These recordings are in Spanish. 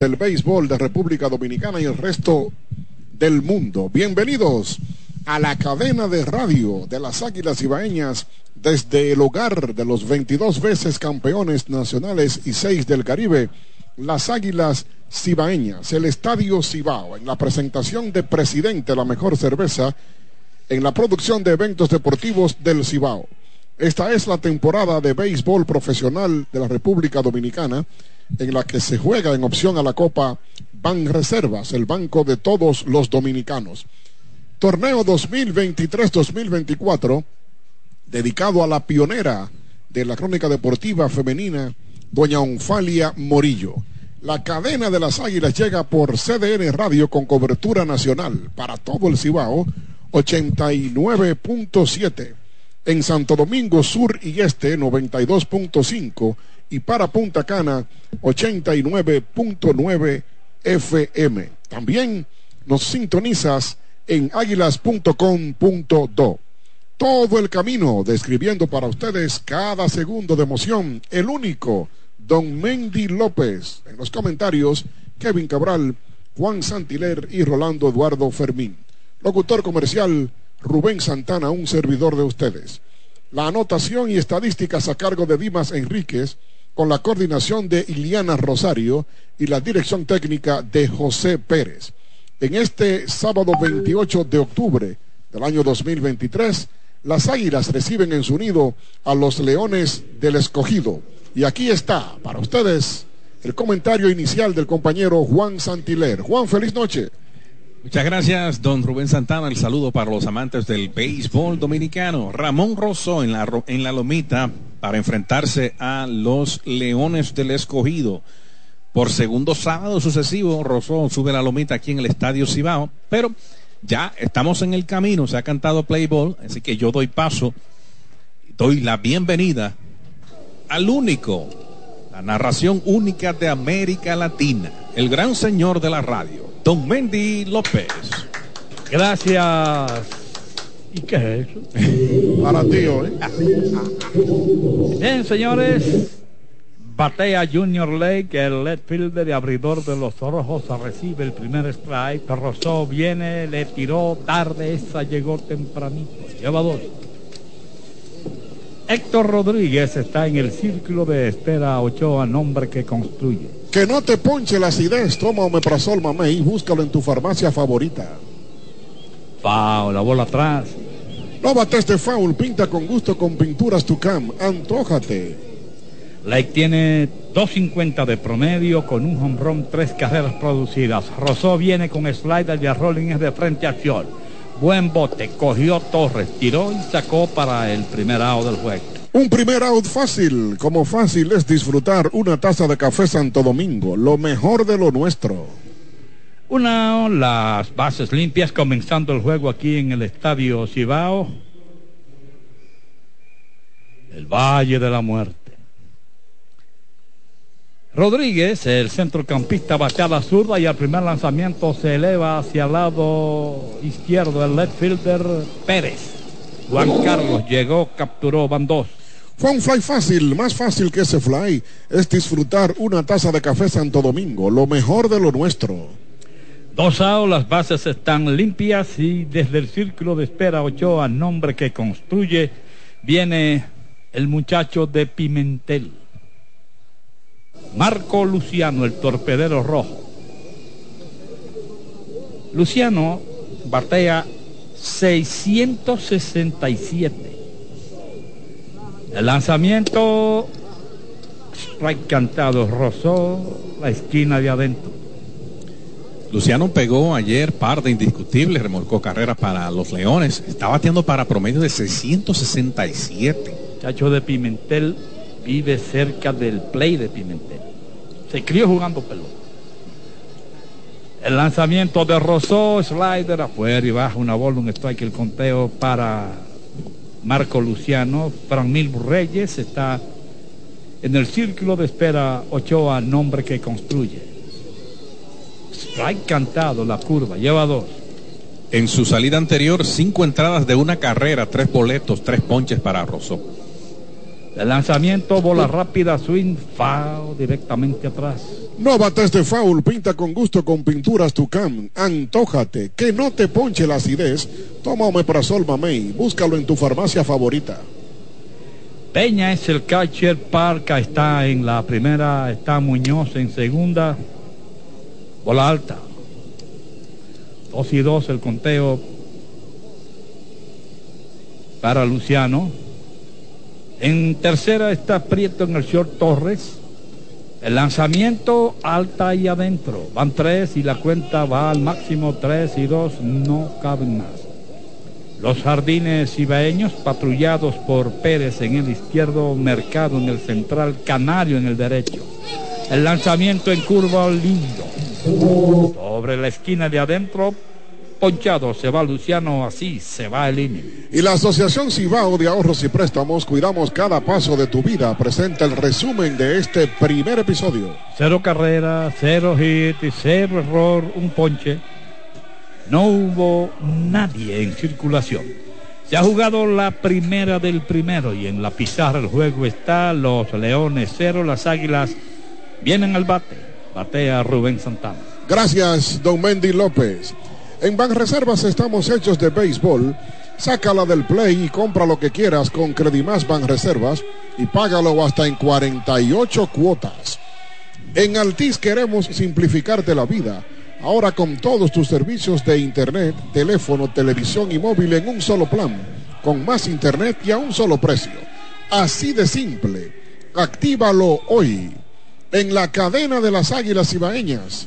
del béisbol de República Dominicana y el resto del mundo. Bienvenidos a la cadena de radio de las Águilas Ibaeñas desde el hogar de los 22 veces campeones nacionales y 6 del Caribe, las Águilas Cibaeñas, el Estadio Cibao, en la presentación de Presidente La Mejor Cerveza, en la producción de eventos deportivos del Cibao. Esta es la temporada de béisbol profesional de la República Dominicana en la que se juega en opción a la Copa Ban Reservas, el banco de todos los dominicanos. Torneo 2023-2024 dedicado a la pionera de la crónica deportiva femenina, doña Onfalia Morillo. La cadena de las Águilas llega por CDN Radio con cobertura nacional para todo el Cibao, 89.7. En Santo Domingo Sur y Este, 92.5 y para Punta Cana 89.9 FM. También nos sintonizas en águilas.com.do. Todo el camino describiendo para ustedes cada segundo de emoción. El único, Don Mendy López. En los comentarios, Kevin Cabral, Juan Santiler y Rolando Eduardo Fermín. Locutor comercial, Rubén Santana, un servidor de ustedes. La anotación y estadísticas a cargo de Dimas Enríquez con la coordinación de Iliana Rosario y la dirección técnica de José Pérez. En este sábado 28 de octubre del año 2023, las Águilas reciben en su nido a los Leones del Escogido. Y aquí está para ustedes el comentario inicial del compañero Juan Santiler. Juan, feliz noche. Muchas gracias, don Rubén Santana. El saludo para los amantes del béisbol dominicano. Ramón Rosso en la, en la lomita para enfrentarse a los Leones del Escogido. Por segundo sábado sucesivo, Rosso sube la lomita aquí en el Estadio Cibao, pero ya estamos en el camino, se ha cantado Playball, así que yo doy paso, doy la bienvenida al único, la narración única de América Latina, el gran señor de la radio, Don Mendy López. Gracias. ¿Y qué es eso? Para ti, ¿eh? Bien, señores. Batea Junior Lake, el left fielder y abridor de los rojos, recibe el primer strike. Rosó viene, le tiró tarde, esa llegó tempranito. Lleva dos. Héctor Rodríguez está en el círculo de espera Ochoa, nombre que construye. Que no te ponche la acidez, toma omeprazol mamey y búscalo en tu farmacia favorita. Foul, la bola atrás. No bates de foul, pinta con gusto con pinturas Tucam, antójate. Lake tiene 2.50 de promedio con un home run, tres carreras producidas. Rosó viene con slider y a rolling es de frente a acción. Buen bote, cogió Torres, tiró y sacó para el primer out del juego. Un primer out fácil, como fácil es disfrutar una taza de café Santo Domingo, lo mejor de lo nuestro. Una, las bases limpias comenzando el juego aquí en el Estadio Cibao. El Valle de la Muerte. Rodríguez, el centrocampista, batea la zurda y al primer lanzamiento se eleva hacia el lado izquierdo el left fielder Pérez. Juan Carlos llegó, capturó, van dos. Fue un fly fácil, más fácil que ese fly es disfrutar una taza de café Santo Domingo, lo mejor de lo nuestro. Dos las bases están limpias y desde el círculo de espera Ochoa, nombre que construye, viene el muchacho de Pimentel. Marco Luciano, el torpedero rojo. Luciano batea 667. El lanzamiento, strike cantado, rozó la esquina de adentro. Luciano pegó ayer par de indiscutibles, remolcó carreras para los Leones. Está bateando para promedio de 667. Chacho de Pimentel vive cerca del play de Pimentel. Se crió jugando pelota. El lanzamiento de Rosó, slider afuera y baja una bola, un strike, el conteo para Marco Luciano. Mil Reyes está en el círculo de espera Ochoa, nombre que construye. Strike cantado, la curva, lleva dos. En su salida anterior, cinco entradas de una carrera, tres boletos, tres ponches para Rosó. El lanzamiento, bola rápida, swing, foul directamente atrás. No bates de foul, pinta con gusto con pinturas Tucam. Antójate, que no te ponche la acidez. Toma Omeprazol Mamey, búscalo en tu farmacia favorita. Peña es el catcher, Parca está en la primera, está Muñoz en segunda. Bola alta. Dos y dos el conteo para Luciano. En tercera está Prieto en el short Torres. El lanzamiento alta y adentro. Van tres y la cuenta va al máximo tres y dos. No caben más. Los jardines ibaeños patrullados por Pérez en el izquierdo, Mercado en el central, Canario en el derecho. El lanzamiento en curva lindo. Sobre la esquina de adentro, ponchado, se va Luciano, así se va el inning. Y la Asociación Cibao de Ahorros y Préstamos, cuidamos cada paso de tu vida, presenta el resumen de este primer episodio. Cero carrera, cero hit, cero error, un ponche. No hubo nadie en circulación. Se ha jugado la primera del primero y en la pizarra el juego está los Leones cero, las Águilas vienen al bate. Batea Rubén Santana. Gracias, don Mendy López. En Banreservas estamos hechos de béisbol. Sácala del play y compra lo que quieras con Credimás Banreservas y págalo hasta en 48 cuotas. En Altis queremos simplificarte la vida. Ahora con todos tus servicios de internet, teléfono, televisión y móvil en un solo plan, con más internet y a un solo precio. Así de simple. Actívalo hoy. En la cadena de las Águilas Cibaeñas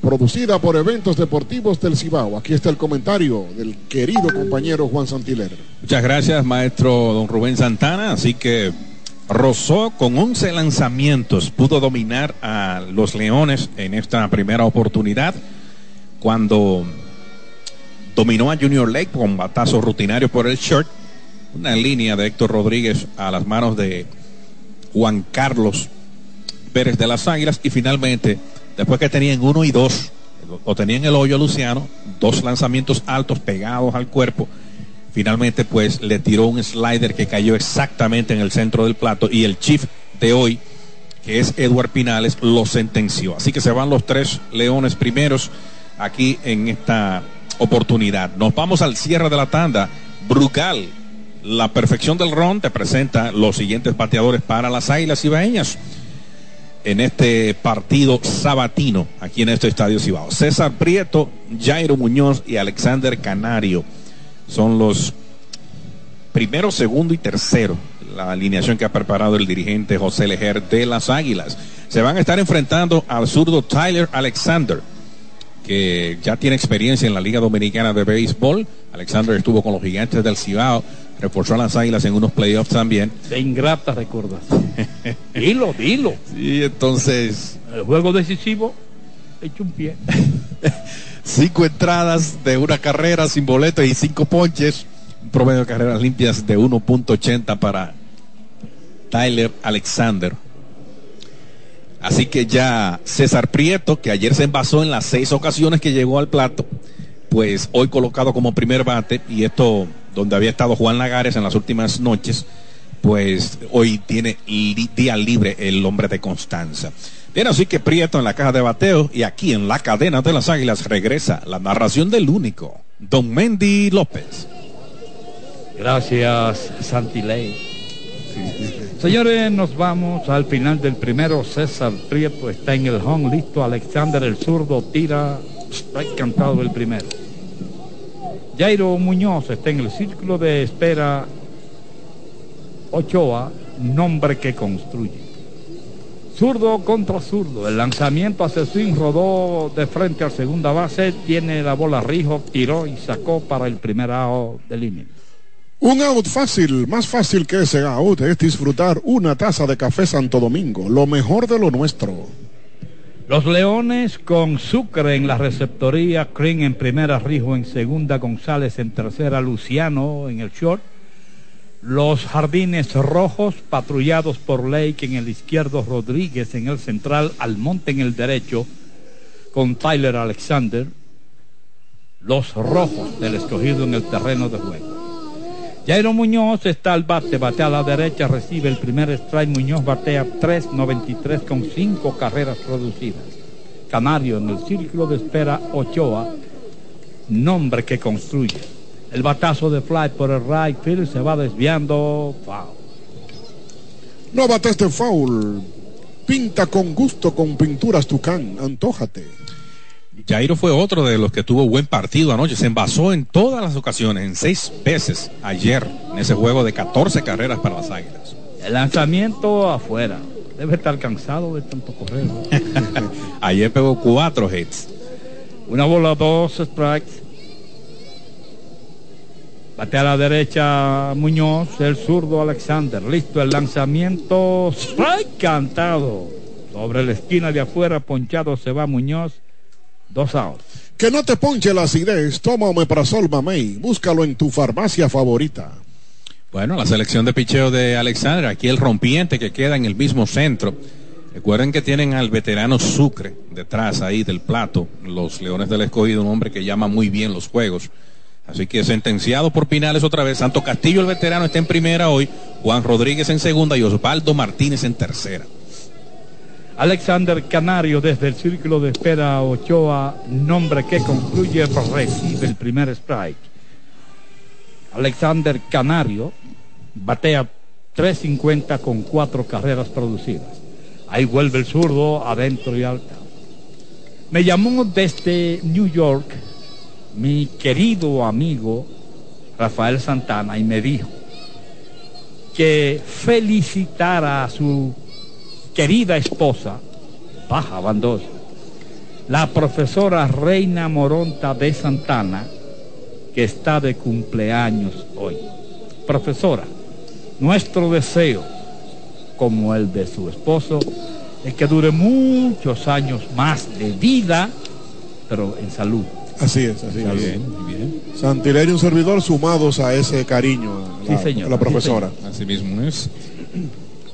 producida por eventos deportivos del Cibao. Aquí está el comentario del querido compañero Juan Santiler. Muchas gracias, maestro don Rubén Santana. Así que Rosó con 11 lanzamientos pudo dominar a los Leones en esta primera oportunidad cuando dominó a Junior Lake con batazo rutinario por el short. Una línea de Héctor Rodríguez a las manos de Juan Carlos De las Águilas y finalmente Después que tenían uno y dos, o tenían el hoyo Luciano, dos lanzamientos altos pegados al cuerpo. Finalmente, pues le tiró un slider que cayó exactamente en el centro del plato y el chief de hoy, que es Eduard Pinales, lo sentenció. Así que se van los tres leones primeros aquí en esta oportunidad. Nos vamos al cierre de la tanda. Brugal, la perfección del ron, te presenta los siguientes bateadores para las águilas ibaeñas en este partido sabatino aquí en este estadio Cibao. César Prieto, Jairo Muñoz y Alexander Canario son los primero, segundo y tercero. La alineación que ha preparado el dirigente José Lejer de las Águilas. Se van a estar enfrentando al zurdo Tyler Alexander, que ya tiene experiencia en la Liga Dominicana de Béisbol. Alexander estuvo con los gigantes del Cibao reforzó a las Águilas en unos playoffs también. De ingrata recuerdas. dilo, dilo. Sí, entonces. El juego decisivo, hecho un pie. cinco entradas de una carrera sin boleto y cinco ponches. Un promedio de carreras limpias de 1.80 para Tyler Alexander. Así que ya César Prieto, que ayer se envasó en las seis ocasiones que llegó al plato, pues hoy colocado como primer bate, y esto donde había estado Juan Lagares en las últimas noches, pues hoy tiene día libre el hombre de Constanza. Bien, así que Prieto en la caja de bateo y aquí en la cadena de las águilas regresa la narración del único, Don Mendy López. Gracias, Santiley. Señores, nos vamos al final del primero. César Prieto está en el home listo. Alexander el zurdo tira. Está encantado el primero. Jairo Muñoz está en el círculo de espera Ochoa, nombre que construye. Zurdo contra zurdo. El lanzamiento hacia swing rodó de frente a segunda base. Tiene la bola Rijo, tiró y sacó para el primer out del inning. Un out fácil, más fácil que ese out es disfrutar una taza de café Santo Domingo, lo mejor de lo nuestro. Los Leones con Sucre en la receptoría, Green en primera, Rijo en segunda, González en tercera, Luciano en el short. Los Jardines Rojos patrullados por Lake en el izquierdo, Rodríguez en el central, Almonte en el derecho, con Tyler Alexander. Los Rojos del escogido en el terreno de juego. Jairo Muñoz está al bate, batea a la derecha, recibe el primer strike. Muñoz batea 3.93 con 5 carreras producidas. Canario en el círculo de espera Ochoa, nombre que construye. El batazo de fly por el right field se va desviando. Foul. No bateste foul. Pinta con gusto con pinturas Tucán. Antójate. Jairo fue otro de los que tuvo buen partido anoche. Se envasó en todas las ocasiones, en seis veces ayer, en ese juego de 14 carreras para las Águilas. El lanzamiento afuera. Debe estar cansado de tanto correr. ¿no? ayer pegó cuatro hits. Una bola, dos strikes. Batea a la derecha Muñoz, el zurdo Alexander. Listo el lanzamiento. Strike cantado. Sobre la esquina de afuera, ponchado se va Muñoz. Dos outs. Que no te ponche la acidez. Toma Omeprazol Mamey. Búscalo en tu farmacia favorita. Bueno, la selección de picheo de Alexander, aquí el rompiente que queda en el mismo centro. Recuerden que tienen al veterano Sucre detrás ahí del plato, los Leones del Escogido, un hombre que llama muy bien los juegos. Así que sentenciado por Pinales otra vez. Santo Castillo, el veterano, está en primera hoy. Juan Rodríguez en segunda y Osvaldo Martínez en tercera. Alexander Canario desde el círculo de espera Ochoa, nombre que concluye, recibe el primer strike. Alexander Canario batea 3.50 con cuatro carreras producidas. Ahí vuelve el zurdo, adentro y alta. Me llamó desde New York mi querido amigo Rafael Santana y me dijo que felicitara a su querida esposa, Baja Bandosa, la profesora Reina Moronta de Santana, que está de cumpleaños hoy. Profesora, nuestro deseo, como el de su esposo, es que dure muchos años más de vida, pero en salud. Así es, así es. bien, muy bien. Santilerio un servidor sumados a ese cariño a Sí, la, señor. a la Sí, profesora. Así mismo es.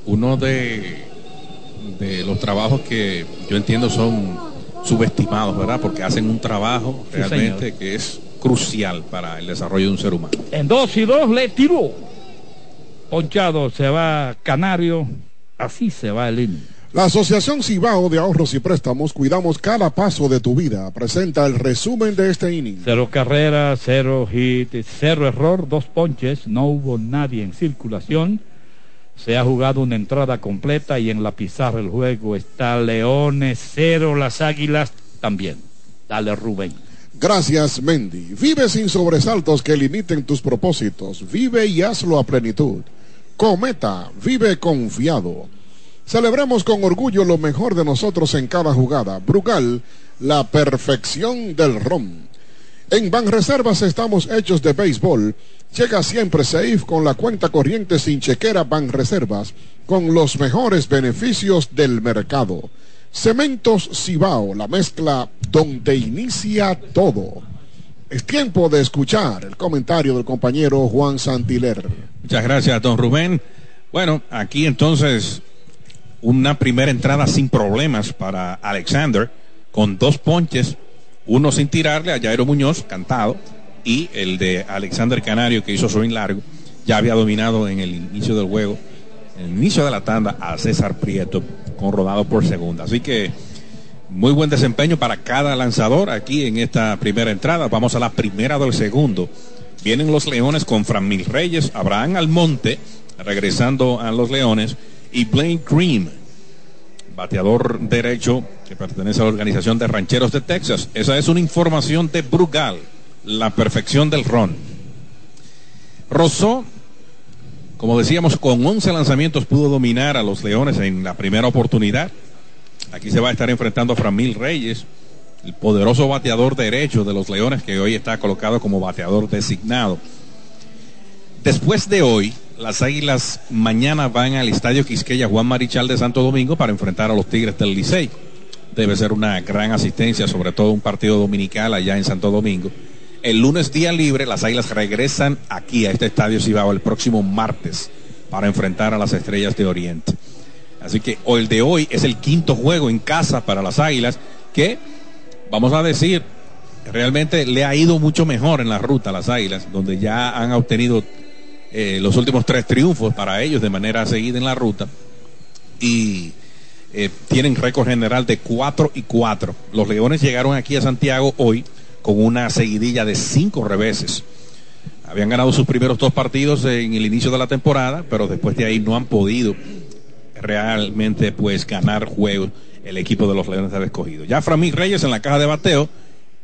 Uno de, de los trabajos que yo entiendo son subestimados, ¿verdad? Porque hacen un trabajo realmente que es crucial para el desarrollo de un ser humano. En dos y dos le tiró. Ponchado se va Canario. Así se va el inning. La Asociación Cibao de Ahorros y Préstamos Cuidamos Cada Paso de tu Vida presenta el resumen de este inning. Cero carreras, cero hit, cero error, dos ponches. No hubo nadie en circulación. Se ha jugado una entrada completa y en la pizarra el juego está Leones cero, las Águilas también. Dale Rubén. Gracias, Mendy. Vive sin sobresaltos que limiten tus propósitos. Vive y hazlo a plenitud. Cometa, vive confiado. Celebremos con orgullo lo mejor de nosotros en cada jugada. Brugal, la perfección del ron. En Banreservas estamos hechos de béisbol. Llega siempre safe con la cuenta corriente sin chequera Banreservas, con los mejores beneficios del mercado. Cementos Cibao, la mezcla donde inicia todo. Es tiempo de escuchar el comentario del compañero Juan Santiler. Muchas gracias, don Rubén. Bueno, aquí entonces una primera entrada sin problemas para Alexander, con dos ponches, uno sin tirarle a Jairo Muñoz, cantado, y el de Alexander Canario, que hizo swing largo, ya había dominado en el inicio del juego, en el inicio de la tanda, a César Prieto, con rodado por segunda. Así que muy buen desempeño para cada lanzador aquí en esta primera entrada. Vamos a la primera del segundo. Vienen los Leones con Framil Reyes, Abraham Almonte, regresando a los Leones, y Blaine Cream, bateador derecho que pertenece a la organización de rancheros de Texas. Esa es una información de Brugal, la perfección del ron. Rosó, como decíamos, con 11 lanzamientos pudo dominar a los Leones en la primera oportunidad. Aquí se va a estar enfrentando a Framil Reyes, el poderoso bateador derecho de los Leones que hoy está colocado como bateador designado. Después de hoy, las Águilas mañana van al Estadio Quisqueya Juan Marichal de Santo Domingo para enfrentar a los Tigres del Licey. Debe ser una gran asistencia, sobre todo un partido dominical allá en Santo Domingo. El lunes día libre, las Águilas regresan aquí a este Estadio Cibao el próximo martes para enfrentar a las Estrellas de Oriente. Así que o el de hoy es el quinto juego en casa para las Águilas que, vamos a decir, realmente le ha ido mucho mejor en la ruta a las Águilas, donde ya han obtenido eh, los últimos tres triunfos para ellos de manera seguida en la ruta. Y eh, tienen récord general de 4 y 4. Los Leones llegaron aquí a Santiago hoy con una seguidilla de cinco reveses. Habían ganado sus primeros dos partidos en el inicio de la temporada, pero después de ahí no han podido realmente pues ganar juegos el equipo de los Leones del Escogido. Ya Framil Reyes en la caja de bateo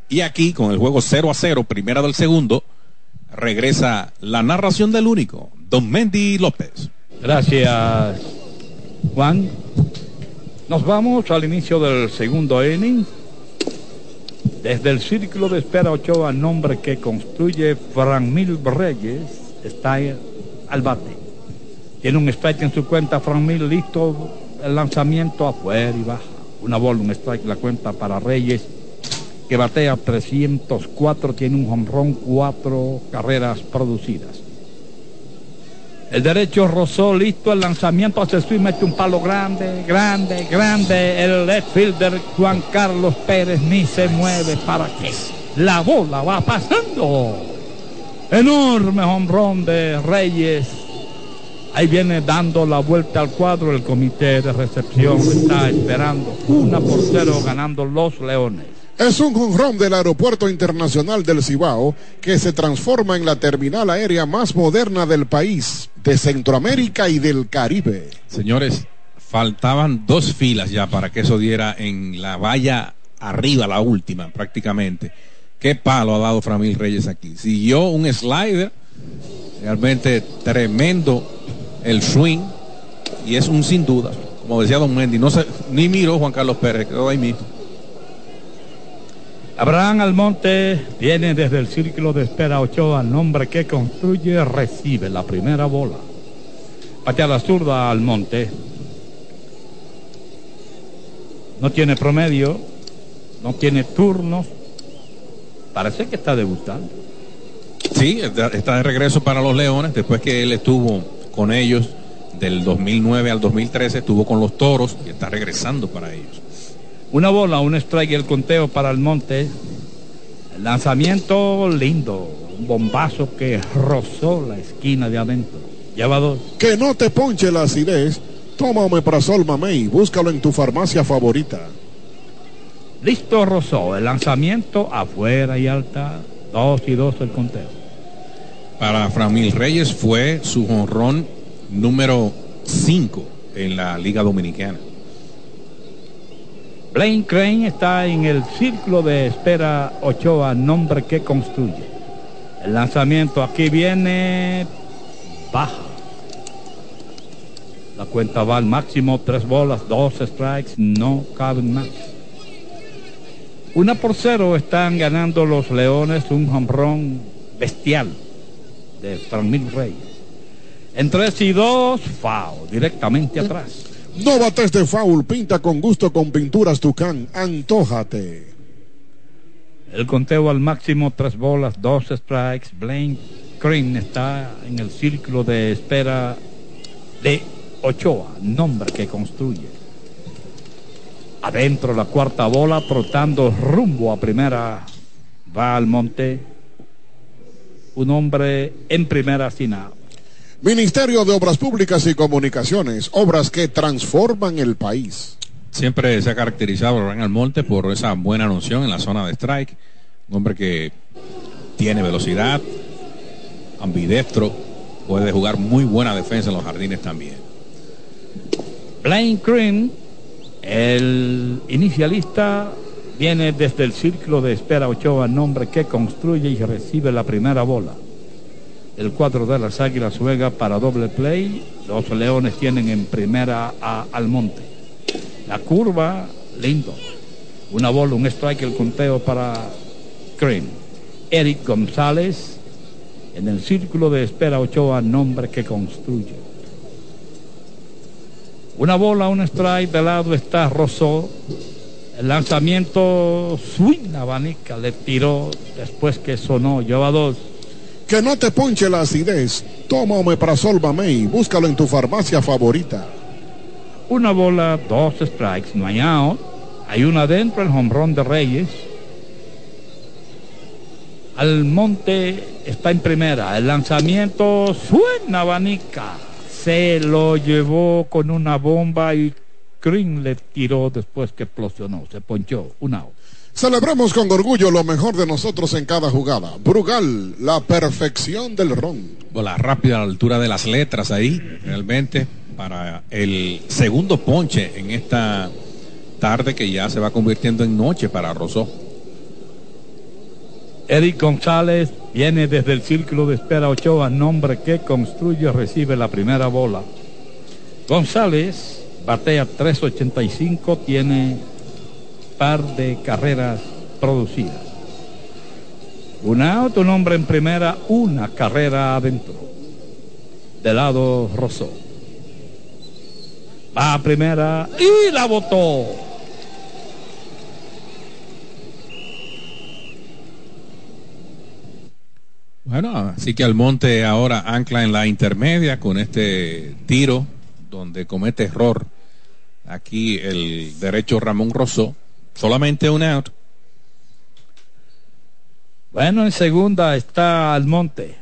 y aquí con el juego 0 a 0, primera del segundo, regresa la narración del único, Don Mendy López. Gracias, Juan. Nos vamos al inicio del segundo inning. Desde el círculo de espera Ochoa, nombre que construye Mil Reyes, está al bate. Tiene un strike en su cuenta, Mil listo, el lanzamiento afuera y baja. Una bola, un strike, la cuenta para Reyes que batea 304, tiene un jonrón, cuatro carreras producidas. El derecho rozó, listo el lanzamiento hacia el mete un palo grande, grande, grande. El left fielder Juan Carlos Pérez ni se mueve para que la bola va pasando. Enorme jonrón de Reyes. Ahí viene dando la vuelta al cuadro. El comité de recepción está esperando. Una por cero ganando los Leones. Es un jonrón del Aeropuerto Internacional del Cibao que se transforma en la terminal aérea más moderna del país, de Centroamérica y del Caribe. Señores, faltaban dos filas ya para que eso diera en la valla arriba, la última prácticamente. Qué palo ha dado Framil Reyes aquí. Siguió un slider, realmente tremendo el swing, y es un sin duda, como decía Don Mendy, no se, ni miró Juan Carlos Pérez, quedó ahí mismo. Abraham Almonte viene desde el círculo de espera Ochoa, nombre que construye, recibe la primera bola. Patea la zurda Almonte. No tiene promedio, no tiene turnos. Parece que está debutando. Sí, está de regreso para los Leones, después que él estuvo con ellos del 2009 al 2013, estuvo con los Toros y está regresando para ellos. Una bola, un strike y el conteo para el monte. El lanzamiento lindo. Un bombazo que rozó la esquina de adentro. Lleva dos. Que no te ponche la acidez. Toma Omeprazol Mamey. Búscalo en tu farmacia favorita. Listo rozó. El lanzamiento afuera y alta. Dos y dos el conteo. Para Framil Reyes fue su jonrón número 5 en la Liga Dominicana. Blaine Crane está en el círculo de espera Ochoa, nombre que construye. El lanzamiento aquí viene baja. La cuenta va al máximo, tres bolas, dos strikes, no caben más. Una por cero están ganando los Leones un hombrón bestial de Franmil Reyes. En tres y dos, FAO, directamente atrás. No bates de foul, pinta con gusto con pinturas Tucán, antójate. El conteo al máximo, tres bolas, dos strikes. Blaine Green está en el círculo de espera de Ochoa, nombre que construye. Adentro la cuarta bola, trotando rumbo a primera, va al monte. Un hombre en primera sin Ministerio de Obras Públicas y Comunicaciones, obras que transforman el país. Siempre se ha caracterizado Ryan Almonte por esa buena noción en la zona de strike. Un hombre que tiene velocidad, ambidestro, puede jugar muy buena defensa en los jardines también. Blaine Cream, el inicialista, viene desde el círculo de espera Ochoa, nombre que construye y recibe la primera bola. El cuadro de las Águilas juega para doble play. Los Leones tienen en primera a Almonte. La curva, lindo. Una bola, un strike, el conteo para Cream. Eric González en el círculo de espera Ochoa, nombre que construye. Una bola, un strike, de lado está Rosó. El lanzamiento swing abanica, le tiró después que sonó, lleva dos. Que no te ponche la acidez. Toma Omeprazol Mamey. Búscalo en tu farmacia favorita. Una bola, dos strikes. No hay out. Hay una adentro, el hombrón de Reyes. Almonte está en primera. El lanzamiento suena abanica. Se lo llevó con una bomba y Green le tiró después que explosionó. Se ponchó. Un out. Celebramos con orgullo lo mejor de nosotros en cada jugada. Brugal, la perfección del ron. Bola rápida a la altura de las letras ahí, realmente, para el segundo ponche en esta tarde que ya se va convirtiendo en noche para Rosó. Eric González viene desde el círculo de espera Ochoa, nombre que construye, recibe la primera bola. González batea 3.85, tiene par de carreras producidas. Un auto, un hombre en primera, una carrera adentro. De lado Rosó. Va a primera y la botó. Bueno, así que Almonte ahora ancla en la intermedia con este tiro donde comete error aquí el derecho Ramón Rosó. Solamente un out. Bueno, en segunda está Almonte.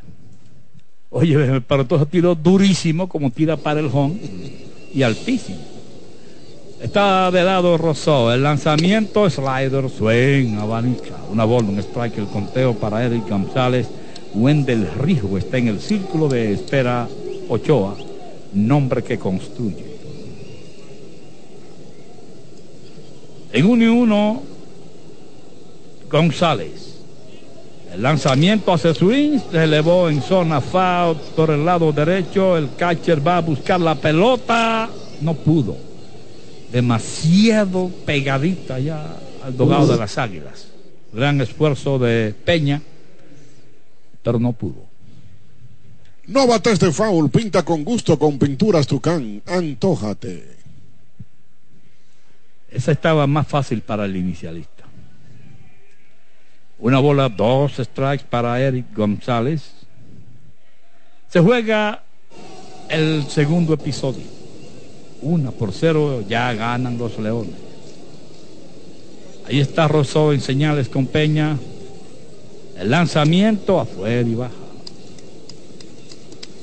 Oye, pero todo tiro durísimo como tira para el home y altísimo. Está de lado Rosó. El lanzamiento, slider, swing, abanica. Una bola, un strike, el conteo para Eric González. Wendell Rijo está en el círculo de espera Ochoa, nombre que construye. En 1 y 1, González. El lanzamiento hace swing, se elevó en zona foul por el lado derecho. El catcher va a buscar la pelota. No pudo. Demasiado pegadita ya al dogado de las águilas. Gran esfuerzo de Peña, pero no pudo. No bates de foul, pinta con gusto con pinturas Tucán. Antójate. Esa estaba más fácil para el inicialista. Una bola, dos strikes para Eric González. Se juega el segundo episodio. Una por cero ya ganan los Leones. Ahí está Rosó en señales con Peña. El lanzamiento afuera y baja.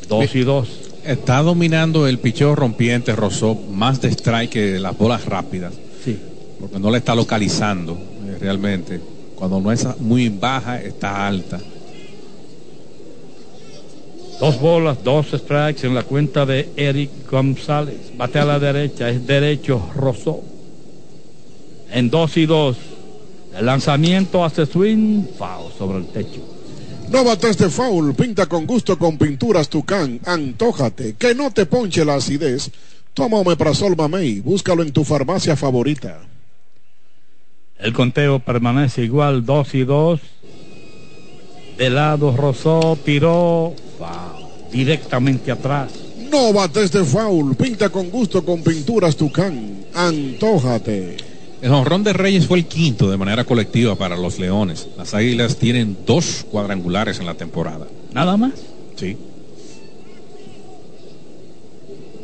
Dos y dos. Está dominando el picheo rompiente Rosó más de strike que de las bolas rápidas. Porque no le está localizando eh, realmente. Cuando no es muy baja, está alta. Dos bolas, dos strikes en la cuenta de Eric González. Bate a la derecha, es derecho Rosó. En dos y dos. El lanzamiento hace swing, foul sobre el techo. No bates de foul, pinta con gusto con pinturas Tucán. Antójate, que no te ponche la acidez. Toma Omeprazol Mamey, búscalo en tu farmacia favorita. El conteo permanece igual, dos y dos. De lado Rosó tiró directamente atrás. No bates de foul, pinta con gusto con pinturas Tucán. Antójate. El honrón de Reyes fue el quinto de manera colectiva para los Leones. Las Águilas tienen dos cuadrangulares en la temporada. Nada más. Sí.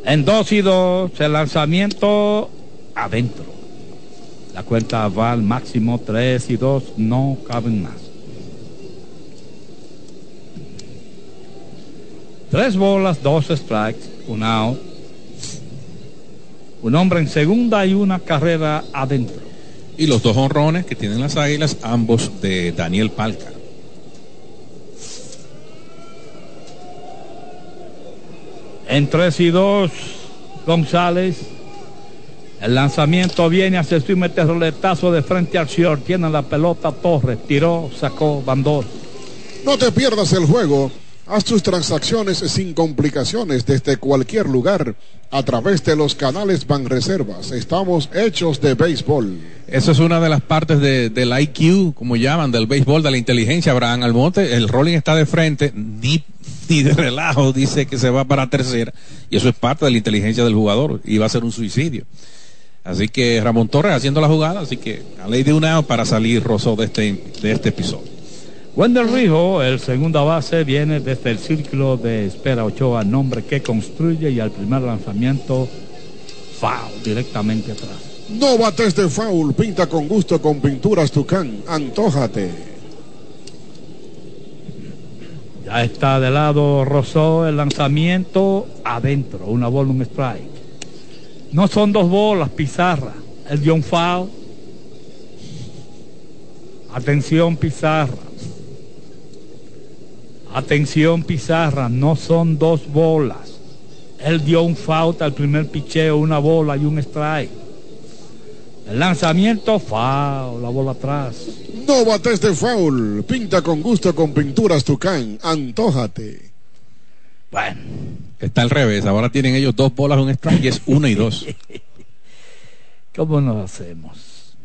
En dos y dos, el lanzamiento adentro. La cuenta va al máximo tres y dos, no caben más. Tres bolas, dos strikes, un out. Un hombre en segunda y una carrera adentro. Y los dos honrones que tienen las Águilas, ambos de Daniel Palca. En tres y dos, González. El lanzamiento viene hacia su mete roletazo de frente al short. Tiene la pelota Torres. Tiró, sacó, bandó. No te pierdas el juego. Haz tus transacciones sin complicaciones desde cualquier lugar a través de los canales Banreservas. Estamos hechos de béisbol. Esa es una de las partes de, del IQ, como llaman, del béisbol, de la inteligencia. Abraham Almonte, el rolling está de frente, ni, ni de relajo dice que se va para tercera. Y eso es parte de la inteligencia del jugador. Y va a ser un suicidio. Así que Ramón Torres haciendo la jugada, así que a ley de una para salir Rosso de este, de este episodio. Wendell Rijo, el segunda base, viene desde el círculo de espera Ochoa, nombre que construye y al primer lanzamiento, foul, directamente atrás. No bates de foul, pinta con gusto con pinturas Tucán, antójate. Ya está de lado Rosó, el lanzamiento adentro, una bola, un strike. No son dos bolas, pizarra. El dio un foul. Atención, pizarra. Atención, pizarra, no son dos bolas. Él dio un foul al primer picheo, una bola y un strike. El lanzamiento, foul, la bola atrás. No bates de foul. Pinta con gusto con pinturas Tucán. Antójate. Bueno. Está al revés. Ahora tienen ellos dos bolas, un strike y es una y dos. ¿Cómo nos hacemos?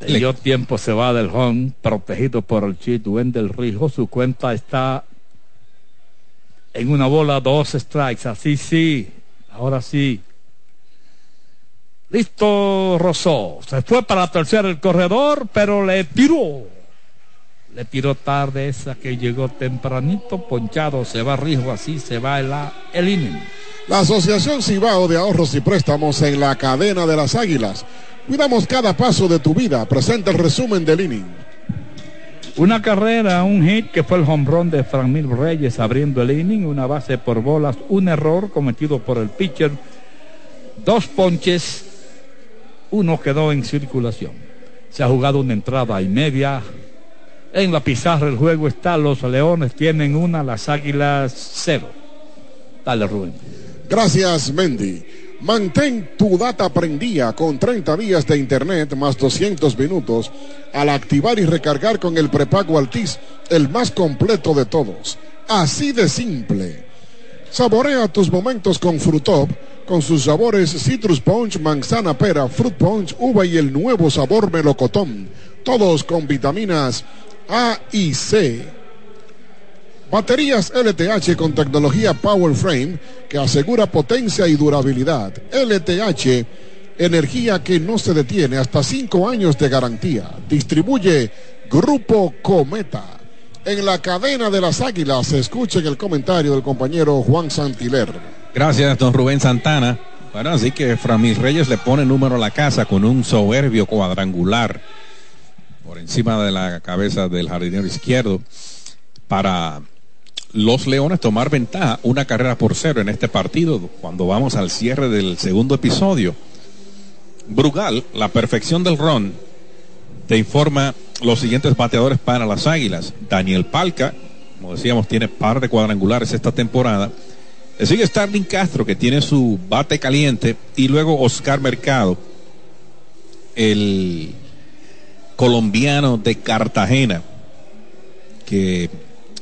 El dio tiempo se va del home, protegido por el chit del Rijo. Su cuenta está en una bola, dos strikes. Así sí, ahora sí. Listo, Rosó. Se fue para tercer el corredor, pero le tiró. Le tiró tarde esa que llegó tempranito, ponchado. Se va Rijo, así se va el, el inning. La Asociación Cibao de Ahorros y Préstamos en la cadena de las Águilas. Cuidamos cada paso de tu vida. Presenta el resumen del inning. Una carrera, un hit que fue el home run de Franmil Reyes abriendo el inning, una base por bolas, un error cometido por el pitcher, dos ponches, uno quedó en circulación. Se ha jugado una entrada y media. En la pizarra el juego está, los Leones tienen una, las Águilas cero. Dale, Rubén. Gracias, Mendy. Mantén tu data prendida con 30 días de internet más 200 minutos al activar y recargar con el prepago Altis, el más completo de todos. Así de simple. Saborea tus momentos con Frutop, con sus sabores Citrus Punch, Manzana Pera, Fruit Punch, Uva y el nuevo sabor Melocotón. Todos con vitaminas A y C Baterías LTH con tecnología Power Frame que asegura potencia y durabilidad. LTH, energía que no se detiene hasta cinco años de garantía. Distribuye Grupo Cometa. En la cadena de las águilas se escucha el comentario del compañero Juan Santiler. Gracias, don Rubén Santana. Bueno, así que Framil Reyes le pone número a la casa con un soberbio cuadrangular por encima de la cabeza del jardinero izquierdo para los Leones tomar ventaja una carrera por cero en este partido cuando vamos al cierre del segundo episodio. Brugal, la perfección del ron, te informa los siguientes bateadores para las Águilas. Daniel Palca, como decíamos, tiene par de cuadrangulares esta temporada. Le sigue Starling Castro, que tiene su bate caliente, y luego Oscar Mercado, el colombiano de Cartagena, que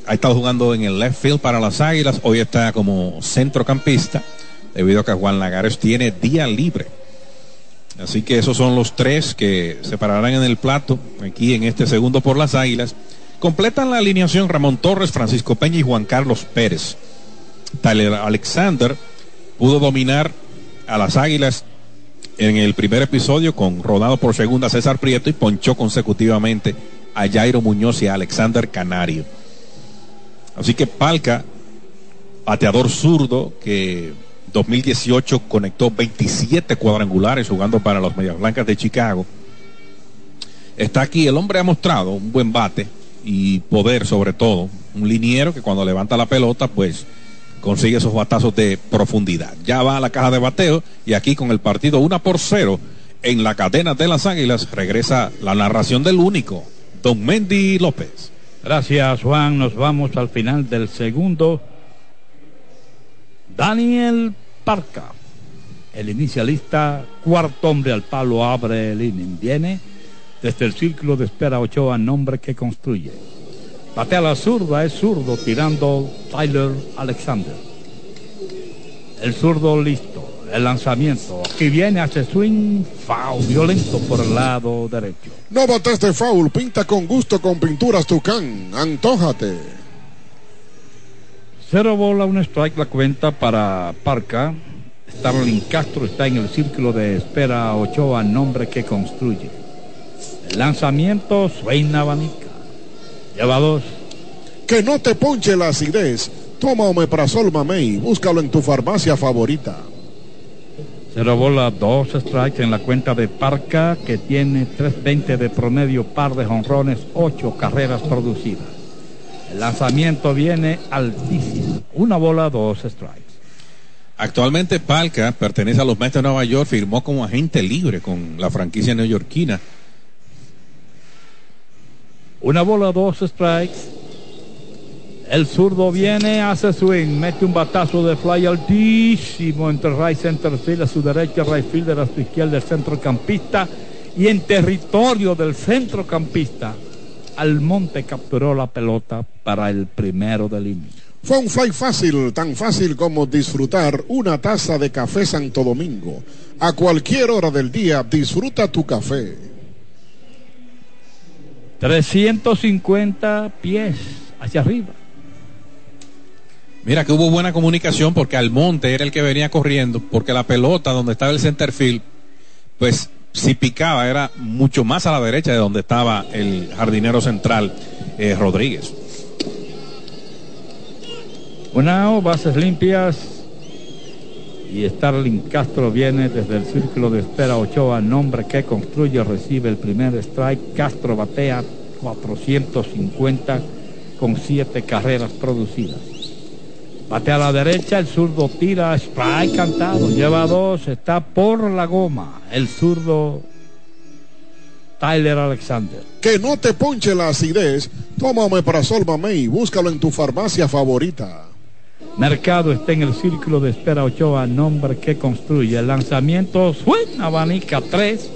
ha estado jugando en el left field para las Águilas, hoy está como centrocampista, debido a que Juan Lagares tiene día libre. Así que esos son los tres que se pararán en el plato aquí en este segundo por las Águilas. Completan la alineación Ramón Torres, Francisco Peña y Juan Carlos Pérez. Tyler Alexander pudo dominar a las Águilas en el primer episodio con rodado por segunda César Prieto y ponchó consecutivamente a Jairo Muñoz y a Alexander Canario. Así que Palca, bateador zurdo, que 2018 conectó 27 cuadrangulares jugando para los Medias Blancas de Chicago. Está aquí, el hombre ha mostrado un buen bate y poder sobre todo. Un liniero que cuando levanta la pelota, pues consigue esos batazos de profundidad. Ya va a la caja de bateo y aquí con el partido 1 por 0 en la cadena de las Águilas regresa la narración del único, Don Mendy López. Gracias, Juan. Nos vamos al final del segundo. Daniel Parca, el inicialista, cuarto hombre al palo, abre el inning. Viene desde el círculo de espera Ochoa, nombre que construye. Batea la zurda, es zurdo, tirando Tyler Alexander. El zurdo listo el lanzamiento. Aquí viene, hace swing, foul, violento por el lado derecho. No bates de foul, pinta con gusto con pinturas Tucán, antójate. Cero bola, un strike la cuenta para Parca. Starling Castro está en el círculo de espera Ochoa, nombre que construye. El lanzamiento suena abanica. Lleva dos. Que no te ponche la acidez. Toma Omeprazol Mamey. Búscalo en tu farmacia favorita. Cero bola, dos strikes en la cuenta de Parca, que tiene 3.20 de promedio, par de jonrones, ocho carreras producidas. El lanzamiento viene altísimo. Una bola, dos strikes. Actualmente Palca pertenece a los Mets de Nueva York, firmó como agente libre con la franquicia neoyorquina. Una bola, dos strikes. El zurdo viene, hace swing, mete un batazo de fly altísimo entre right center field a su derecha, right fielder a su izquierda, el centrocampista. Y en territorio del centrocampista, Almonte capturó la pelota para el primero del inning. Fue un fly fácil, tan fácil como disfrutar una taza de café Santo Domingo. A cualquier hora del día, disfruta tu café. 350 pies hacia arriba. Mira que hubo buena comunicación porque Almonte era el que venía corriendo, porque la pelota donde estaba el center field, pues si picaba era mucho más a la derecha de donde estaba el jardinero central eh, Rodríguez. Una bases limpias. Y Starling Castro viene desde el círculo de espera Ochoa, nombre que construye, recibe el primer strike. Castro batea 450 con siete carreras producidas. Batea a la derecha, el zurdo tira, strike cantado, lleva dos, está por la goma. El zurdo Tyler Alexander. Que no te ponche la acidez, tómame para Mamey, búscalo en tu farmacia favorita. Mercado está en el círculo de espera Ochoa, nombre que construye. El lanzamiento suena, abanica tres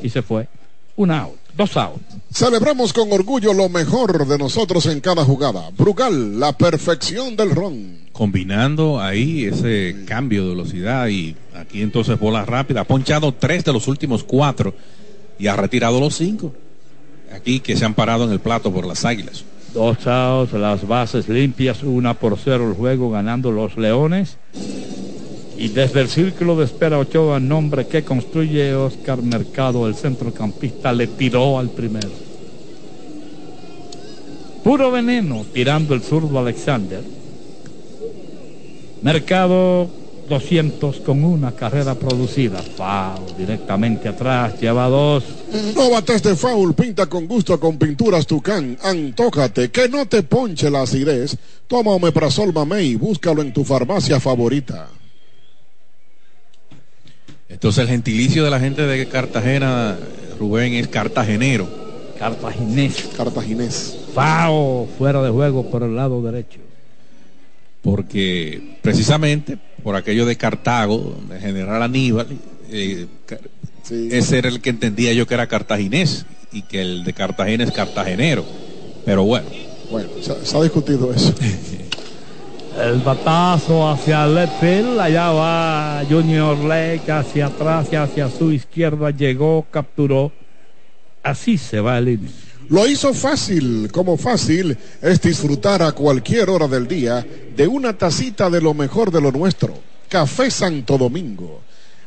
y se fue. Un out, dos outs. Celebramos con orgullo lo mejor de nosotros en cada jugada. Brugal, la perfección del ron. Combinando ahí ese cambio de velocidad y aquí entonces bola rápida. Ha ponchado tres de los últimos cuatro y ha retirado los cinco. Aquí que se han parado en el plato por las águilas. Dos outs, las bases limpias, una por cero el juego ganando los Leones. Y desde el círculo de espera Ochoa, nombre que construye Oscar Mercado, el centrocampista, le tiró al primero. Puro veneno tirando el zurdo Alexander. Mercado 200 con una carrera producida. Foul directamente atrás, lleva dos. No bates de foul, pinta con gusto con pinturas Tucán. Antójate, que no te ponche la acidez. Toma Omeprazol Mamey, búscalo en tu farmacia favorita. Entonces el gentilicio de la gente de Cartagena, Rubén, es cartagenero. Cartaginés. Cartaginés. Foul, fuera de juego por el lado derecho. Porque precisamente por aquello de Cartago, de General Aníbal, eh, sí. ese era el que entendía yo que era cartaginés y que el de Cartagena es cartagenero. Pero bueno. Bueno, se, se ha discutido eso. El batazo hacia el left field, allá va Junior Lake hacia atrás y hacia su izquierda, llegó, capturó. Así se va el inning. Lo hizo fácil, como fácil es disfrutar a cualquier hora del día de una tacita de lo mejor de lo nuestro. Café Santo Domingo.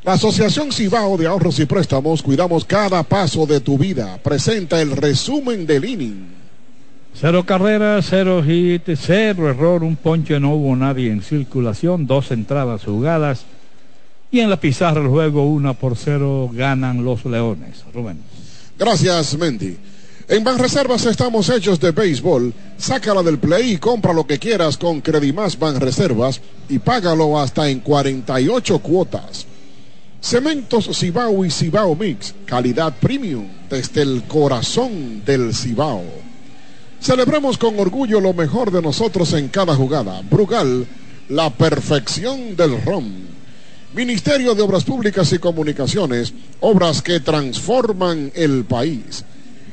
La Asociación Cibao de Ahorros y Préstamos Cuidamos cada paso de tu vida. Presenta el resumen del inning. Cero carreras, cero hit, cero error, un ponche, no hubo nadie en circulación, dos entradas jugadas. Y en la pizarra el juego, una por cero, ganan los Leones. Rubén. Gracias, Mendy. En Banreservas estamos hechos de béisbol. Sácala del play y compra lo que quieras con Credimás Banreservas y págalo hasta en 48 cuotas. Cementos Cibao y Cibao Mix, calidad premium desde el corazón del Cibao. Celebremos con orgullo lo mejor de nosotros en cada jugada. Brugal, la perfección del ron. Ministerio de Obras Públicas y Comunicaciones, obras que transforman el país.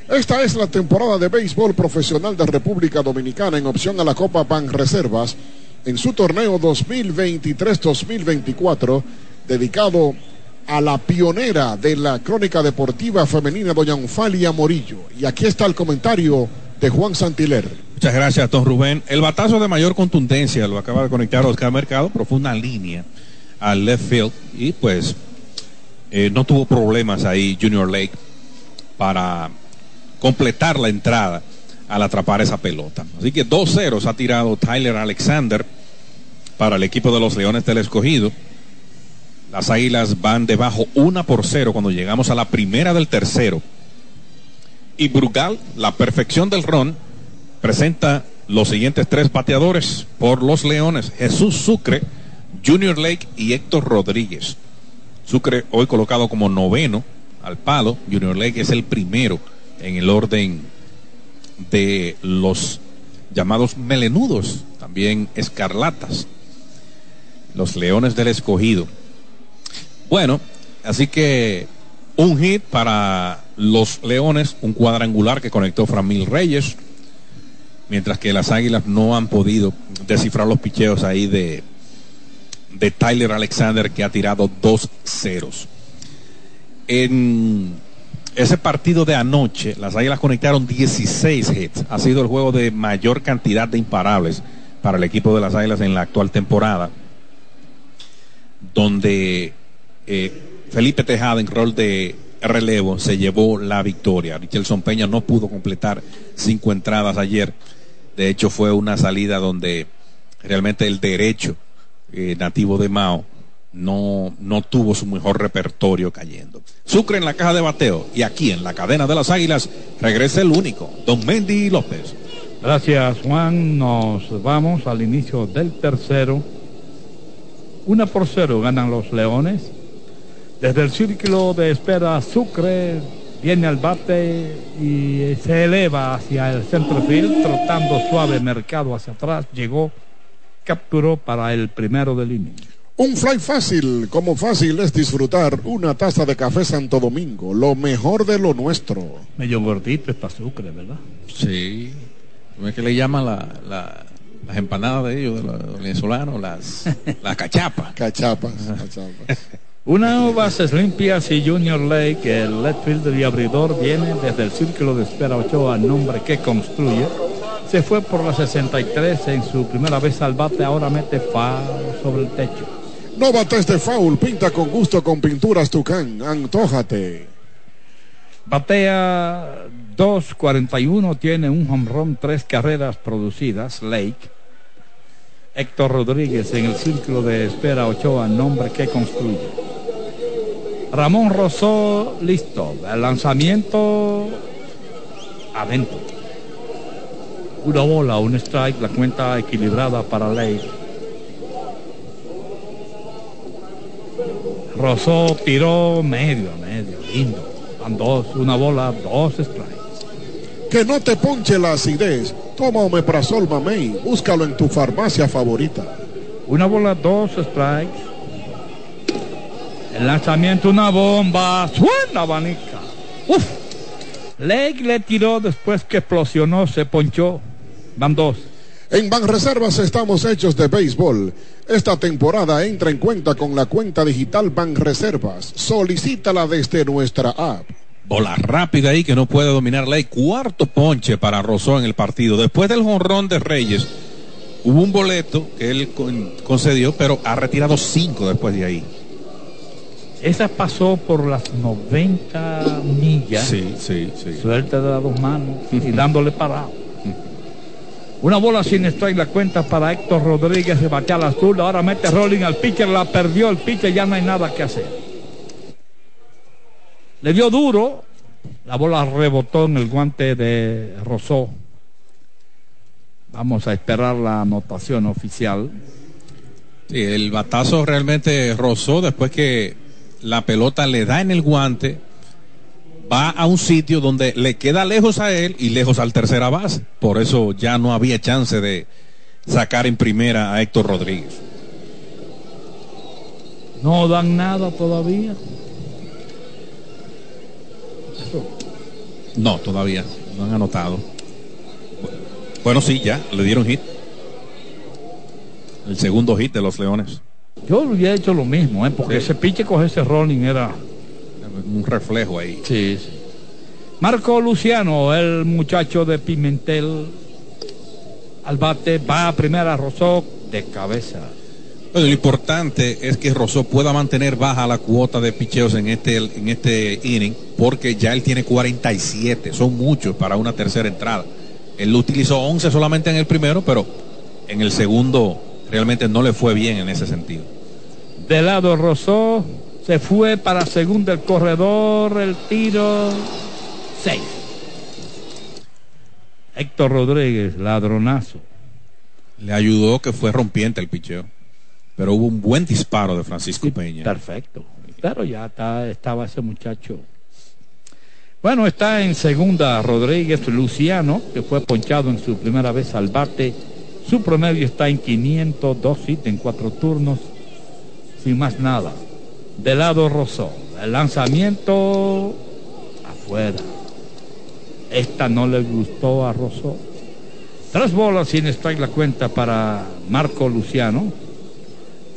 Esta es la temporada de béisbol profesional de República Dominicana en opción a la Copa Pan Reservas en su torneo 2023-2024 dedicado a la pionera de la crónica deportiva femenina, doña Unfalia Morillo. Y aquí está el comentario de Juan Santiler. Muchas gracias, don Rubén. El batazo de mayor contundencia lo acaba de conectar Oscar Mercado, profunda línea al left field y pues eh, no tuvo problemas ahí Junior Lake para completar la entrada al atrapar esa pelota. Así que 2-0 ha tirado Tyler Alexander para el equipo de los Leones del Escogido. Las águilas van debajo una por cero cuando llegamos a la primera del tercero. Y Brugal, la perfección del ron, presenta los siguientes tres bateadores por los Leones: Jesús Sucre, Junior Lake y Héctor Rodríguez. Sucre hoy colocado como noveno al palo. Junior Lake es el primero en el orden de los llamados melenudos, también escarlatas. Los Leones del Escogido. Bueno, así que un hit para los Leones, un cuadrangular que conectó Framil Reyes, mientras que las Águilas no han podido descifrar los picheos ahí de, de Tyler Alexander que ha tirado dos ceros. En ese partido de anoche, las Águilas conectaron 16 hits. Ha sido el juego de mayor cantidad de imparables para el equipo de las Águilas en la actual temporada, donde eh, Felipe Tejada en rol de relevo se llevó la victoria. Richelson Peña no pudo completar cinco entradas ayer. De hecho, fue una salida donde realmente el derecho eh, nativo de Mao no, no tuvo su mejor repertorio cayendo. Sucre en la caja de bateo y aquí en la cadena de las águilas regresa el único, don Mendy López. Gracias Juan, nos vamos al inicio del tercero. Una por cero ganan los Leones. Desde el círculo de espera Sucre viene al bate y se eleva hacia el centro field, trotando suave mercado hacia atrás, llegó, capturó para el primero del inicio. Un fly fácil, como fácil es disfrutar una taza de café Santo Domingo, lo mejor de lo nuestro. Medio gordito es Sucre, ¿verdad? Sí. ¿Cómo es que le llaman la, la, las empanadas de ellos, de los venezolanos? Las, las cachapas. Cachapas, cachapas. Una bases limpias y Junior Lake, el left fielder y abridor, viene desde el círculo de espera Ochoa, nombre que construye. Se fue por la 63 en su primera vez al bate, ahora mete fa sobre el techo. No bates de foul, pinta con gusto con pinturas Tucán, antójate. Batea 2.41, tiene un home tres carreras producidas, Lake. Héctor Rodríguez en el círculo de espera Ochoa, nombre que construye. Ramón Rosó, listo. El lanzamiento adentro. Una bola, un strike, la cuenta equilibrada para Lake. Rosó tiró medio, medio, lindo. Van dos, una bola, dos strikes. Que no te ponche la acidez. Toma Omeprazol Mamey. Búscalo en tu farmacia favorita. Una bola, dos strikes. El lanzamiento, una bomba. Suena abanica. Uf. Lake le tiró después que explosionó, se ponchó. Van dos. En Banreservas estamos hechos de béisbol. Esta temporada entra en cuenta con la cuenta digital Banreservas. Solicítala desde nuestra app. Bola rápida ahí que no puede dominar ley. Cuarto ponche para Rosó en el partido. Después del jonrón de Reyes, hubo un boleto que él concedió, pero ha retirado cinco después de ahí. Esa pasó por las 90 millas. Sí, sí, sí. Suerte de las dos manos y dándole parado. Una bola sin strike la cuenta para Héctor Rodríguez de batea al azul. Ahora mete rolling al pitcher, la perdió el pitcher, ya no hay nada que hacer. Le dio duro, la bola rebotó en el guante de Rosó. Vamos a esperar la anotación oficial. Sí, el batazo realmente rozó después que la pelota le da en el guante va a un sitio donde le queda lejos a él y lejos al tercera base. Por eso ya no había chance de sacar en primera a Héctor Rodríguez. No dan nada todavía. No, todavía. No han anotado. Bueno, sí, ya. Le dieron hit. El segundo hit de los Leones. Yo hubiera hecho lo mismo, ¿eh? porque ese piche coge ese rolling era un reflejo ahí. Sí, sí. Marco Luciano, el muchacho de Pimentel, al bate, va a primera, Rosó de cabeza. lo importante es que Rosó pueda mantener baja la cuota de picheos en este, en este inning, porque ya él tiene 47, son muchos para una tercera entrada. Él utilizó 11 solamente en el primero, pero en el segundo realmente no le fue bien en ese sentido. De lado Rosó. Se fue para segunda el corredor. El tiro. Seis. Héctor Rodríguez, ladronazo. Le ayudó que fue rompiente el picheo. Pero hubo un buen disparo de Francisco Sí, Peña. Perfecto. Pero ya está, estaba ese muchacho. Bueno, está en segunda Rodríguez Luciano, que fue ponchado en su primera vez al bate. Su promedio está en 502 hits en cuatro turnos, sin más nada. De lado Rosó, el lanzamiento afuera. Esta no le gustó a Rosó. Tres bolas sin strike la cuenta para Marco Luciano.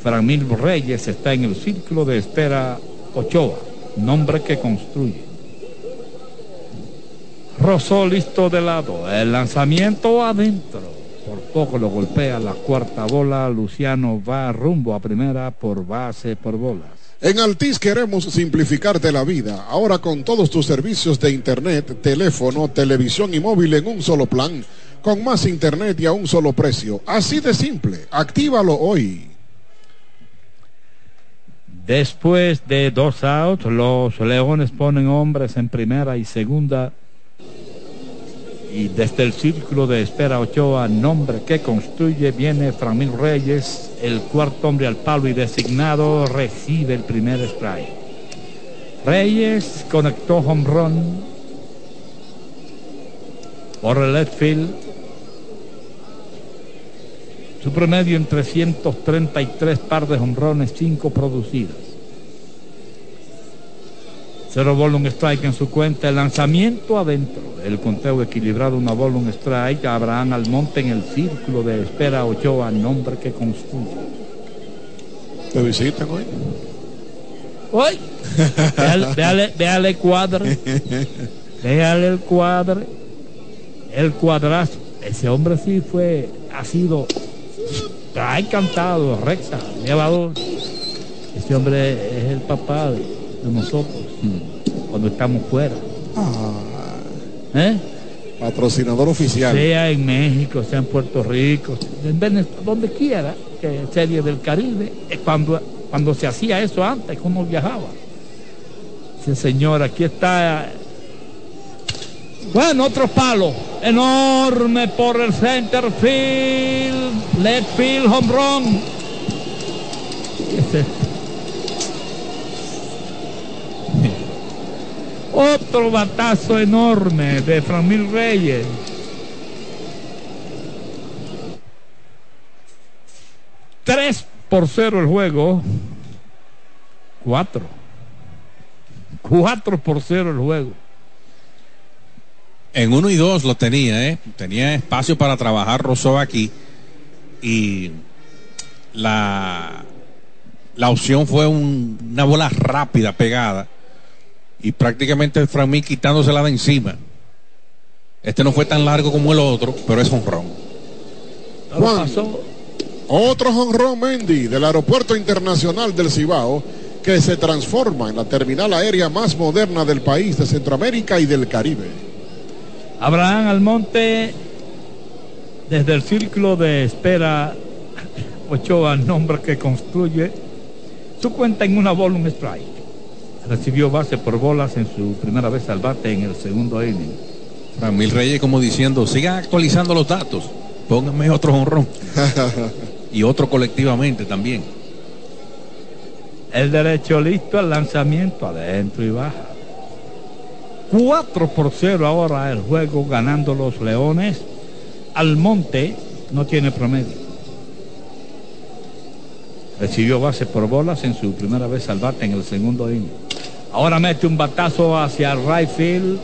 Framil Reyes está en el círculo de espera Ochoa, nombre que construye. Rosó listo de lado, el lanzamiento adentro. Por poco lo golpea la cuarta bola. Luciano va rumbo a primera por base por bolas. En Altis queremos simplificarte la vida. Ahora con todos tus servicios de internet, teléfono, televisión y móvil en un solo plan. Con más internet y a un solo precio. Así de simple. Actívalo hoy. Después de dos outs, los Leones ponen hombres en primera y segunda. Y desde el círculo de espera Ochoa, nombre que construye, viene Framil Reyes, el cuarto hombre al palo y designado recibe el primer strike. Reyes conectó home run por el left field. Su promedio en 333 par de honrones, 5 producidas. Cero bola, un strike en su cuenta. El lanzamiento adentro. El conteo equilibrado, una bola, un strike. Abraham Almonte en el círculo de espera. Ochoa, nombre que construye. ¿Te visitan hoy? ¡Uy! Véale, véale, cuadro. Véale el cuadro. El cuadrazo. Ese hombre sí fue, ha sido, ha encantado, recta, llevado. Ese hombre es el papá de, de nosotros cuando estamos fuera. ¿Eh? Patrocinador oficial. Sea en México, sea en Puerto Rico, en Venezuela, donde quiera, que serie del Caribe, es cuando, cuando se hacía eso antes, como viajaba. Sí, señor, aquí está. Bueno, otro palo enorme por el center field, left field, home run. Otro batazo enorme de Framil Reyes. Tres por cero el juego. Cuatro. Cuatro por cero el juego. En uno y dos lo tenía, ¿eh? Tenía espacio para trabajar Rosó aquí. Y la, la opción fue un- una bola rápida, pegada. Y prácticamente Framil quitándosela de encima. Este no fue tan largo como el otro, pero es honrón. Juan. Otro jonrón Mendy del Aeropuerto Internacional del Cibao que se transforma en la terminal aérea más moderna del país de Centroamérica y del Caribe. Abraham Almonte desde el círculo de espera Ochoa, nombre que construye su cuenta en una bola un strike. Recibió base por bolas en su primera vez al bate en el segundo inning. Ramil Reyes como diciendo, sigan actualizando los datos. Pónganme otro honrón. y otro colectivamente también. El derecho listo, el lanzamiento adentro y baja. 4 por 0 ahora el juego ganando los Leones. Almonte no tiene promedio. Recibió base por bolas en su primera vez al bate en el segundo inning. Ahora mete un batazo hacia el right field.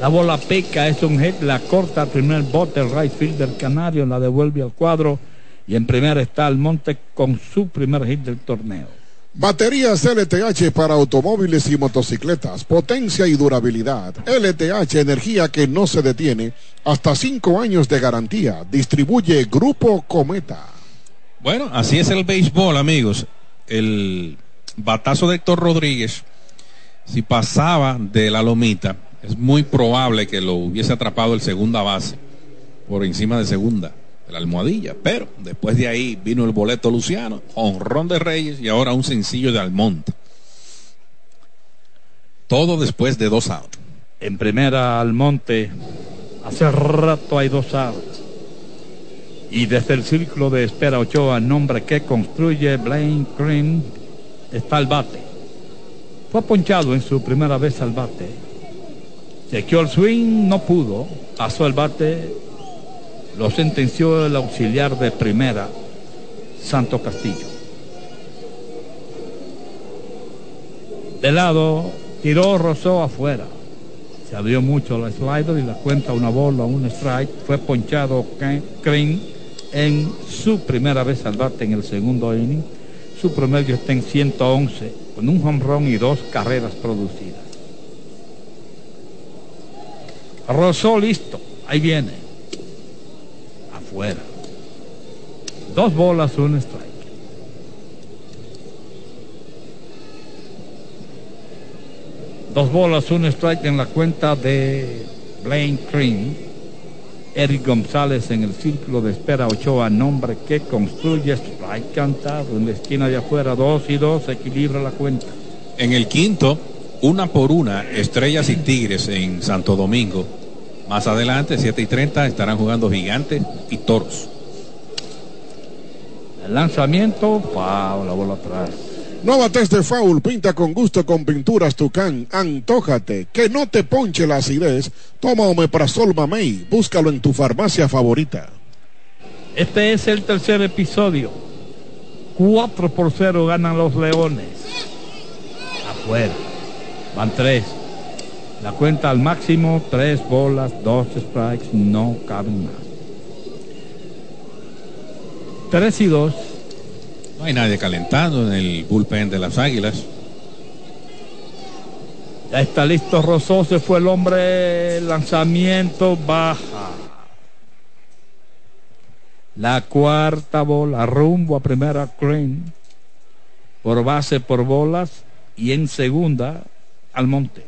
La bola pica, es un hit, la corta al primer bote, el right field del Canario, la devuelve al cuadro. Y en primera está Almonte con su primer hit del torneo. Baterías LTH para automóviles y motocicletas, potencia y durabilidad. LTH, energía que no se detiene, hasta cinco años de garantía. Distribuye Grupo Cometa. Bueno, así es el béisbol, amigos. El batazo de Héctor Rodríguez, si pasaba de la lomita, es muy probable que lo hubiese atrapado el segunda base por encima de segunda. la almohadilla. Pero después de ahí vino el boleto Luciano, honrón de Reyes y ahora un sencillo de Almonte. Todo después de dos outs. En primera Almonte, hace rato hay dos outs. Y desde el círculo de espera Ochoa, nombre que construye Blaine Green, está el bate. Fue ponchado en su primera vez al bate. Chequeó el swing, no pudo. Pasó el bate. Lo sentenció el auxiliar de primera, Santo Castillo. De lado, tiró Rosó afuera. Se abrió mucho la slider y la cuenta una bola, un strike. Fue ponchado Crane en su primera vez al bate en el segundo inning. Su promedio está en 111 con un home run y dos carreras producidas. Rosó listo, ahí viene. Afuera. Dos bolas, un strike. Dos bolas, un strike en la cuenta de Blaine Cream. Eric González en el círculo de espera Ochoa, nombre que construye strike cantado en la esquina de afuera, dos y dos, equilibra la cuenta. En el quinto, una por una, Estrellas y Tigres en Santo Domingo. Más adelante, 7 y 30, estarán jugando Gigantes y Toros. El lanzamiento, wow, la bola atrás. No bates de foul, pinta con gusto con pinturas Tucán. Antójate, que no te ponche la acidez. Toma Omeprazol Mamey, búscalo en tu farmacia favorita. Este es el tercer episodio. 4 por 0 ganan los Leones. Afuera. Van tres. La cuenta al máximo, tres bolas, dos strikes, no caben más. Tres y dos. No hay nadie calentando en el bullpen de las Águilas. Ya está listo Rosó, se fue el hombre, lanzamiento baja. La cuarta bola, rumbo a primera Crane, por base por bolas y en segunda al monte.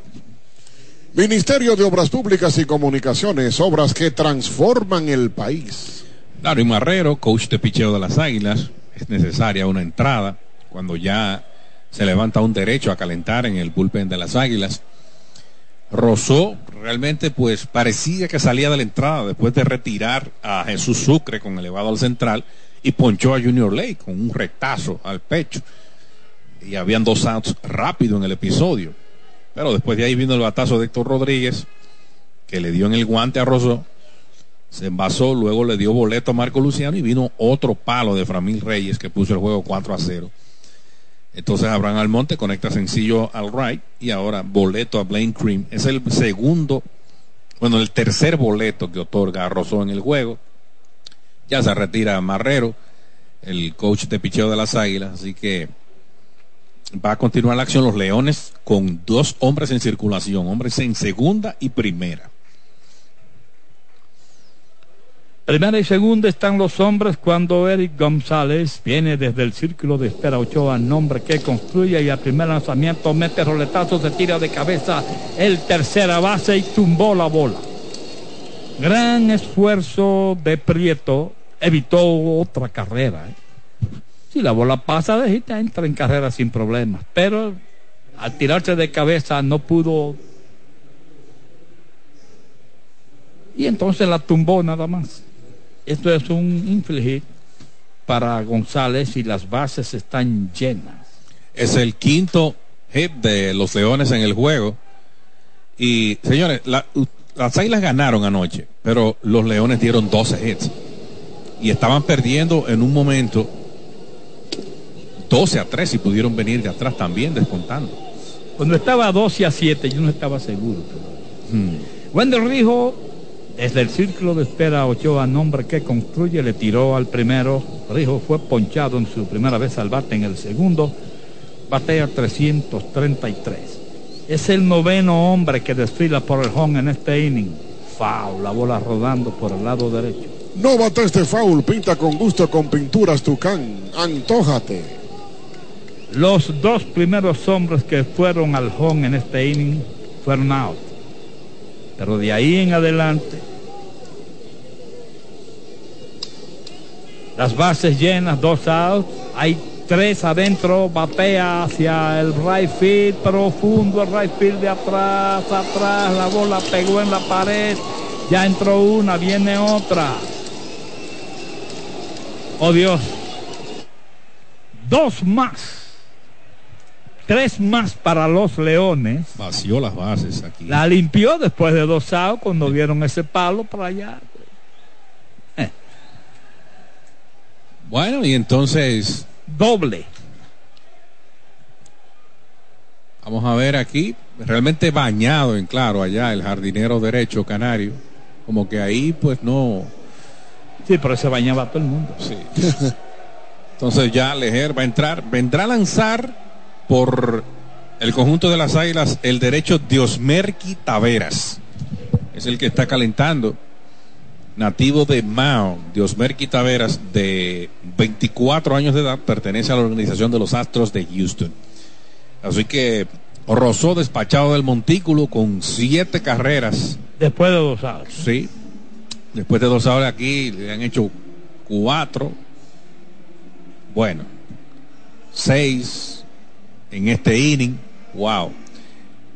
Ministerio de Obras Públicas y Comunicaciones, obras que transforman el país. Dario Marrero, coach de picheo de las Águilas, es necesaria una entrada cuando ya se levanta un derecho a calentar en el bullpen de las Águilas. Rosó realmente pues parecía que salía de la entrada después de retirar a Jesús Sucre con elevado al central y ponchó a Junior Lake con un rectazo al pecho. Y habían dos outs rápido en el episodio. Pero después de ahí vino el batazo de Héctor Rodríguez, que le dio en el guante a Rosó, se envasó, luego le dio boleto a Marco Luciano y vino otro palo de Framil Reyes que puso el juego 4 a 0. Entonces Abraham Almonte conecta sencillo al right y ahora boleto a Blaine Cream. Es el segundo, bueno, el tercer boleto que otorga a Rosó en el juego. Ya se retira Marrero, el coach de picheo de las Águilas, así que va a continuar la acción los Leones con dos hombres en circulación, hombres en segunda y primera. Primera y segunda están los hombres cuando Eric González viene desde el círculo de espera Ochoa, nombre que construye y al primer lanzamiento mete roletazo, se tira de cabeza el tercera base y tumbó la bola. Gran esfuerzo de Prieto, evitó otra carrera. ¿eh? Si la bola pasa de entra en carrera sin problemas. Pero al tirarse de cabeza no pudo. Y entonces la tumbó nada más. Esto es un infligir para González y las bases están llenas. Es el quinto hit de los Leones en el juego. Y señores, la, las Águilas ganaron anoche, pero los Leones dieron 12 hits. Y estaban perdiendo en un momento 12 a 3 y pudieron venir de atrás también descontando. Cuando estaba 12 a 7 yo no estaba seguro. Hmm. Wendell Rijo, desde el círculo de espera Ochoa, nombre que construye, le tiró al primero. Rijo fue ponchado en su primera vez al bate en el segundo. Batea 333. Es el noveno hombre que desfila por el home en este inning. Foul, la bola rodando por el lado derecho. No bates de foul, pinta con gusto con pinturas Tucán. Antójate. Los dos primeros hombres que fueron al home en este inning fueron out. Pero de ahí en adelante, Las bases llenas, dos outs. Hay tres adentro, batea hacia el right field, profundo el right field de atrás, atrás, la bola pegó en la pared, ya entró una, viene otra. Oh Dios, dos más. Tres más para los Leones. Vació las bases aquí. La limpió después de dos outs cuando vieron ese palo para allá. Eh. Bueno, y entonces Doble. Vamos a ver aquí, realmente bañado en claro allá el jardinero derecho canario. Como que ahí pues no. Sí, pero se bañaba todo el mundo. Sí. Entonces ya Lejer va a entrar, vendrá a lanzar por el conjunto de las águilas el derecho Diosmerqui Taveras. Es el que está calentando. Nativo de Mao, Diosmerqui Taveras, de 24 años de edad, pertenece a la organización de los Astros de Houston. Así que Rosó despachado del montículo con siete carreras. Después de dos outs. Sí. Después de dos outs aquí le han hecho cuatro. Bueno, seis en este inning. Wow.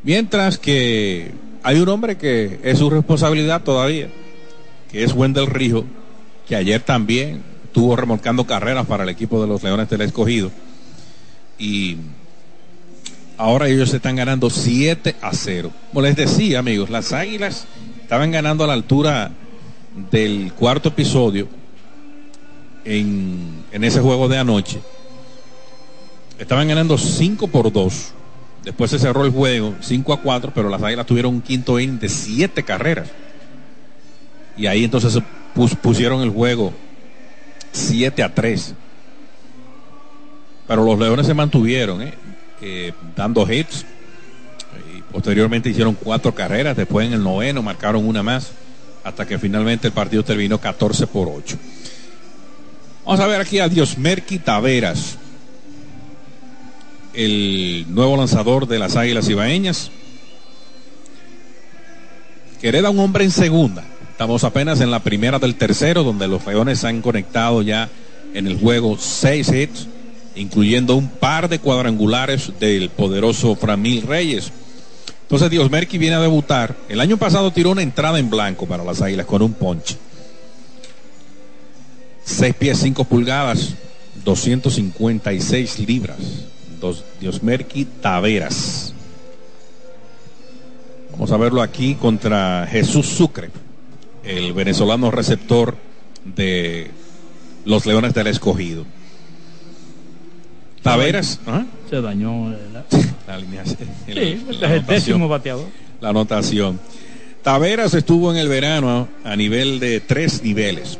Mientras que hay un hombre que es su responsabilidad todavía, que es Wendell Rijo, que ayer también estuvo remolcando carreras para el equipo de los Leones del Escogido. Y ahora ellos están ganando 7 a 0. Como les decía, amigos, las Águilas estaban ganando a la altura del cuarto episodio en ese juego de anoche. Estaban ganando 5 por 2. Después se cerró el juego 5 a 4, pero las Águilas tuvieron un quinto inning de 7 carreras. Y ahí entonces pus, pusieron el juego 7 a 3. Pero los Leones se mantuvieron, ¿eh? Eh, dando hits. Y posteriormente hicieron cuatro carreras. Después en el noveno marcaron una más. Hasta que finalmente el partido terminó 14 por 8. Vamos a ver aquí a Diosmerqui Taveras. El nuevo lanzador de las Águilas Ibaeñas. Que hereda un hombre en segunda. Estamos apenas en la primera del tercero, donde los Leones han conectado ya en el juego seis hits incluyendo un par de cuadrangulares del poderoso Framil Reyes. Entonces Diosmerqui viene a debutar. El año pasado tiró una entrada en blanco para las Águilas con un ponche. 6 pies 5 pulgadas, 256 libras. Dos, Diosmerqui Taveras. Vamos a verlo aquí contra Jesús Sucre, el venezolano receptor de los Leones del Escogido. Taveras. ¿Ah? Se dañó la, la. Sí, el, décimo bateador. La anotación. Taveras estuvo en el verano a, a nivel de tres niveles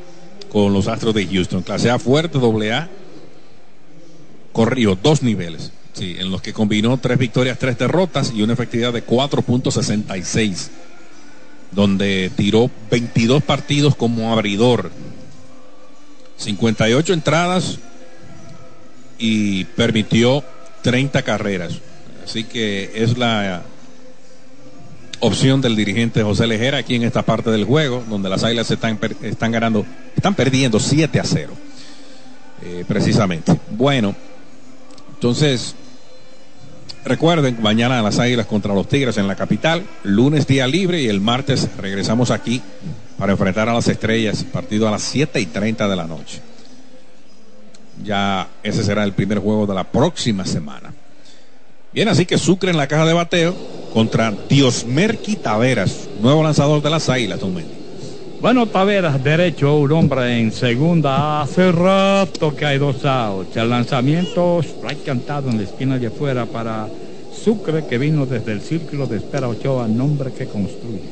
con los Astros de Houston. Clase A fuerte, doble A. Corrió dos niveles. Sí, en los que combinó tres victorias, tres derrotas y una efectividad de 4.66. Donde tiró 22 partidos como abridor. 58 entradas, y permitió 30 carreras. Así que es la opción del dirigente José Lejera aquí en esta parte del juego, donde las águilas están, están ganando, están perdiendo 7 a 0. Eh, precisamente. Bueno, entonces, recuerden, mañana las águilas contra los Tigres en la capital, lunes día libre y el martes regresamos aquí para enfrentar a las estrellas, partido a las 7 y 30 de la noche. Ya ese será el primer juego de la próxima semana. Bien, así que Sucre en la caja de bateo contra Diosmerqui Taveras, nuevo lanzador de las Águilas, Don Mendy. Bueno, Taveras, derecho, un hombre en segunda. Hace rato que hay dos outs. El lanzamiento strike cantado en la esquina de afuera para Sucre, que vino desde el círculo de espera Ochoa, nombre que construye.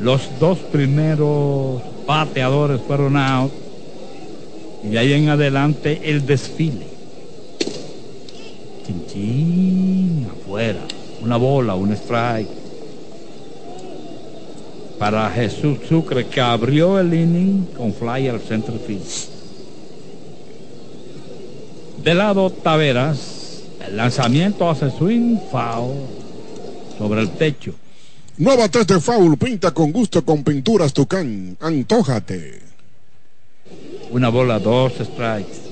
Los dos primeros bateadores fueron out y ahí en adelante el desfile. Chin, chin, afuera. Una bola, un strike. Para Jesús Sucre que abrió el inning con fly al center field. De lado Taveras, el lanzamiento hace swing, foul sobre el techo. Nueva test de foul, pinta con gusto con pinturas Tucán. Antójate. Una bola, dos strikes.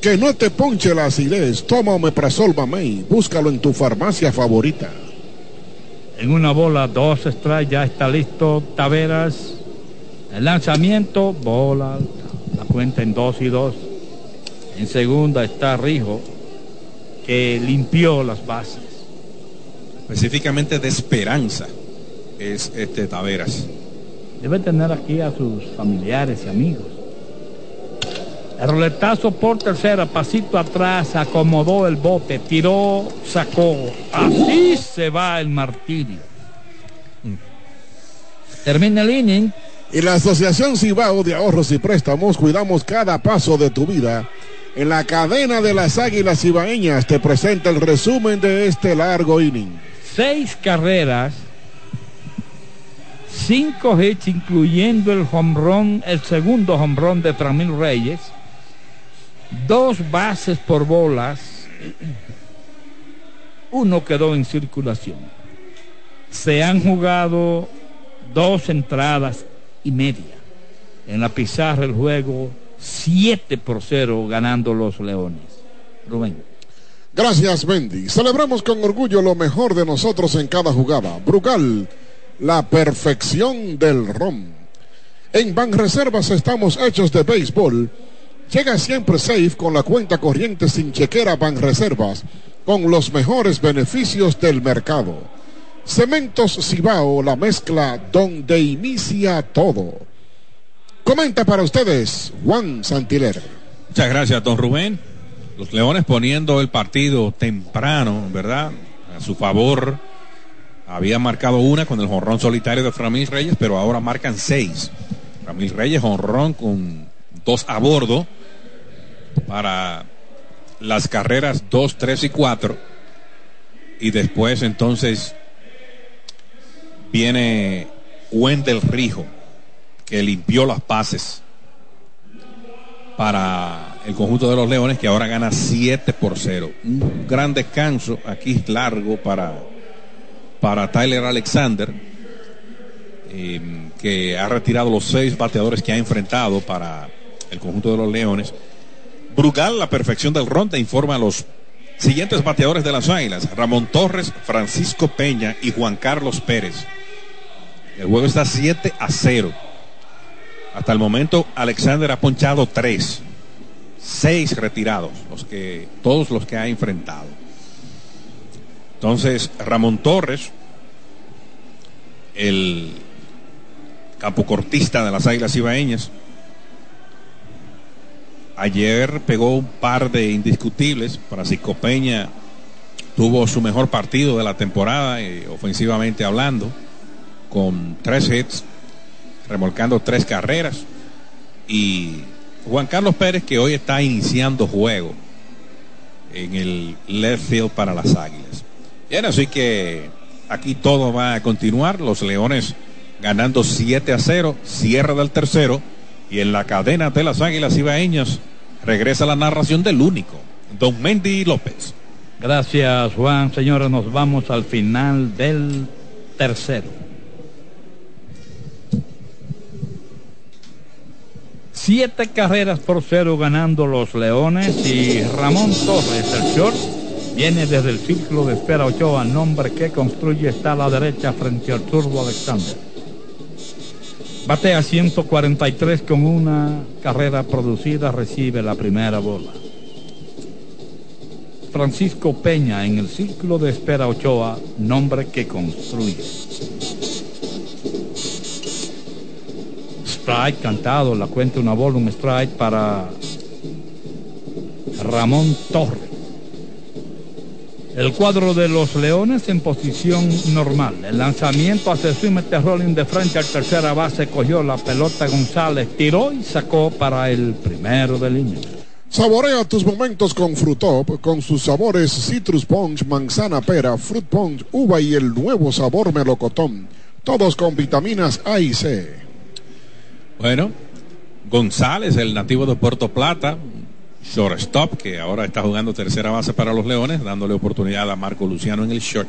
Que no te ponche la acidez. Toma Omeprazol Mamey. Búscalo en tu farmacia favorita. En una bola, dos strikes. Ya está listo Taveras. El lanzamiento, bola alta. La cuenta en dos y dos. En segunda está Rijo, que limpió las bases. Específicamente de esperanza es este Taveras. Debe tener aquí a sus familiares y amigos. El roletazo por tercera, pasito atrás, acomodó el bote, tiró, sacó. Así se va el martirio. Termina el inning. Y la Asociación Cibao de Ahorros y Préstamos cuidamos cada paso de tu vida. En la cadena de las Águilas Cibaeñas te presenta el resumen de este largo inning. Seis carreras cinco hits, incluyendo el home el segundo home de Framil Reyes, dos bases por bolas, uno quedó en circulación. Se han jugado dos entradas y media. En la pizarra el juego 7 por 0 ganando los Leones. Rubén. Gracias, Mendy. Celebramos con orgullo lo mejor de nosotros en cada jugada. Brugal la perfección del ron. En Banreservas estamos hechos de béisbol. Llega siempre safe con la cuenta corriente sin chequera Banreservas, con los mejores beneficios del mercado. Cementos Cibao, la mezcla donde inicia todo. Comenta para ustedes Juan Santiler. Muchas gracias, don Rubén. Los Leones poniendo el partido temprano, ¿verdad? A su favor había marcado una con el jonrón solitario de Framil Reyes, pero ahora marcan seis. Framil Reyes, jonrón con dos a bordo para las carreras 2, 3 y 4. Y después entonces viene Wendel Rijo, que limpió las pases para el conjunto de los Leones, que ahora gana 7 por 0. Un gran descanso aquí largo para para Tyler Alexander, em, que ha retirado los seis bateadores que ha enfrentado para el conjunto de los Leones. Brugal, la perfección del ronda, informa a los siguientes bateadores de las Águilas: Ramón Torres, Francisco Peña y Juan Carlos Pérez. El juego está 7 a 0. Hasta el momento, Alexander ha ponchado tres, seis retirados, los que, todos los que ha enfrentado. Entonces, Ramón Torres, el campocortista de las Águilas Ibaeñas, ayer pegó un par de indiscutibles. Francisco Peña tuvo su mejor partido de la temporada, eh, ofensivamente hablando, con tres hits, remolcando tres carreras. Y Juan Carlos Pérez, que hoy está iniciando juego en el left field para las Águilas. Bien, así que aquí todo va a continuar. Los Leones ganando 7 a 0, cierre del tercero. Y en la cadena de las Águilas Ibaeñas regresa la narración del único, don Mendy López. Gracias, Juan. Señores, nos vamos al final del tercero. Siete carreras por cero ganando los Leones y Ramón Torres, el short Viene desde el ciclo de espera Ochoa, nombre que construye está a la derecha frente al Turbo Alexander. Batea 143 con una carrera producida, recibe la primera bola. Francisco Peña en el ciclo de espera Ochoa, nombre que construye. Strike cantado, la cuenta una bola, un strike para Ramón Torres. El cuadro de los Leones en posición normal. El lanzamiento hacia su mete rolling de frente al tercera base, cogió la pelota González, tiró y sacó para el primero del inning. Saborea tus momentos con Frutop, con sus sabores Citrus Punch, manzana pera, Fruit Punch, uva y el nuevo sabor melocotón. Todos con vitaminas A y C. Bueno, González, el nativo de Puerto Plata, shortstop, que ahora está jugando tercera base para los Leones, dándole oportunidad a Marco Luciano en el short,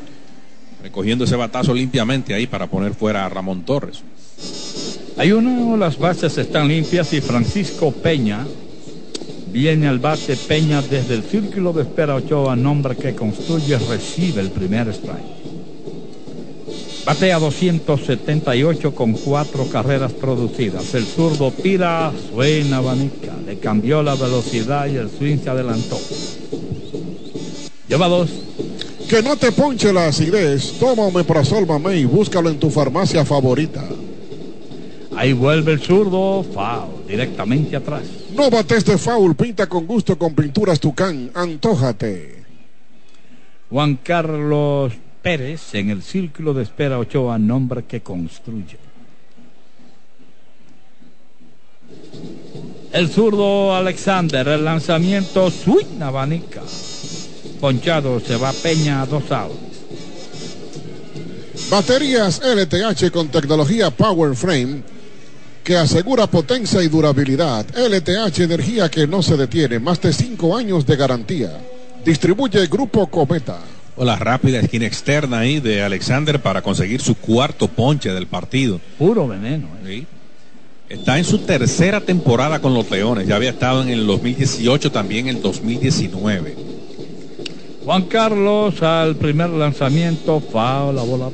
recogiendo ese batazo limpiamente ahí para poner fuera a Ramón Torres. Hay uno, las bases están limpias y Francisco Peña viene al bate Peña desde el círculo de espera Ochoa, nombre que construye, recibe el primer strike. Batea 278 con cuatro carreras producidas. El zurdo tira, suena abanica. Le cambió la velocidad y el swing se adelantó. Lleva dos. Que no te ponche la acidez. Toma Omeprazol Mamey y búscalo en tu farmacia favorita. Ahí vuelve el zurdo, foul, directamente atrás. No bates de foul, pinta con gusto con pinturas Tucán. Antójate. Juan Carlos Pérez en el círculo de espera Ochoa, nombre que construye. El zurdo Alexander, el lanzamiento swing abanica. Ponchado se va Peña a dos outs. Baterías LTH con tecnología Power Frame que asegura potencia y durabilidad. LTH energía que no se detiene, más de cinco años de garantía. Distribuye Grupo Cometa. O la rápida esquina externa ahí de Alexander para conseguir su cuarto ponche del partido. Puro veneno. ¿eh? Sí. Está en su tercera temporada con los Leones. Ya había estado en el 2018, también en el 2019. Juan Carlos al primer lanzamiento, foul, la bola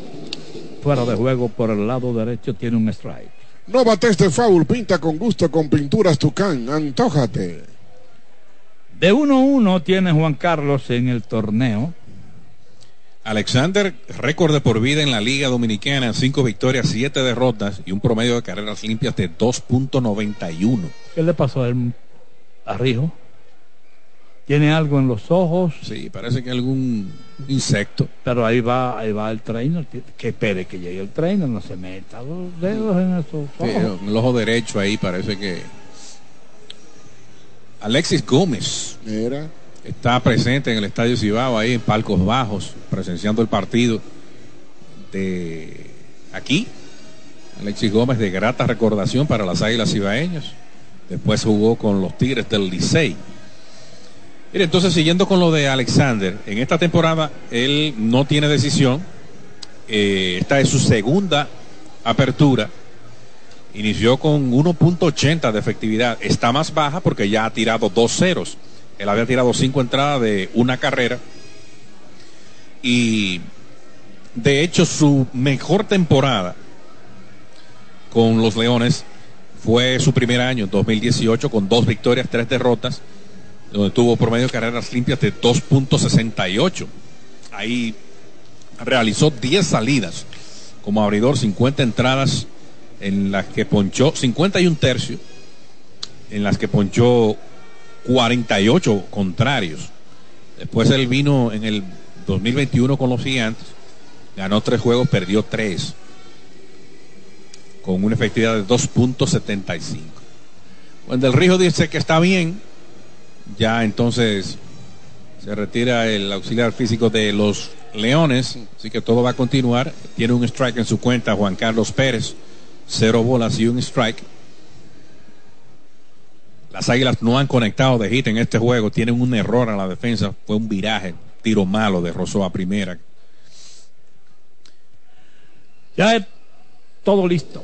fuera de juego por el lado derecho, tiene un strike. No bates de foul, pinta con gusto con pinturas Tucán, antójate. De 1-1 tiene Juan Carlos en el torneo. Alexander, récord de por vida en la Liga Dominicana, cinco victorias, siete derrotas y un promedio de carreras limpias de 2.91. ¿Qué le pasó a él? a Rijo? ¿Tiene algo en los ojos? Sí, parece que algún insecto. Pero ahí va, ahí va el trainer. Que espere que llegue el trainer, no se meta los dedos en esos ojos. Sí, el ojo derecho ahí parece que. Alexis Gómez. Mira. Está presente en el Estadio Cibao, ahí en Palcos Bajos, presenciando el partido de aquí. Alexis Gómez de grata recordación para las Águilas Cibaeñas. Después jugó con los Tigres del Licey. Mire, entonces siguiendo con lo de Alexander, en esta temporada él no tiene decisión. Eh, esta es su segunda apertura. Inició con 1.80 de efectividad. Está más baja porque ya ha tirado dos ceros. Él había tirado cinco entradas de una carrera. Y de hecho su mejor temporada con los Leones fue su primer año, 2018, con dos victorias, tres derrotas, donde tuvo promedio de carreras limpias de 2.68. Ahí realizó 10 salidas como abridor, 50 entradas en las que ponchó 51 tercios, en las que ponchó 48 contrarios. Después él vino en el 2021 con los gigantes, ganó tres juegos, perdió tres, con una efectividad de 2.75. Cuando el Rijo dice que está bien, ya entonces se retira el auxiliar físico de los Leones, así que todo va a continuar. Tiene un strike en su cuenta Juan Carlos Pérez, cero bolas y un strike. Las Águilas no han conectado de hit en este juego, tienen un error a la defensa, fue un viraje, tiro malo de Rosso a primera. Ya es todo listo.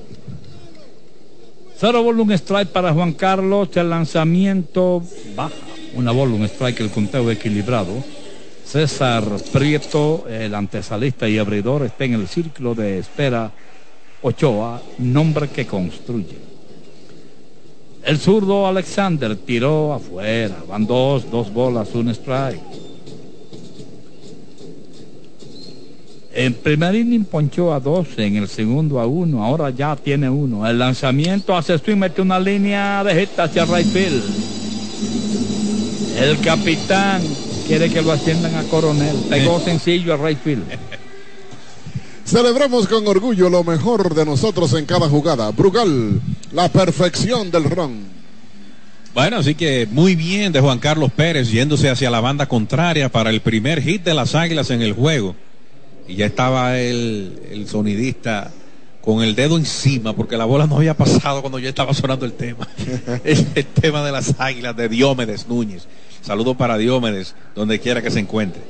Cero un strike para Juan Carlos, el lanzamiento baja. Una un strike, el conteo equilibrado. César Prieto, el antesalista y abridor, está en el círculo de espera Ochoa, nombre que construye. El zurdo Alexander tiró afuera. Van dos, dos bolas, un strike. En primer inning ponchó a dos, en el segundo a uno, ahora ya tiene uno. El lanzamiento hace swing, mete una línea de hit hacia right field. El capitán quiere que lo asciendan a coronel. Pegó sencillo a right field. Celebramos con orgullo lo mejor de nosotros en cada jugada. Brugal, la perfección del ron. Bueno, así que muy bien de Juan Carlos Pérez yéndose hacia la banda contraria para el primer hit de las Águilas en el juego. Y ya estaba el, el sonidista con el dedo encima porque la bola no había pasado cuando ya estaba sonando el tema. el, el tema de las Águilas de Diomedes Núñez. Saludo para Diomedes, donde quiera que se encuentre.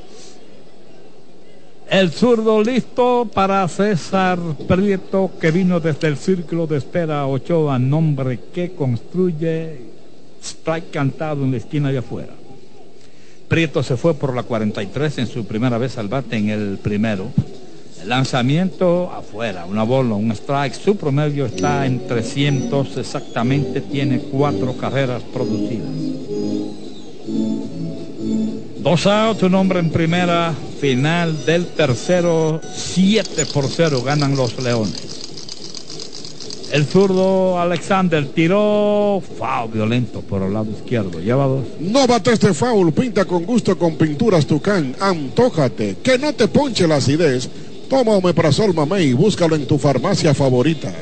El zurdo listo para César Prieto, que vino desde el círculo de espera Ochoa, nombre que construye strike cantado en la esquina de afuera. Prieto se fue por la 43 en su primera vez al bate en el primero. El lanzamiento afuera, una bola, un strike. Su promedio está en 300 exactamente. Tiene cuatro carreras producidas. Dos outs, un hombre en primera, final del tercero, 7 por 0 ganan los Leones. El zurdo Alexander tiró foul violento por el lado izquierdo. Lleva dos. No bates de foul, pinta con gusto con pinturas Tucán. Antójate, que no te ponche la acidez. Toma Omeprazol Mamey, búscalo en tu farmacia favorita.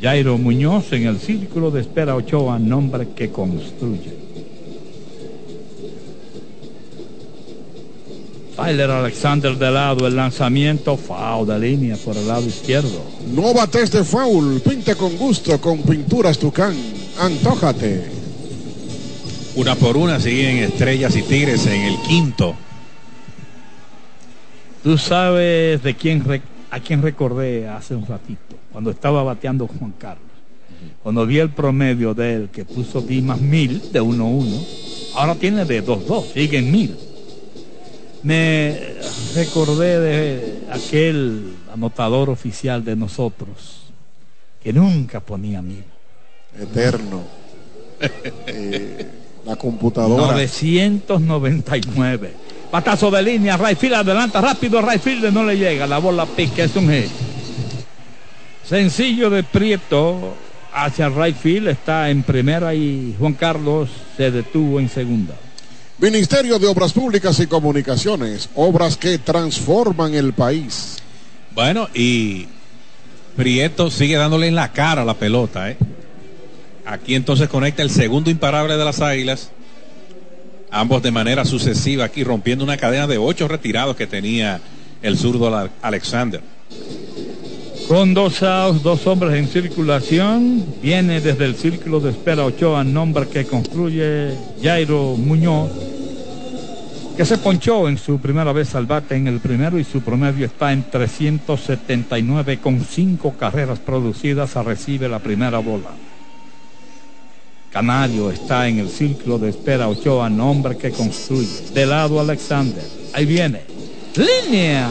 Jairo Muñoz en el círculo de espera Ochoa, nombre que construye. Tyler Alexander de lado, el lanzamiento, foul de línea por el lado izquierdo. No bates de foul, pinte con gusto con pinturas Tucán. Antójate. Una por una siguen estrellas y tigres en el quinto. Tú sabes de quién a quién recordé hace un ratito, cuando estaba bateando Juan Carlos. Cuando vi el promedio de él, que puso D más mil de 1-1, ahora tiene de 2-2, sigue en mil me recordé de aquel anotador oficial de nosotros que nunca ponía mil. Eterno. Eh, la computadora. 999. Patazo de línea, Rayfield adelanta rápido, Rayfield no le llega, la bola pica, es un hit. Sencillo de Prieto hacia Rayfield, está en primera y Juan Carlos se detuvo en segunda. Ministerio de Obras Públicas y Comunicaciones, obras que transforman el país. Bueno, y Prieto sigue dándole en la cara a la pelota. ¿eh? Aquí entonces conecta el segundo imparable de las Águilas. Ambos de manera sucesiva aquí rompiendo una cadena de ocho retirados que tenía el zurdo Alexander. Con dos outs, dos hombres en circulación, viene desde el círculo de espera Ochoa, nombre que construye Jairo Muñoz, que se ponchó en su primera vez al bate en el primero y su promedio está en 379 con cinco carreras producidas, a recibe la primera bola. Canario está en el círculo de espera Ochoa, nombre que construye. De lado Alexander, ahí viene. Línea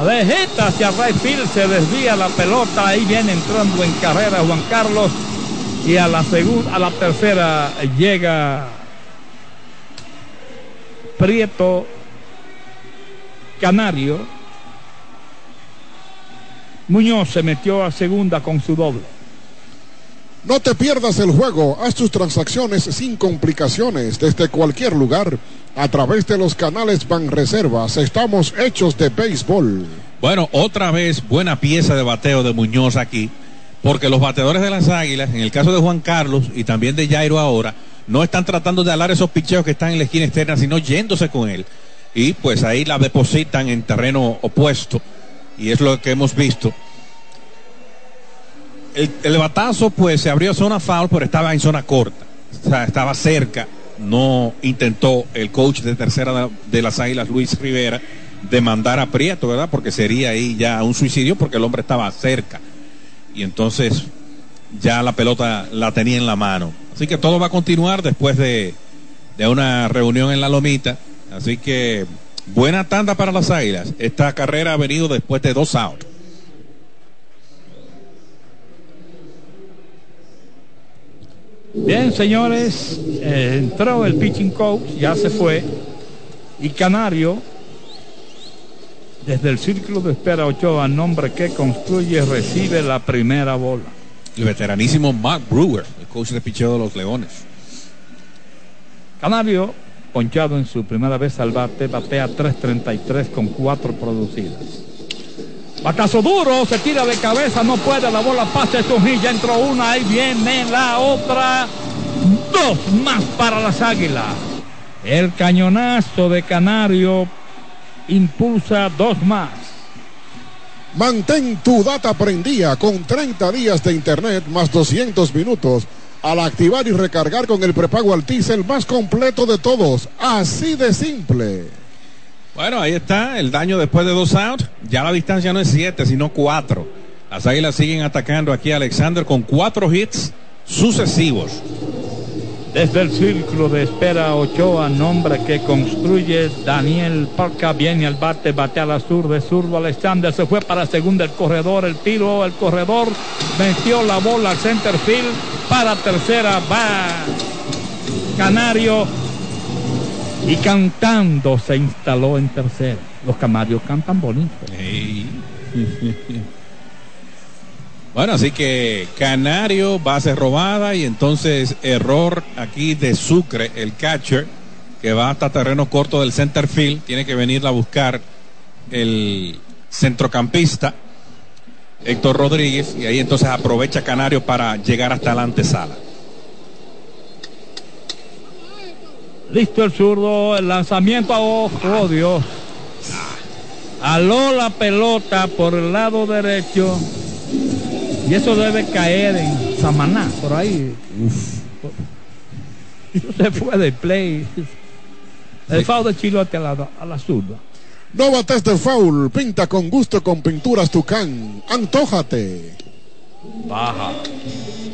Vegeta hacia Rayfield, se desvía la pelota, ahí viene entrando en carrera Juan Carlos y a la segunda, a la tercera llega Prieto Canario. Muñoz se metió a segunda con su doble. No te pierdas el juego, haz tus transacciones sin complicaciones desde cualquier lugar a través de los canales Banreservas. Estamos hechos de béisbol. Bueno, otra vez buena pieza de bateo de Muñoz aquí, porque los bateadores de las Águilas, en el caso de Juan Carlos y también de Jairo ahora, no están tratando de alar esos picheos que están en la esquina externa, sino yéndose con él. Y pues ahí la depositan en terreno opuesto. Y es lo que hemos visto el, batazo pues se abrió zona foul, pero estaba en zona corta. O sea, estaba cerca. No intentó el coach de tercera de las Águilas, Luis Rivera, demandar a Prieto, ¿verdad? Porque sería ahí ya un suicidio porque el hombre estaba cerca. Y entonces ya la pelota la tenía en la mano. Así que todo va a continuar después de, de una reunión en la lomita. Así que buena tanda para las Águilas. Esta carrera ha venido después de dos outs. Bien, señores, eh, entró el pitching coach, ya se fue. Y Canario, desde el círculo de espera Ochoa, nombre que construye, recibe la primera bola. El veteranísimo Mark Brewer, el coach de picheo de los Leones. Canario, ponchado en su primera vez al bate, batea 3.33 con cuatro producidas. Batazo duro, se tira de cabeza, no puede, la bola pasa, un ya entró una, ahí viene la otra. Dos más para las águilas. El cañonazo de Canario impulsa dos más. Mantén tu data prendida con 30 días de internet más 200 minutos al activar y recargar con el prepago Altis el más completo de todos. Así de simple. Bueno, ahí está el daño después de dos outs. Ya la distancia no es siete, sino cuatro. Las águilas siguen atacando aquí a Alexander con cuatro hits sucesivos. Desde el círculo de espera Ochoa, nombre que construye Daniel Parca, viene al bate, bate a la sur de zurdo Alexander, se fue para segunda el corredor, el tiro, el corredor, metió la bola al center field, para tercera va Canario y cantando se instaló en tercera. Los canarios cantan bonito. Bueno, así que Canario, base robada y entonces error aquí de Sucre, el catcher, que va hasta terreno corto del center field, tiene que venirla a buscar el centrocampista Héctor Rodríguez y ahí entonces aprovecha Canario para llegar hasta la antesala. Listo el zurdo, el lanzamiento, oh, oh Dios. Aló la pelota por el lado derecho. Y eso debe caer en Samaná, por ahí. Uf. Se fue de play. El foul de Chilote a la, a la zurda. No bates de foul, pinta con gusto con pinturas Tucán. Antójate. Baja.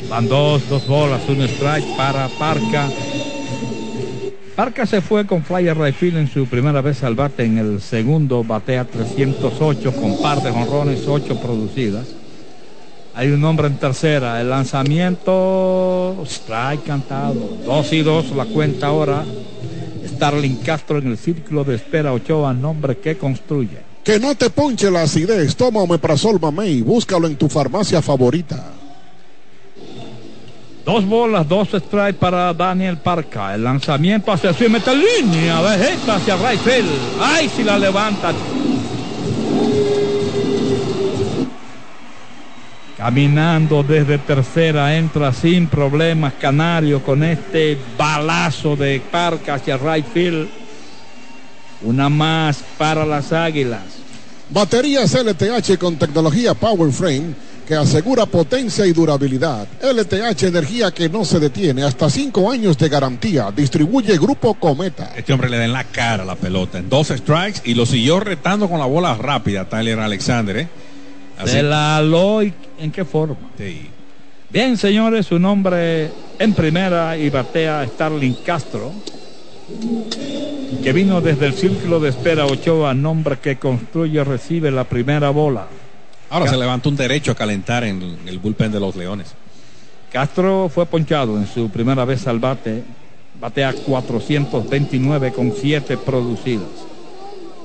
Van dos, dos bolas, un strike para Parca. Parca se fue con Flyer Rayfield en su primera vez al bate. En el segundo batea 308 con par de jonrones, 8 producidas. Hay un hombre en tercera. El lanzamiento. Strike cantado. Dos y dos la cuenta ahora. Starling Castro en el círculo de espera Ochoa, nombre que construye. Que no te ponche la acidez. Toma Omeprazol Mamey. Búscalo en tu farmacia favorita. Dos bolas, dos strikes para Daniel Parca. El lanzamiento hacia su mete línea. Vegeta hacia Rayfield. Ay, si la levanta. Caminando desde tercera, entra sin problemas Canario con este balazo de Parca hacia field. Una más para las Águilas. Baterías LTH con tecnología Power Frame que asegura potencia y durabilidad. LTH Energía que no se detiene. Hasta cinco años de garantía. Distribuye Grupo Cometa. Este hombre le da en la cara la pelota en dos strikes y lo siguió retando con la bola rápida Tyler Alexander. ¿eh? De la Aloy, ¿en qué forma? Sí. Bien, señores, su nombre en primera y batea Starling Castro, que vino desde el círculo de espera Ochoa, nombre que construye, recibe la primera bola. Ahora se levanta un derecho a calentar en el bullpen de los Leones. Castro fue ponchado en su primera vez al bate, batea 429 con 7 producidas.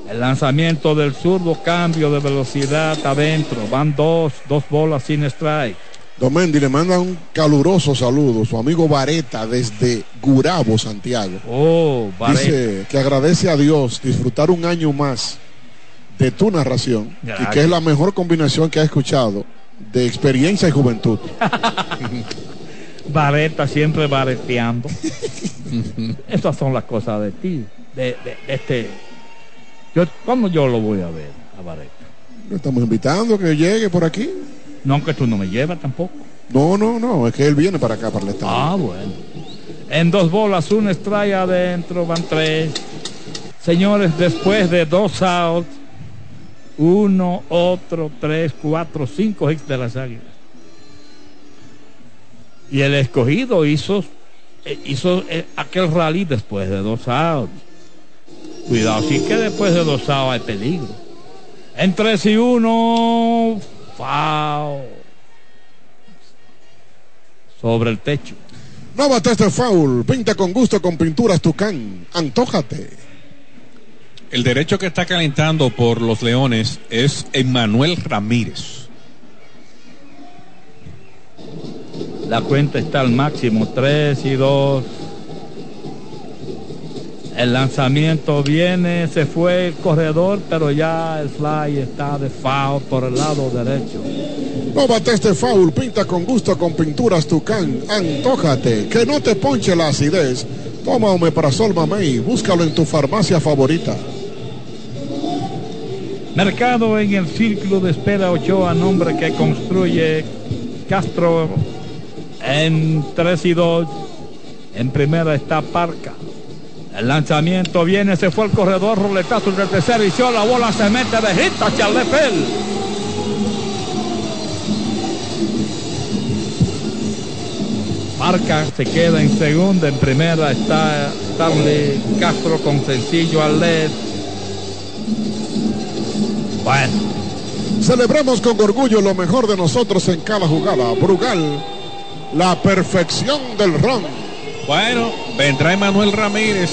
El lanzamiento del zurdo, cambio de velocidad adentro. Van dos, dos bolas sin strike. Domendi le manda un caluroso saludo, su amigo Vareta desde Gurabo, Santiago. Oh, Vareta. Dice que agradece a Dios disfrutar un año más de tu narración Gracias. y que es la mejor combinación que ha escuchado de experiencia y juventud. Vareta siempre vareteando. Estas son las cosas de ti, de, de, de este yo, ¿Cómo yo lo voy a ver a Vareta? Lo estamos invitando a que llegue por aquí. No, que tú no me llevas tampoco. No, no, no, es que él viene para acá, para el estado. Ah, bueno. En dos bolas, un strike adentro, van tres. Señores, después de dos outs, uno, otro, tres, cuatro, cinco hits de las águilas. Y el escogido hizo, hizo aquel rally después de dos outs. Cuidado, sí que después de dos outs hay peligro. En 3 y 1, foul. Sobre el techo. No bates de foul. Pinta con gusto con pinturas Tucán. Antójate. El derecho que está calentando por los Leones es Emanuel Ramírez. La cuenta está al máximo, 3 y 2. El lanzamiento viene, se fue el corredor, pero ya el fly está de foul por el lado derecho. No bates de foul, pinta con gusto con pinturas Tucán. Antójate, que no te ponche la acidez. Toma Omeprazol Mamey, búscalo en tu farmacia favorita. Mercado en el círculo de espera Ochoa, nombre que construye Castro en 3 y 2. En primera está Parca. El lanzamiento viene, se fue el corredor, roletazo del tercer visión, la bola se mete de hit hacia el Lepel. Marca se queda en segunda, en primera está Starley Castro con sencillo al LED. Bueno. Celebremos con orgullo lo mejor de nosotros en cada jugada. Brugal, la perfección del ron. Bueno, vendrá Emanuel Ramírez.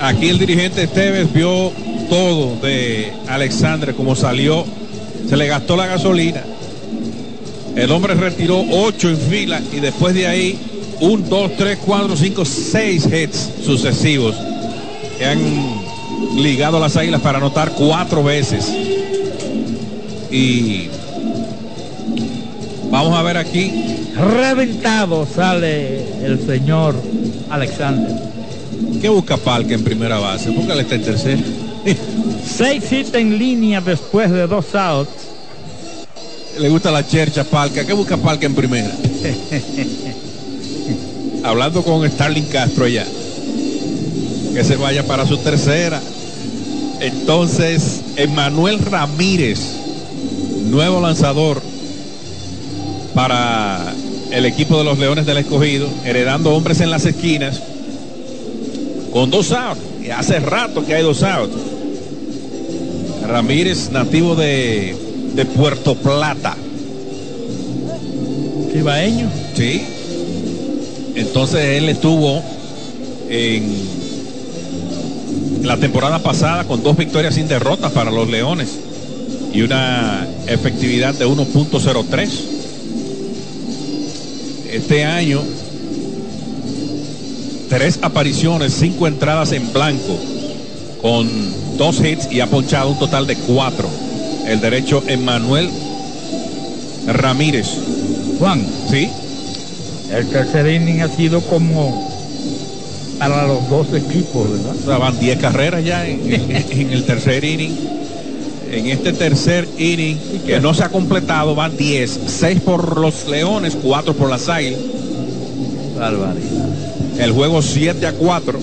Aquí el dirigente Esteves vio todo de Alexandre, como salió. Se le gastó la gasolina. El hombre retiró ocho en fila y después de ahí, un, dos, tres, cuatro, cinco, seis hits sucesivos que han ligado a las águilas para anotar cuatro veces. Y vamos a ver aquí. Reventado sale el señor Alexander. ¿Qué busca Palca en primera base? Porque él está en tercera. Seis hits en línea después de dos outs. Le gusta la chercha Palca. ¿Qué busca Palca en primera? Hablando con Starling Castro allá. Que se vaya para su tercera. Entonces, Emanuel Ramírez, nuevo lanzador para el equipo de los Leones del Escogido, heredando hombres en las esquinas, con dos outs. Y hace rato que hay dos outs. Ramírez, nativo de, de Puerto Plata. Cibaeño. Sí. Entonces él estuvo en la temporada pasada con dos victorias sin derrotas para los Leones y una efectividad de 1.03. Este año, tres apariciones, cinco entradas en blanco, con dos hits y ha ponchado un total de cuatro. El derecho Emmanuel Ramírez. Juan. Sí. El tercer inning ha sido como para los dos equipos, ¿verdad? O sea, van 10 carreras ya en, en, el tercer inning. En este tercer inning que no se ha completado van 10, 6 por los Leones, 4 por las Águilas. Barbaridad. El juego 7 a 4.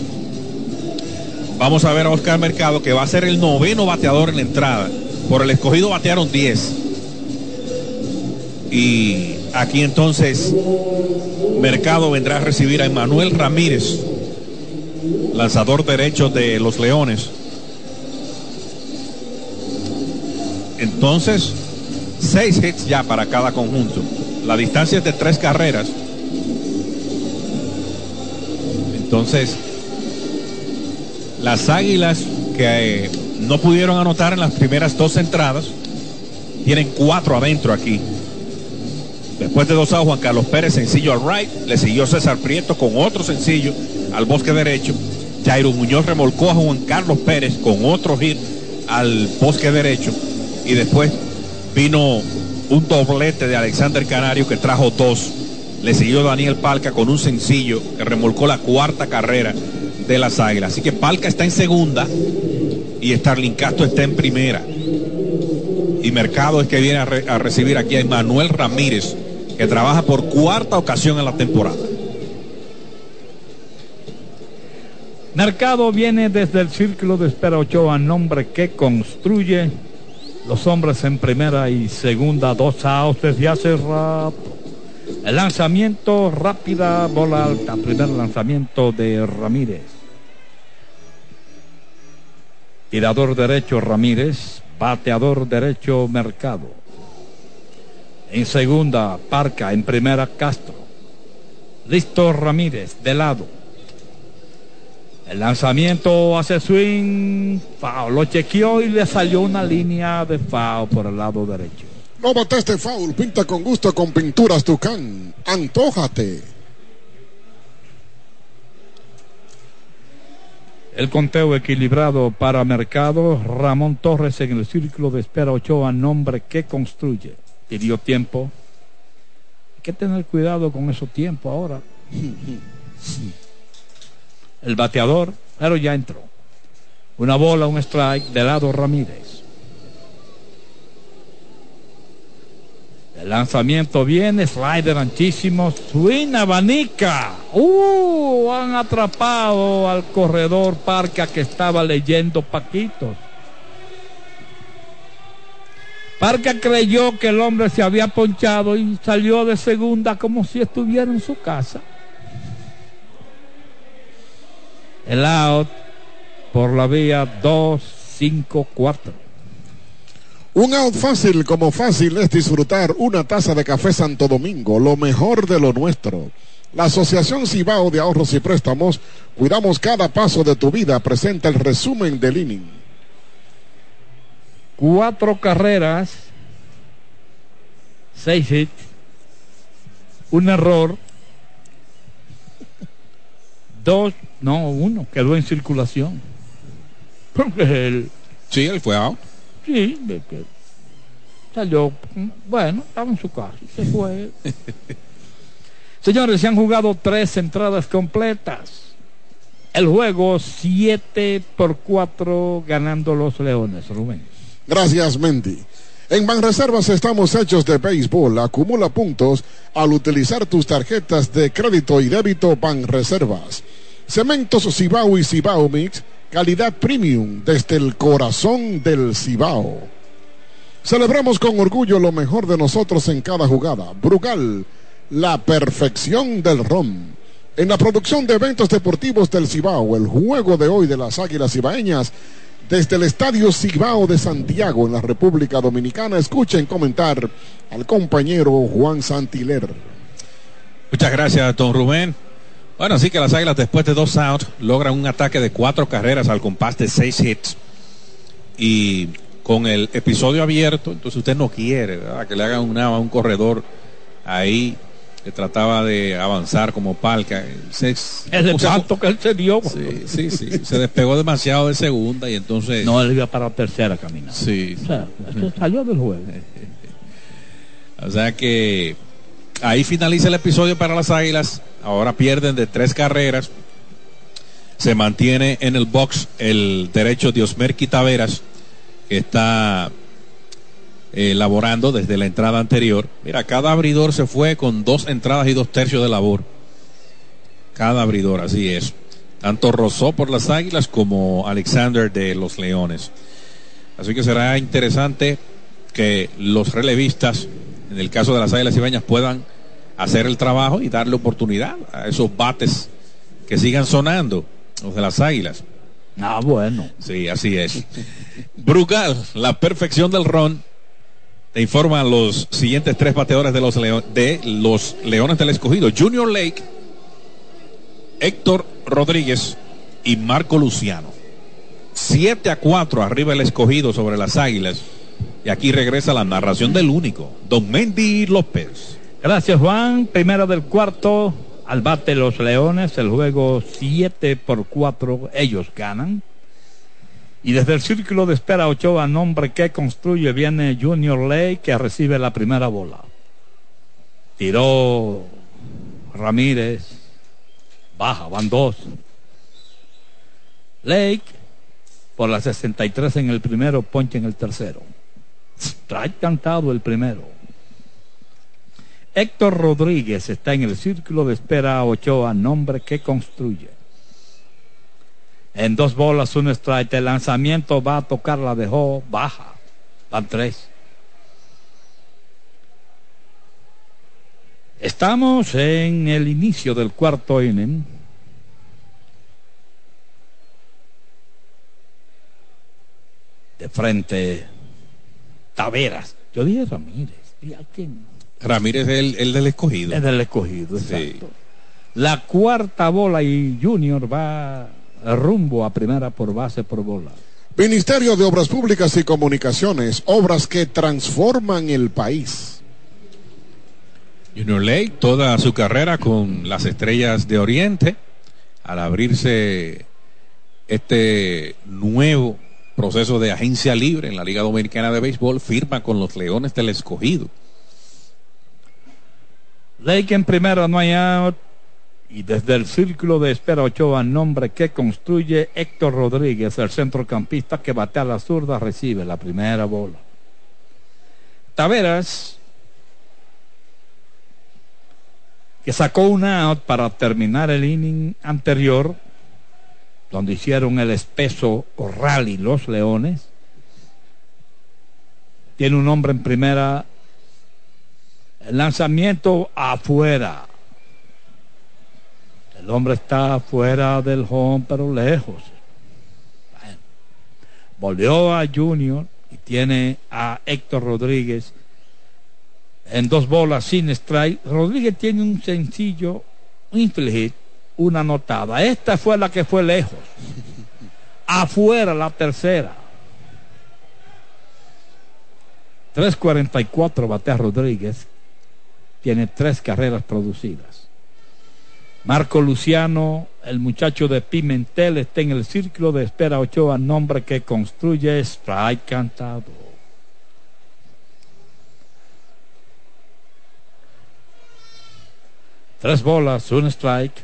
Vamos a ver a Oscar Mercado que va a ser el noveno bateador en la entrada. Por el escogido batearon 10. Y aquí entonces Mercado vendrá a recibir a Emanuel Ramírez, lanzador derecho de los Leones. Entonces, seis hits ya para cada conjunto. La distancia es de tres carreras. Entonces, las águilas que eh, no pudieron anotar en las primeras dos entradas, tienen cuatro adentro aquí. Después de dos a Juan Carlos Pérez, sencillo al right, le siguió César Prieto con otro sencillo al bosque derecho. Jairo Muñoz remolcó a Juan Carlos Pérez con otro hit al bosque derecho. Y después vino un doblete de Alexander Canario que trajo dos. Le siguió Daniel Palca con un sencillo que remolcó la cuarta carrera de las águilas. Así que Palca está en segunda y Starling Castro está en primera. Y Mercado es que viene a, a recibir aquí a Manuel Ramírez, que trabaja por cuarta ocasión en la temporada. Mercado viene desde el círculo de espera Ochoa, nombre que construye los hombres en primera y segunda, dos outs desde hace rato. El lanzamiento rápida, bola alta, primer lanzamiento de Ramírez. Tirador derecho Ramírez, bateador derecho Mercado. En segunda, Parca, en primera Castro. Listo Ramírez, de lado. El lanzamiento hace swing, foul. Lo chequeó y le salió una línea de foul por el lado derecho. No bateste foul, pinta con gusto con pinturas Tucán. Antójate. El conteo equilibrado para Mercado. Ramón Torres en el círculo de espera Ochoa, nombre que construye. Pidió tiempo. Hay que tener cuidado con esos tiempos ahora. El bateador, pero ya entró. Una bola, un strike de lado Ramírez. El lanzamiento viene, slider anchísimo, swing abanica. ¡Uh! han atrapado al corredor Parca que estaba leyendo Paquitos. Parca creyó que el hombre se había ponchado y salió de segunda como si estuviera en su casa. El out por la vía 2, 5, 4. Un out fácil como fácil es disfrutar una taza de café Santo Domingo, lo mejor de lo nuestro. La Asociación Cibao de Ahorros y Préstamos, cuidamos cada paso de tu vida, presenta el resumen del inning. Cuatro carreras, seis hits, un error, dos, no, uno, quedó en circulación. Porque él, Sí, él fue out. sí, de que salió, bueno, estaba en su casa, y se fue. Señores, se han jugado tres entradas completas. El juego 7 por 4 ganando los Leones, Rubén. Gracias, Mendy. En Banreservas estamos hechos de béisbol. Acumula puntos al utilizar tus tarjetas de crédito y débito Banreservas. Cementos Cibao y Cibao Mix, calidad premium desde el corazón del Cibao. Celebramos con orgullo lo mejor de nosotros en cada jugada. Brugal, la perfección del ron. En la producción de eventos deportivos del Cibao, el juego de hoy de las Águilas Cibaeñas, desde el Estadio Cibao de Santiago, en la República Dominicana, escuchen comentar al compañero Juan Santiler. Muchas gracias, don Rubén. Bueno, así que las Águilas después de dos outs logran un ataque de cuatro carreras al compás de seis hits. Y con el episodio abierto, entonces usted no quiere que le hagan una, un corredor ahí que trataba de avanzar como palca. Se, Es el salto que él se dio. Sí, sí, sí. Se despegó demasiado de segunda y entonces. No, él iba para tercera caminando. Sí. O sea, salió del juego. O sea que ahí finaliza el episodio para las Águilas. Ahora pierden de tres carreras. Se mantiene en el box el derecho de Osmerqui Taveras, que está eh, laborando desde la entrada anterior. Mira, cada abridor se fue con dos entradas y dos tercios de labor. Cada abridor, así es. Tanto Rosó por las Águilas como Alexander de los Leones. Así que será interesante que los relevistas, en el caso de las Águilas Ibañas, puedan hacer el trabajo y darle oportunidad a esos bates que sigan sonando, los de las Águilas. Ah, bueno. Sí, así es. Brugal, la perfección del ron. Te informan los siguientes tres bateadores de los, de los Leones del Escogido. Junior Lake, Héctor Rodríguez y Marco Luciano. 7 a 4 arriba el Escogido sobre las Águilas. Y aquí regresa la narración del único, Don Mendy López. Gracias, Juan. Primero del cuarto, al bate los Leones. El juego 7 por 4. Ellos ganan. Y desde el círculo de espera Ochoa, nombre que construye, viene Junior Ley que recibe la primera bola. Tiró Ramírez. Baja, van dos. Lake por la 63 en el primero, ponche en el tercero. Trae cantado el primero. Héctor Rodríguez está en el círculo de espera Ochoa, nombre que construye. En dos bolas, un strike. El lanzamiento va a tocar, la dejó baja. Van tres. Estamos en el inicio del cuarto inning. De frente, Taveras. Yo dije Ramírez. ¿Y a quién? Ramírez es el, el del Escogido. Es del escogido, Sí. exacto. La cuarta bola y Junior va rumbo a primera por base por bola. Ministerio de Obras Públicas y Comunicaciones, obras que transforman el país. Junior Lake, toda su carrera con las estrellas de Oriente, al abrirse este nuevo proceso de agencia libre en la Liga Dominicana de Béisbol, firma con los Leones del Escogido. Lake en primera no hay out. Y desde el círculo de espera Ochoa, nombre que construye Héctor Rodríguez, el centrocampista que batea a la zurda, recibe la primera bola. Taveras que sacó una out para terminar el inning anterior, donde hicieron el espeso rally los Leones. Tiene un hombre en primera. El lanzamiento afuera. El hombre está fuera del home, pero lejos. Volvió a Junior y tiene a Héctor Rodríguez en dos bolas sin strike. Rodríguez tiene un sencillo infield una anotada. Esta fue la que fue lejos. Afuera la tercera. 3.44 batea Rodríguez. Tiene tres carreras producidas. Marco Luciano, el muchacho de Pimentel, está en el círculo de espera Ochoa, nombre que construye strike cantado. Tres bolas, un strike.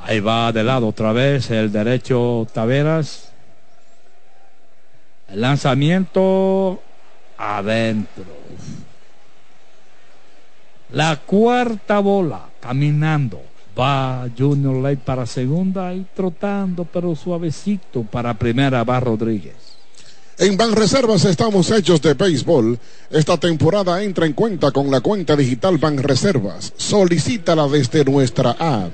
Ahí va de lado otra vez el derecho Taveras. El lanzamiento adentro. La cuarta bola caminando. Va Junior Lake para segunda y trotando, pero suavecito para primera va Rodríguez. En Banreservas estamos hechos de béisbol. Esta temporada entra en cuenta con la cuenta digital Banreservas. Solicítala desde nuestra app.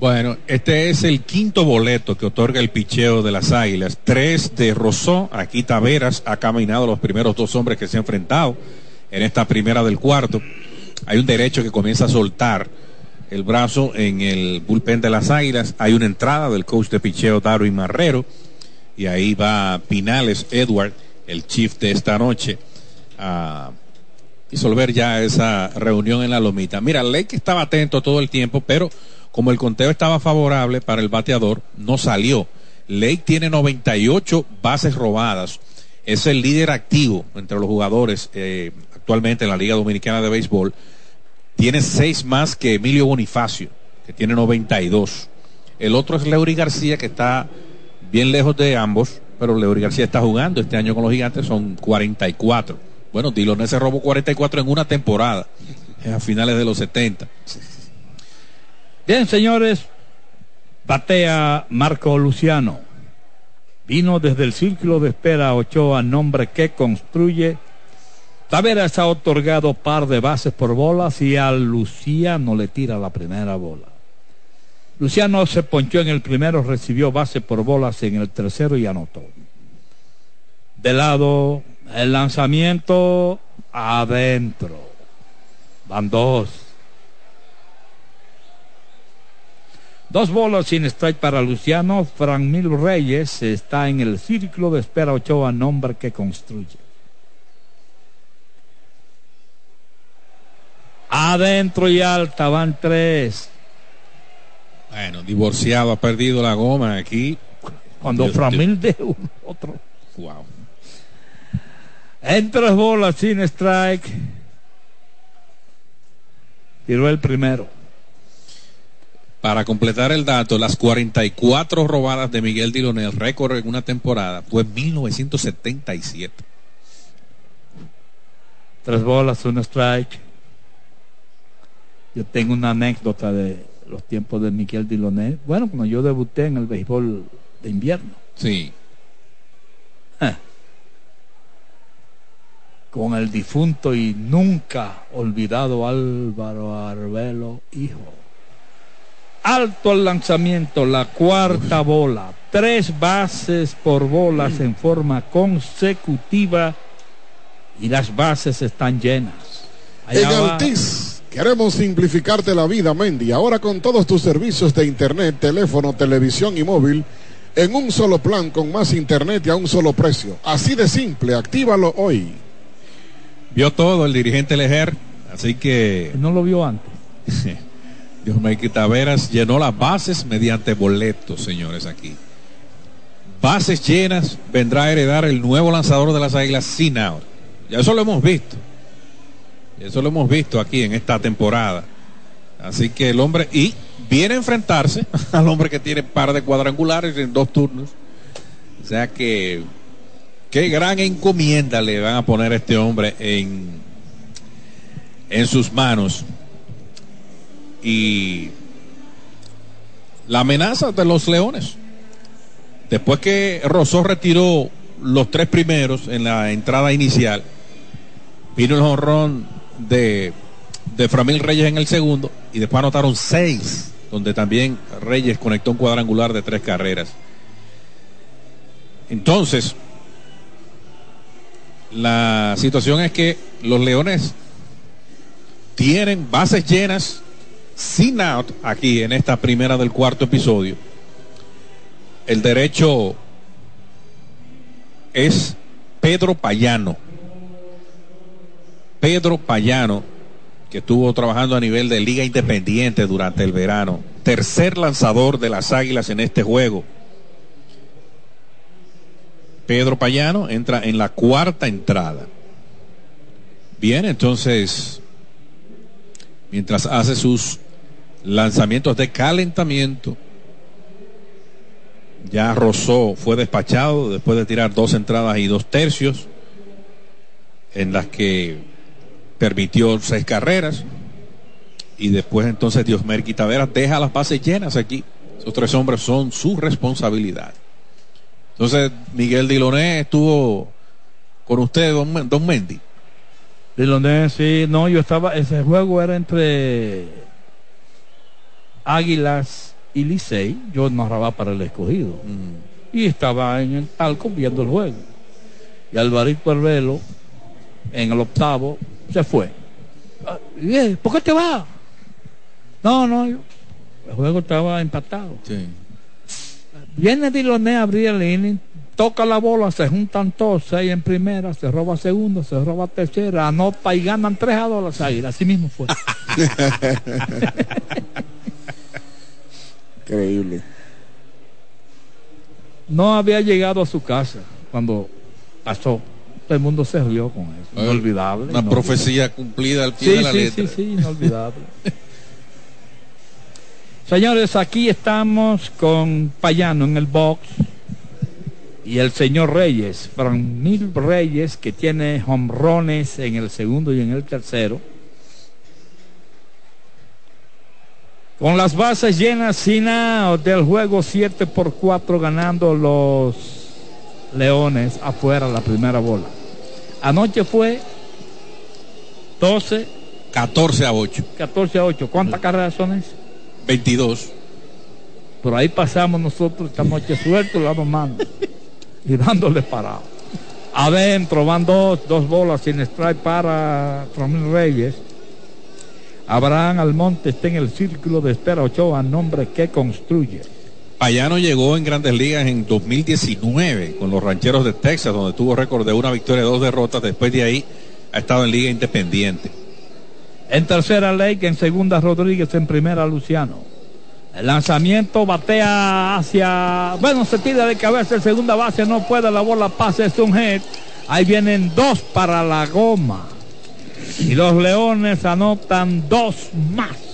Bueno, este es el quinto boleto que otorga el picheo de las Águilas. Tres de Rosó. Aquí Taveras ha caminado los primeros dos hombres que se han enfrentado en esta primera del cuarto. Hay un derecho que comienza a soltar el brazo en el bullpen de las Águilas. Hay una entrada del coach de picheo Darwin Marrero y ahí va Pinales Edward, el chief de esta noche, a disolver ya esa reunión en la lomita. Mira, Lake estaba atento todo el tiempo, pero como el conteo estaba favorable para el bateador, no salió. Lake tiene 98 bases robadas. Es el líder activo entre los jugadores eh, actualmente en la Liga Dominicana de Béisbol. Tiene seis más que Emilio Bonifacio, que tiene 92. El otro es Leury García, que está bien lejos de ambos, pero Leury García está jugando este año con los gigantes, son 44. Bueno, Diloné se robó 44 en una temporada, a finales de los 70. Bien, señores, batea Marco Luciano. Vino desde el círculo de espera Ochoa, nombre que construye. Taveras ha otorgado par de bases por bolas y a Luciano le tira la primera bola. Luciano se ponchó en el primero, recibió base por bolas en el tercero y anotó. De lado, el lanzamiento adentro. Van dos. Dos bolas sin strike para Luciano. Frank Mil Reyes está en el círculo de espera Ochoa, nombre que construye. Adentro y alta van tres. Bueno, divorciado, ha perdido la goma aquí. Cuando Framil de un otro. Wow. En tres bolas sin strike. Tiró el primero. Para completar el dato, las 44 robadas de Miguel Dilonel, récord en una temporada, fue en 1977. Tres bolas, un strike. Yo tengo una anécdota de los tiempos de Miguel Diloné. Bueno, cuando yo debuté en el béisbol de invierno. Sí. Eh. Con el difunto y nunca olvidado Álvaro Arbelo, hijo. Alto al lanzamiento, la cuarta bola. Tres bases por bolas en forma consecutiva y las bases están llenas. Allá en Altiz, queremos simplificarte la vida, Mendy. Ahora con todos tus servicios de internet, teléfono, televisión y móvil en un solo plan con más internet y a un solo precio. Así de simple, actívalo hoy. Vio todo el dirigente Lejer, así que... No lo vio antes. Dios me Taveras llenó las bases mediante boletos, señores, aquí. Bases llenas, vendrá a heredar el nuevo lanzador de las águilas sin ahora. Ya eso lo hemos visto. Eso lo hemos visto aquí en esta temporada. Así que el hombre, y viene a enfrentarse al hombre que tiene par de cuadrangulares en dos turnos. O sea que, qué gran encomienda le van a poner a este hombre en en sus manos. Y la amenaza de los Leones. Después que Rosó retiró los tres primeros en la entrada inicial, vino el jonrón de, de Framil Reyes en el segundo y después anotaron seis, donde también Reyes conectó un cuadrangular de tres carreras. Entonces, la situación es que los Leones tienen bases llenas sin out aquí en esta primera del cuarto episodio. El derecho es Pedro Payano. Pedro Payano, que estuvo trabajando a nivel de liga independiente durante el verano. Tercer lanzador de las Águilas en este juego. Pedro Payano entra en la cuarta entrada. Bien, entonces, mientras hace sus lanzamientos de calentamiento, ya Rosó fue despachado después de tirar dos entradas y dos tercios, en las que permitió seis carreras. Y después entonces Diosmer Quitaveras deja las bases llenas aquí. Esos tres hombres son su responsabilidad. Entonces Miguel Diloné estuvo con usted, don, don Mendy. Diloné, sí, no, yo estaba, ese juego era entre Águilas y Licey, yo narraba para el escogido. Mm. Y estaba en el talco viendo el juego. Y Alvarito Arbelo, en el octavo, se fue. Ah, ¿Por qué te vas? No, no, el juego estaba empatado. Sí. Viene Diloné a abrir el inning, toca la bola, se juntan todos, seis en primera, se roba segunda, se roba tercera, anota y ganan tres a dos las águilas. Así mismo fue. Increíble. No había llegado a su casa cuando pasó. Todo el mundo se rió con eso. Inolvidable. Una profecía cumplida al pie de la sí, letra. Sí, sí, inolvidable. Señores, aquí estamos con Payano en el box y el señor Reyes, Franmil Reyes, que tiene hombrones en el segundo y en el tercero. Con las bases llenas sin del juego 7 por 4 ganando los Leones afuera la primera bola. Anoche fue 12. 14 a 8. 14 a 8. ¿Cuántas carreras son esas? 22. Por ahí pasamos nosotros esta noche suelto la mano y dándole parado. Adentro van dos, dos bolas sin strike para Ramón Reyes. Abraham Almonte está en el círculo de espera Ochoa, nombre que construye. Payano llegó en grandes ligas en 2019 con los rancheros de Texas, donde tuvo récord de una victoria y dos derrotas. Después de ahí ha estado en liga independiente. En tercera Lake, en segunda Rodríguez, en primera Luciano. El lanzamiento batea hacia. Bueno, se tira de cabeza el segunda base, no puede, la bola pasa, es un hit. Ahí vienen dos para la goma. Y los Leones anotan dos más.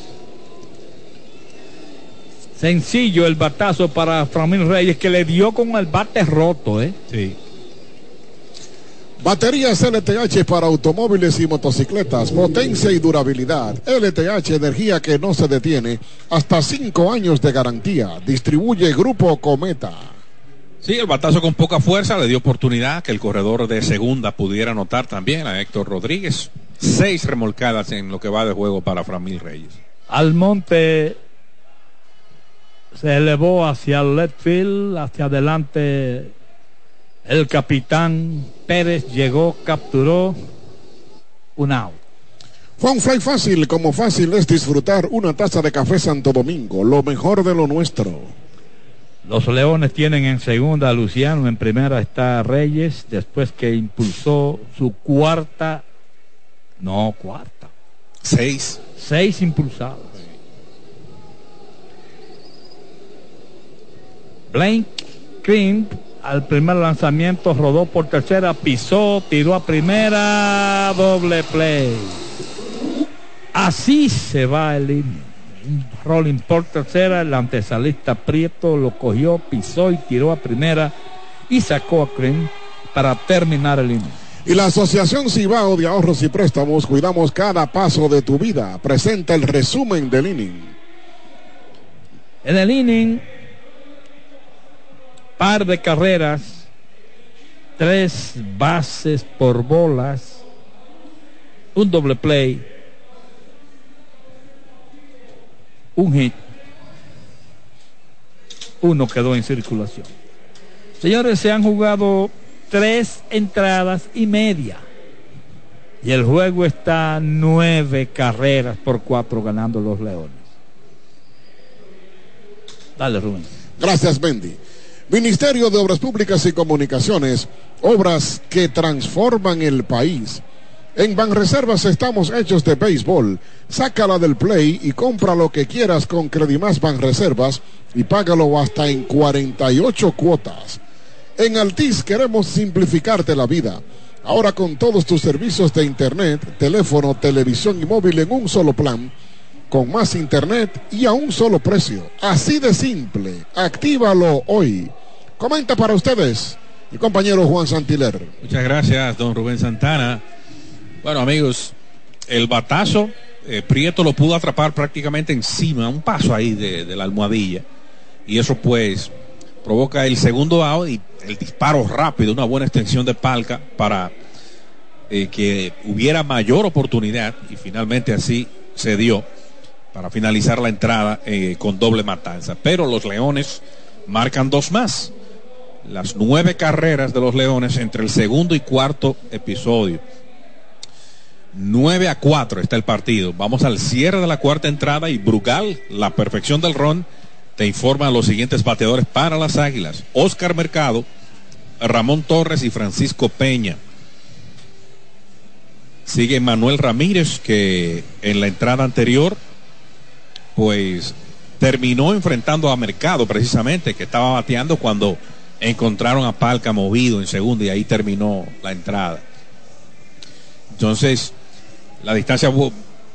Sencillo el batazo para Framil Reyes que le dio con el bate roto, ¿eh? Sí. Baterías LTH para automóviles y motocicletas, potencia y durabilidad. LTH, energía que no se detiene, hasta cinco años de garantía. Distribuye Grupo Cometa. Sí, el batazo con poca fuerza le dio oportunidad que el corredor de segunda pudiera anotar también a Héctor Rodríguez. Seis remolcadas en lo que va de juego para Framil Reyes. Almonte se elevó hacia el left field, hacia adelante el capitán Pérez llegó, capturó un out. Fue un fly fácil, como fácil es disfrutar una taza de café Santo Domingo, lo mejor de lo nuestro. Los Leones tienen en segunda a Luciano, en primera está Reyes, después que impulsó su cuarta, no cuarta, seis, seis impulsadas. Blank Cream al primer lanzamiento, rodó por tercera, pisó, tiró a primera, doble play. Así se va el inning. Rolling por tercera, el antesalista Prieto lo cogió, pisó y tiró a primera y sacó a Cream para terminar el inning. Y la Asociación Cibao de Ahorros y Préstamos, cuidamos cada paso de tu vida. Presenta el resumen del inning. En el inning, par de carreras, tres bases por bolas, un doble play, un hit, uno quedó en circulación. Señores, se han jugado tres entradas y media. Y el juego está nueve carreras por cuatro ganando los Leones. Dale, Rubén. Gracias, Bendy. Ministerio de Obras Públicas y Comunicaciones, obras que transforman el país. En Banreservas estamos hechos de béisbol. Sácala del play y compra lo que quieras con Credimás Banreservas y págalo hasta en 48 cuotas. En Altis queremos simplificarte la vida. Ahora con todos tus servicios de internet, teléfono, televisión y móvil en un solo plan, con más internet y a un solo precio. Así de simple. Actívalo hoy. Comenta para ustedes mi compañero Juan Santiler. Muchas gracias, don Rubén Santana. Bueno, amigos, el batazo, eh, Prieto lo pudo atrapar prácticamente encima, un paso ahí de, la almohadilla. Y eso pues provoca el segundo out y el disparo rápido, una buena extensión de palca para eh, que hubiera mayor oportunidad y finalmente así se dio para finalizar la entrada eh, con doble matanza. Pero los Leones marcan dos más. Las nueve carreras de los Leones entre el segundo y cuarto episodio. 9 a 4 está el partido. Vamos al cierre de la cuarta entrada y Brugal, la perfección del ron, te informa a los siguientes bateadores para las Águilas. Oscar Mercado, Ramón Torres y Francisco Peña. Sigue Manuel Ramírez, que en la entrada anterior, pues terminó enfrentando a Mercado precisamente, que estaba bateando cuando encontraron a Palca movido en segunda y ahí terminó la entrada. Entonces, la distancia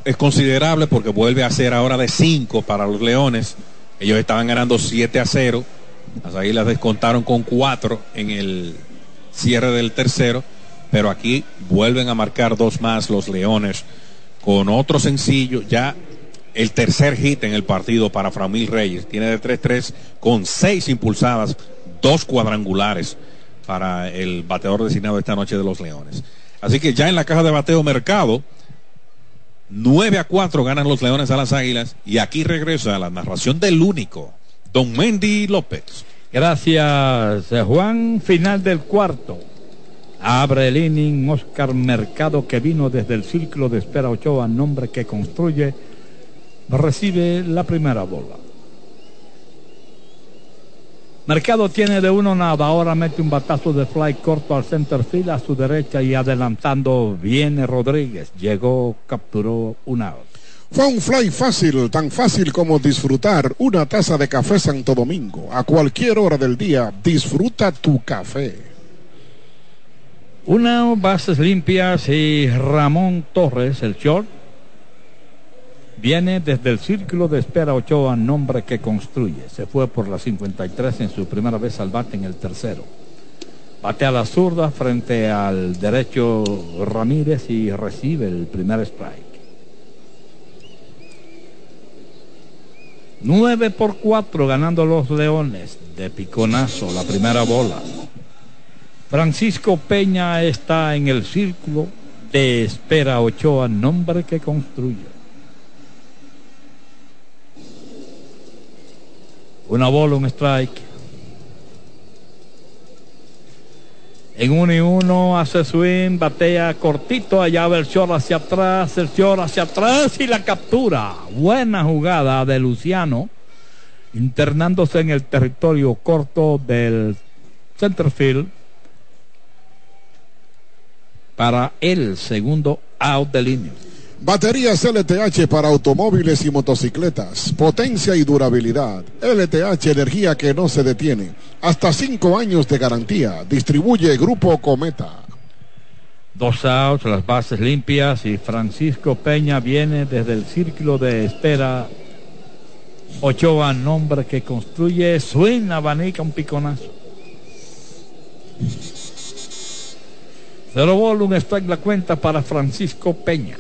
es considerable porque vuelve a ser ahora de 5 para los Leones. Ellos estaban ganando 7 a 0. Las Águilas descontaron con 4 en el cierre del tercero. Pero aquí vuelven a marcar dos más los Leones con otro sencillo. Ya el tercer hit en el partido para Framil Reyes. Tiene de 3-3 con 6 impulsadas, dos cuadrangulares para el bateador designado esta noche de los Leones. Así que ya en la caja de bateo mercado, 9 a 4 ganan los Leones a las Águilas. Y aquí regresa la narración del único, Don Mendy López. Gracias, Juan. Final del cuarto. Abre el inning Oscar Mercado que vino desde el círculo de espera Ochoa, nombre que construye, recibe la primera bola. Mercado tiene de uno nada, ahora mete un batazo de fly corto al center field a su derecha y adelantando viene Rodríguez. Llegó, capturó un out. Fue un fly fácil, tan fácil como disfrutar una taza de café Santo Domingo. A cualquier hora del día, disfruta tu café. Una bases limpias y Ramón Torres, el short, viene desde el círculo de espera Ochoa, nombre que construye. Se fue por la 53 en su primera vez al bate en el tercero. Bate a la zurda frente al derecho Ramírez y recibe el primer strike. 9 por 4 ganando los Leones de piconazo la primera bola. Francisco Peña está en el círculo de espera Ochoa, nombre que construye. Una bola, un strike. En uno y uno hace swing, batea cortito, allá va el short hacia atrás, el short hacia atrás y la captura. Buena jugada de Luciano, internándose en el territorio corto del centerfield para el segundo out de línea. Baterías LTH para automóviles y motocicletas. Potencia y durabilidad. LTH energía que no se detiene. Hasta cinco años de garantía. Distribuye Grupo Cometa. Dos outs, las bases limpias y Francisco Peña viene desde el círculo de espera. Ochoa, nombre que construye, suena abanica un piconazo. Cero Volum está en la cuenta para Francisco Peña.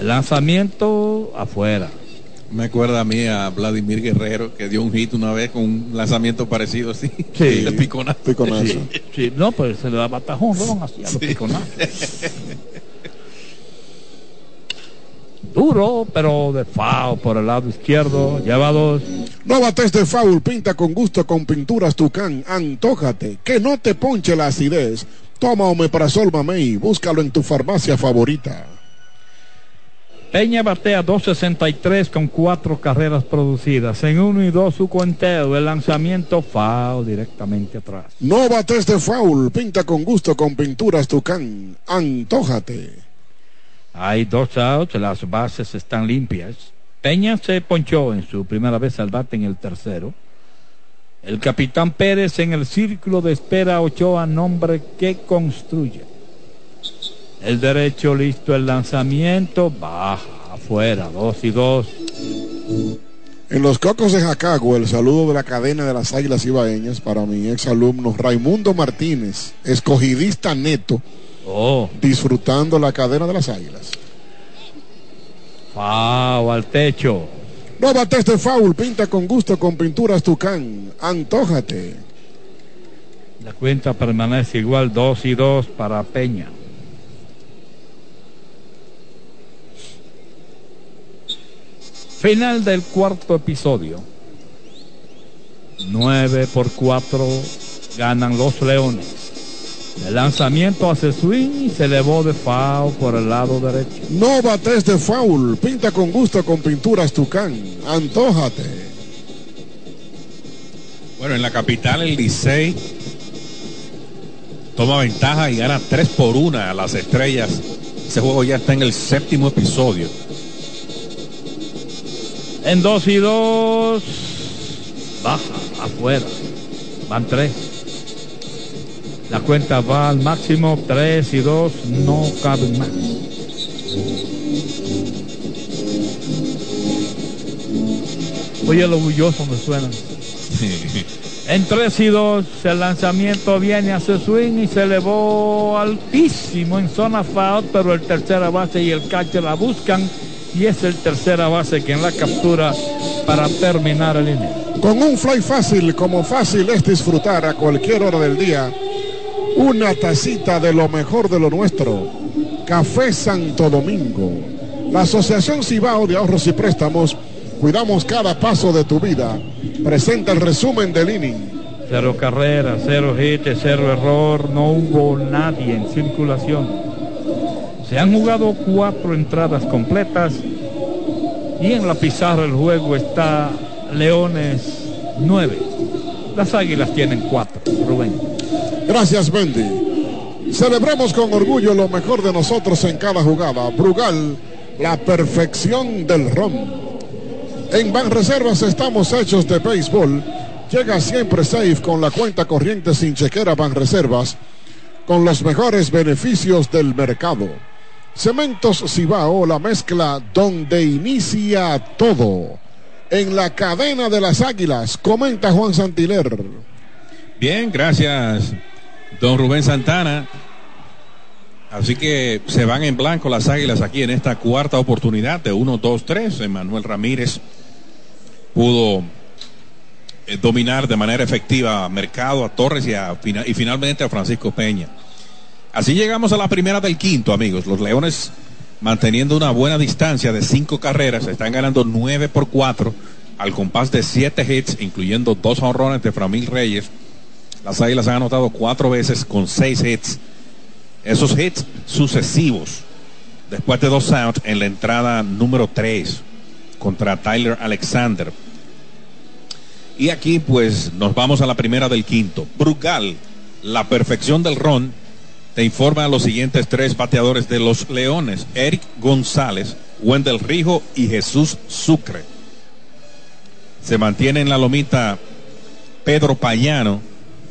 El lanzamiento afuera. Me acuerda a mí a Vladimir Guerrero que dio un hit una vez con un lanzamiento parecido así. Sí. de piconazo. Piconazo. Sí, sí, no, pues se le da batajón, ¿no? Así a los Sí. piconazos. Duro, pero de FAO por el lado izquierdo. Lleva dos. No bates de foul, pinta con gusto con pinturas Tucán. Antójate, que no te ponche la acidez. Toma Omeprazol Mamey, búscalo en tu farmacia favorita. Peña batea 263 con cuatro carreras producidas. En uno y dos su conteo. El lanzamiento FAO directamente atrás. No bates de foul, pinta con gusto con pinturas Tucán. Antójate. Hay dos outs, las bases están limpias. Peña se ponchó en su primera vez al bate en el tercero. El capitán Pérez en el círculo de espera Ochoa, nombre que construye. El derecho listo, el lanzamiento, baja, afuera, dos y dos. En los Cocos de Jacago, el saludo de la cadena de las Águilas Ibaeñas para mi ex alumno Raimundo Martínez, escogidista neto, Oh, disfrutando la cadena de las Águilas. FAO al techo. No bates de foul, pinta con gusto con pinturas Tucán. Antójate. La cuenta permanece igual, dos y dos para Peña. Final del cuarto episodio. 9 por 4 ganan los Leones. El lanzamiento hace swing y se elevó de foul por el lado derecho. No bates de foul, pinta con gusto con pinturas Tucán. Antójate. Bueno, en la capital el Licey toma ventaja y gana 3 por 1 a las estrellas. Ese juego ya está en el séptimo episodio. En 2 y 2 baja afuera. Van 3. La cuenta va al máximo 3 y 2, no caben más. Oye lo orgulloso me suenan. En 3 y 2 el lanzamiento viene a su swing y se elevó altísimo en zona foul, pero el tercera base y el catcher la buscan y es el tercera base quien la captura para terminar el inning. Con un fly fácil, como fácil es disfrutar a cualquier hora del día una tacita de lo mejor de lo nuestro. Café Santo Domingo. La Asociación Cibao de Ahorros y Préstamos, cuidamos cada paso de tu vida. Presenta el resumen del inning. Cero carreras, cero hits, cero error, no hubo nadie en circulación. Se han jugado cuatro entradas completas y en la pizarra del juego está Leones 9. Las Águilas tienen cuatro. Rubén. Gracias, Bendy. Celebremos con orgullo lo mejor de nosotros en cada jugada. Brugal, la perfección del ron. En Banreservas estamos hechos de béisbol. Llega siempre safe con la cuenta corriente sin chequera Banreservas, con los mejores beneficios del mercado. Cementos Cibao, la mezcla donde inicia todo. En la cadena de las águilas, comenta Juan Santiler. Bien, gracias, don Rubén Santana. Así que se van en blanco las águilas aquí en esta cuarta oportunidad de 1-2-3. Emanuel Ramírez pudo eh, dominar de manera efectiva a Mercado, a Torres y, y finalmente a Francisco Peña. Así llegamos a la primera del quinto, amigos. Los Leones manteniendo una buena distancia de cinco carreras, están ganando 9 por 4 al compás de siete hits, incluyendo dos honrones de Framil Reyes. Las Águilas han anotado cuatro veces con seis hits. Esos hits sucesivos, después de dos outs en la entrada número 3 contra Tyler Alexander. Y aquí pues nos vamos a la primera del quinto. Brugal, la perfección del ron, te informa los siguientes tres bateadores de los Leones. Eric González, Wendell Rijo y Jesús Sucre. Se mantiene en la lomita Pedro Payano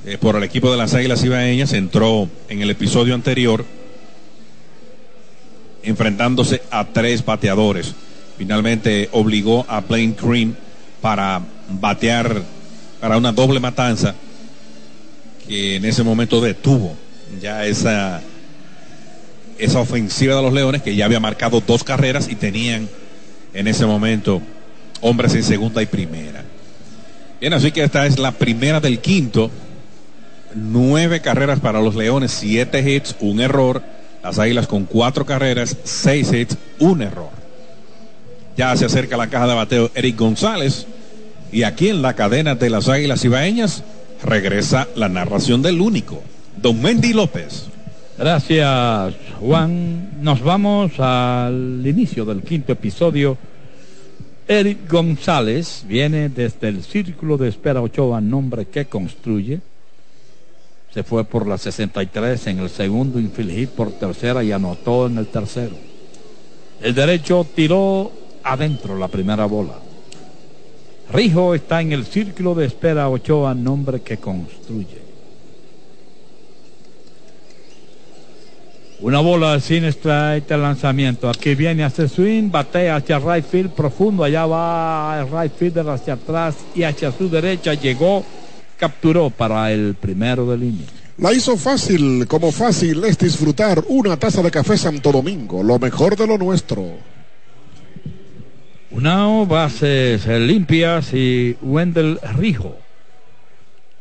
eh, por el equipo de las Águilas Ibaeñas. Entró en el episodio anterior enfrentándose a tres bateadores. Finalmente obligó a Blaine Cream para batear para una doble matanza que en ese momento detuvo ya esa, esa ofensiva de los Leones que ya había marcado dos carreras y tenían en ese momento hombres en segunda y primera. Bien, así que esta es la primera del quinto. Nueve carreras para los Leones, siete hits, un error. Las Águilas con cuatro carreras, seis hits, un error. Ya se acerca la caja de bateo Eric González. Y aquí en la cadena de las Águilas Ibaeñas regresa la narración del único, Don Mendy López. Gracias, Juan. Nos vamos al inicio del quinto episodio. Eric González viene desde el círculo de espera Ochoa, nombre que construye. Se fue por la 63 en el segundo, infield por tercera y anotó en el tercero. El derecho tiró adentro la primera bola. Rijo está en el círculo de espera Ochoa, nombre que construye. Una bola sin strike el lanzamiento. Aquí viene hacia swing, batea hacia right field profundo. Allá va el right fielder hacia atrás y hacia su derecha llegó, capturó para el primero de línea. La hizo fácil, como fácil es disfrutar una taza de café Santo Domingo, lo mejor de lo nuestro. Una bases limpias y Wendell Rijo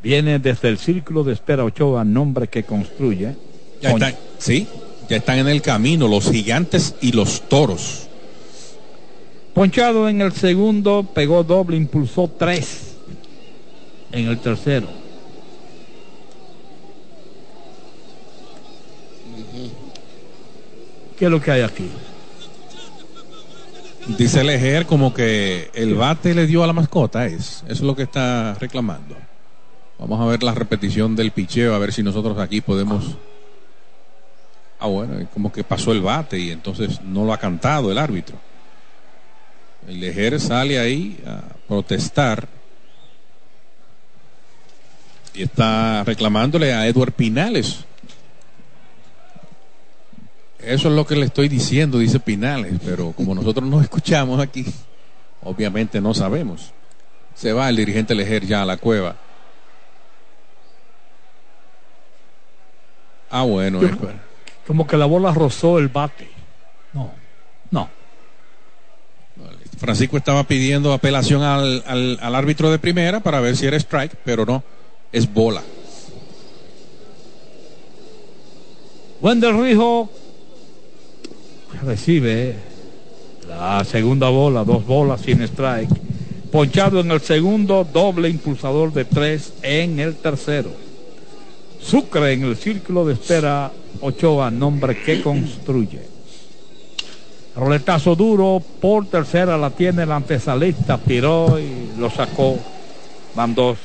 viene desde el círculo de espera Ochoa, nombre que construye. Ya está, sí, ya están en el camino los gigantes y los toros. Ponchado en el segundo, pegó doble, impulsó tres en el tercero. ¿Qué es lo que hay aquí? Dice Lejer como que el bate le dio a la mascota, es, eso es lo que está reclamando. Vamos a ver la repetición del picheo, a ver si nosotros aquí podemos... Ah, bueno, como que pasó el bate y entonces no lo ha cantado el árbitro. El Lejer sale ahí a protestar y está reclamándole a Edward Pinales. Eso es lo que le estoy diciendo, dice Pinales, pero como nosotros no escuchamos aquí, obviamente no sabemos. Se va el dirigente Lejer ya a la cueva. Ah, bueno, es. Como que la bola rozó el bate. No, no. Francisco estaba pidiendo apelación al, al, al, árbitro de primera para ver si era strike, pero no, es bola. Wendell Rijo recibe la segunda bola, dos bolas sin strike. Ponchado en el segundo, doble impulsador de tres en el tercero. Sucre en el círculo de espera Ochoa, nombre que construye. Roletazo duro, por tercera la tiene el antesalista, tiró y lo sacó. Van dos.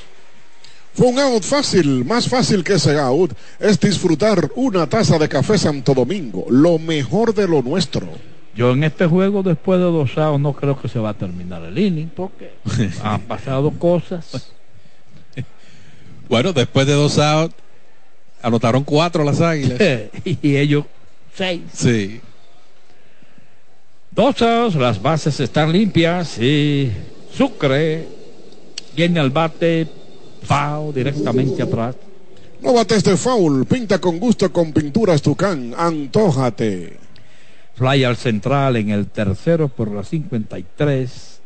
Fue un out fácil, más fácil que ese out es disfrutar una taza de café Santo Domingo, lo mejor de lo nuestro. Yo en este juego, después de dos outs, no creo que se va a terminar el inning porque han pasado cosas. Bueno, después de dos outs, anotaron cuatro las águilas. y ellos seis. Sí. Dos outs, las bases están limpias y Sucre viene al bate foul directamente atrás. No bates de foul, pinta con gusto con pinturas Tucán, antójate. Fly al central en el tercero por la 53.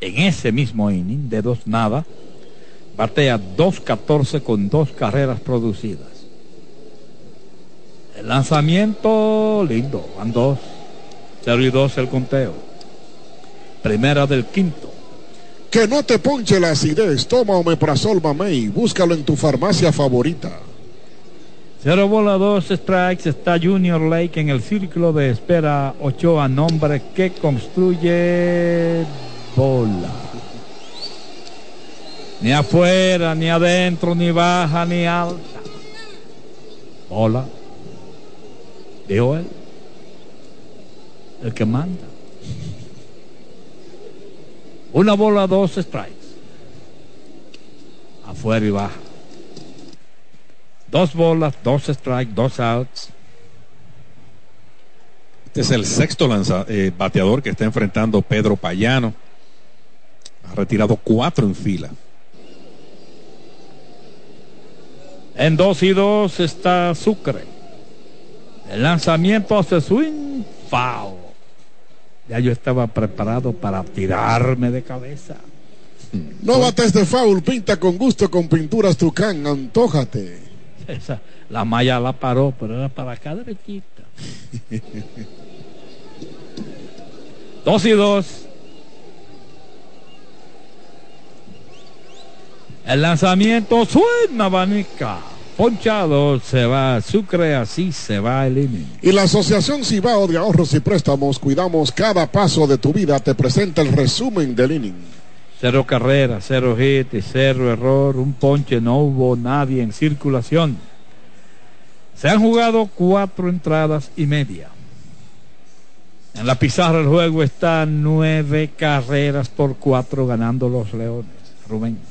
En ese mismo inning, de dos nada, batea 2-14 con dos carreras producidas. El lanzamiento lindo, van dos. 0 y 2 el conteo. Primera del quinto. Que no te ponche la acidez. Toma Omeprazol Mamey. Búscalo en tu farmacia favorita. Cero bola, dos strikes. Está Junior Lake en el círculo de espera. Ochoa, nombre que construye bola. Ni afuera, ni adentro, ni baja, ni alta. Bola. Dijo él. El que manda. Una bola, dos strikes. Afuera y baja. Dos bolas, dos strikes, dos outs. Este es el sexto lanza, eh, bateador que está enfrentando Pedro Payano. Ha retirado cuatro en fila. En 2 y 2 está Sucre. El lanzamiento hace swing, foul. Ya yo estaba preparado para tirarme de cabeza. No bates de foul, pinta con gusto con pinturas Tucán, antójate. Esa, la malla la paró, pero era para acá derechita. dos y dos. El lanzamiento suena abanica. Ponchado se va Sucre, así se va el inning. Y la Asociación Cibao de Ahorros y Préstamos, cuidamos cada paso de tu vida, te presenta el resumen del inning. Cero carrera, cero hit, cero error, un ponche, no hubo nadie en circulación. Se han jugado cuatro entradas y media. En la pizarra del juego están nueve carreras por cuatro ganando los Leones. Rubén.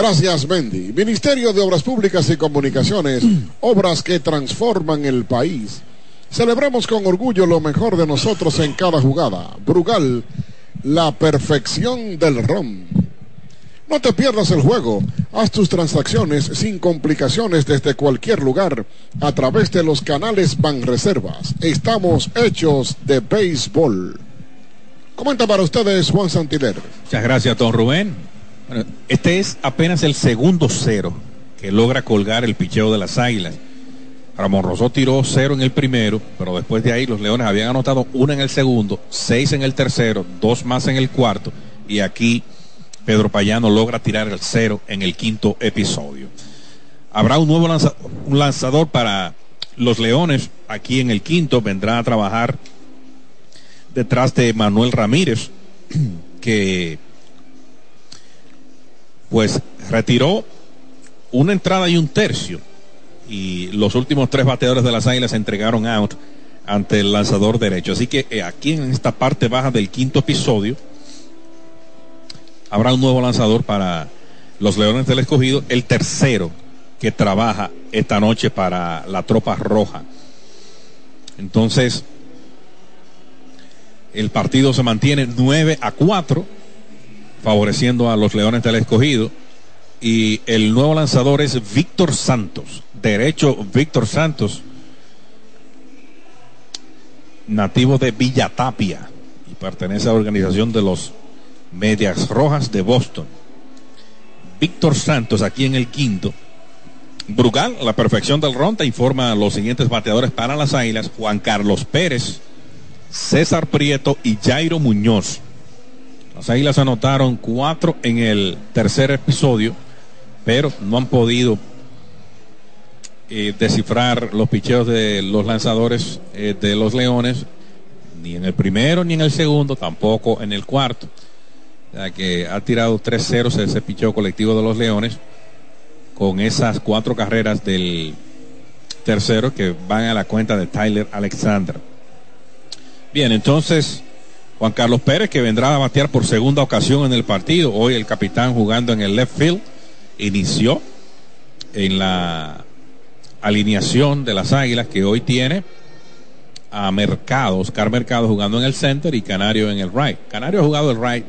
Gracias, Mendy. Ministerio de Obras Públicas y Comunicaciones, obras que transforman el país. Celebremos con orgullo lo mejor de nosotros en cada jugada. Brugal, la perfección del ron. No te pierdas el juego. Haz tus transacciones sin complicaciones desde cualquier lugar a través de los canales Banreservas. Estamos hechos de béisbol. Comenta para ustedes Juan Santiler. Muchas gracias, don Rubén. Bueno, este es apenas el segundo cero que logra colgar el picheo de las águilas. Ramón Rosó tiró cero en el primero, pero después de ahí los Leones habían anotado una en el segundo, seis en el tercero, dos más en el cuarto, y aquí Pedro Payano logra tirar el cero en el quinto episodio. Habrá un nuevo un lanzador para los Leones aquí en el quinto, vendrá a trabajar detrás de Manuel Ramírez, que pues retiró una entrada y un tercio. Y los últimos tres bateadores de las Águilas se entregaron out ante el lanzador derecho. Así que eh, aquí en esta parte baja del quinto episodio habrá un nuevo lanzador para los Leones del Escogido, el tercero que trabaja esta noche para la tropa roja. Entonces, el partido se mantiene 9 a 4 favoreciendo a los Leones del Escogido. Y el nuevo lanzador es Víctor Santos, derecho Víctor Santos, nativo de Villa Tapia y pertenece a la organización de los Medias Rojas de Boston. Víctor Santos aquí en el quinto. Brugal, la perfección del ronda, informa a los siguientes bateadores para las Águilas, Juan Carlos Pérez, César Prieto y Jairo Muñoz. Las Águilas anotaron cuatro en el tercer episodio, pero no han podido eh, descifrar los picheos de los lanzadores eh, de los Leones, ni en el primero ni en el segundo, tampoco en el cuarto. Ya que ha tirado 3-0 ese picheo colectivo de los Leones con esas cuatro carreras del tercero que van a la cuenta de Tyler Alexander. Bien, entonces Juan Carlos Pérez, que vendrá a batear por segunda ocasión en el partido. Hoy el capitán jugando en el left field. Inició en la alineación de las Águilas que hoy tiene a Mercado, Oscar Mercado jugando en el center y Canario en el right. Canario ha jugado el right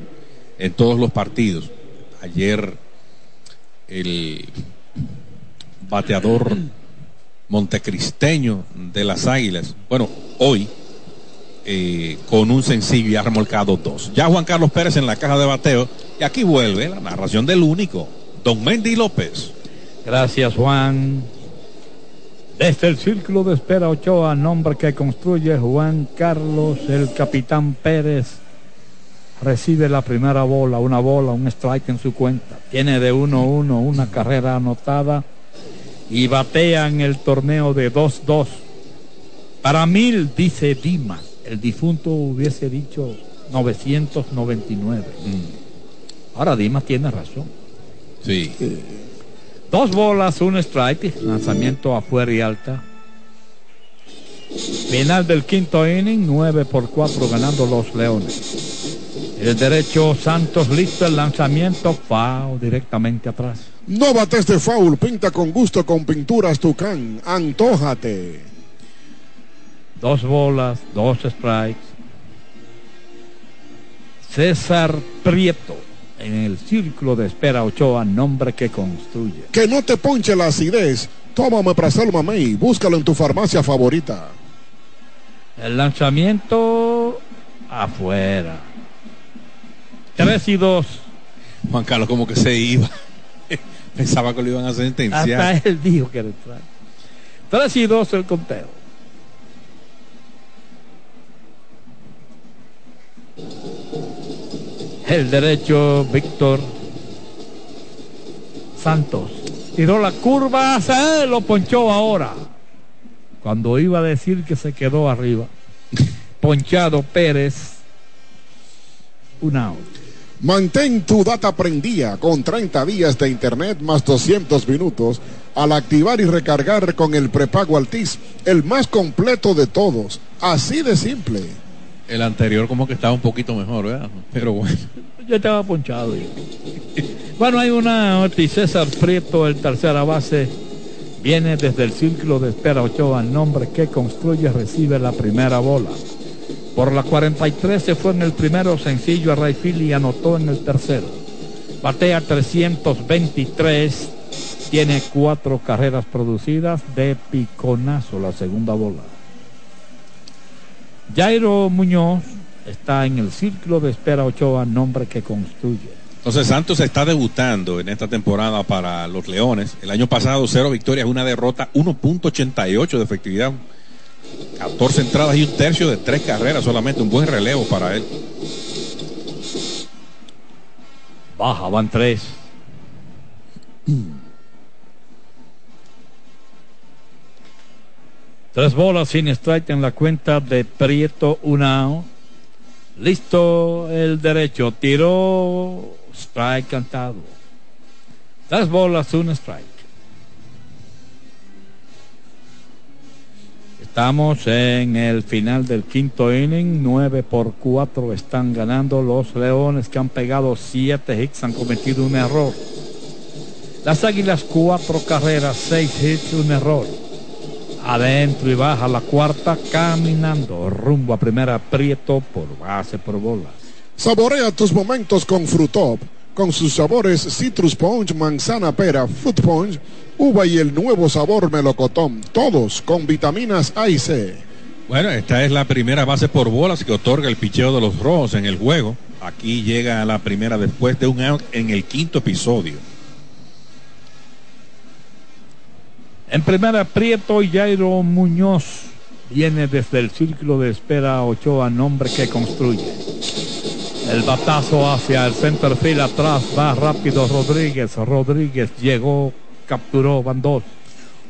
en todos los partidos. Ayer el bateador montecristeño de las Águilas, bueno, hoy eh, con un sencillo y ha remolcado dos. Ya Juan Carlos Pérez en la caja de bateo. Y aquí vuelve la narración del único, don Mendy López. Gracias, Juan. Desde el círculo de espera Ochoa, nombre que construye Juan Carlos, el capitán Pérez, recibe la primera bola, una bola, un strike en su cuenta. Tiene de 1-1 una carrera anotada y batea en el torneo de 2-2. Para mil, dice Dimas el difunto hubiese dicho 999. Mm. Ahora Dimas tiene razón. Sí. Dos bolas, un strike, lanzamiento afuera y alta. Final del quinto inning, 9 por 4 ganando los Leones. El derecho Santos listo, el lanzamiento, foul directamente atrás. No bates de foul, pinta con gusto con pinturas Tucán, antójate. Dos bolas, dos strikes. César Prieto en el círculo de espera Ochoa, nombre que construye. Que no te ponche la acidez. Toma Meprazol Mamey, búscalo en tu farmacia favorita. El lanzamiento afuera. 3 y 2. Juan Carlos como que se iba. Pensaba que lo iban a sentenciar. Hasta él dijo que era extraño. 3 y 2 el conteo. El derecho Víctor Santos. Tiró la curva, se lo ponchó ahora. Cuando iba a decir que se quedó arriba. Ponchado Pérez. Un out. Mantén tu data prendida con 30 días de internet más 200 minutos al activar y recargar con el prepago Altis, el más completo de todos. Así de simple. El anterior como que estaba un poquito mejor, ¿verdad? Pero bueno. Yo estaba ponchado. Bueno, hay una César Prieto, el tercera base. Viene desde el círculo de espera Ochoa, nombre que construye, recibe la primera bola. Por la 43 se fue en el primero sencillo a Rayfield y anotó en el tercero. Batea 323, tiene cuatro carreras producidas de piconazo la segunda bola. Jairo Muñoz está en el círculo de espera Ochoa, nombre que construye. Entonces Santos está debutando en esta temporada para los Leones. El año pasado cero victorias, una derrota, 1.88 de efectividad. 14 entradas y un tercio de tres carreras solamente, un buen relevo para él. Baja, van tres. Tres bolas sin strike en la cuenta de Prieto Unao. Listo el derecho. Tiró strike cantado. Tres bolas, un strike. Estamos en el final del quinto inning. 9 por 4 están ganando los Leones que han pegado 7 hits, han cometido un error. Las Águilas, cuatro carreras, 6 hits, un error. Adentro y baja la cuarta, caminando rumbo a primera Prieto por base por bolas. Saborea tus momentos con Frutop, con sus sabores Citrus Punch, Manzana Pera, Fruit Punch, uva y el nuevo sabor melocotón, todos con vitaminas A y C. Bueno, esta es la primera base por bolas que otorga el picheo de los rojos en el juego. Aquí llega la primera después de un out en el quinto episodio. En primera, Prieto y Jairo Muñoz viene desde el círculo de espera Ochoa, nombre que construye. El batazo hacia el center field atrás va rápido Rodríguez. Rodríguez llegó, capturó, van dos.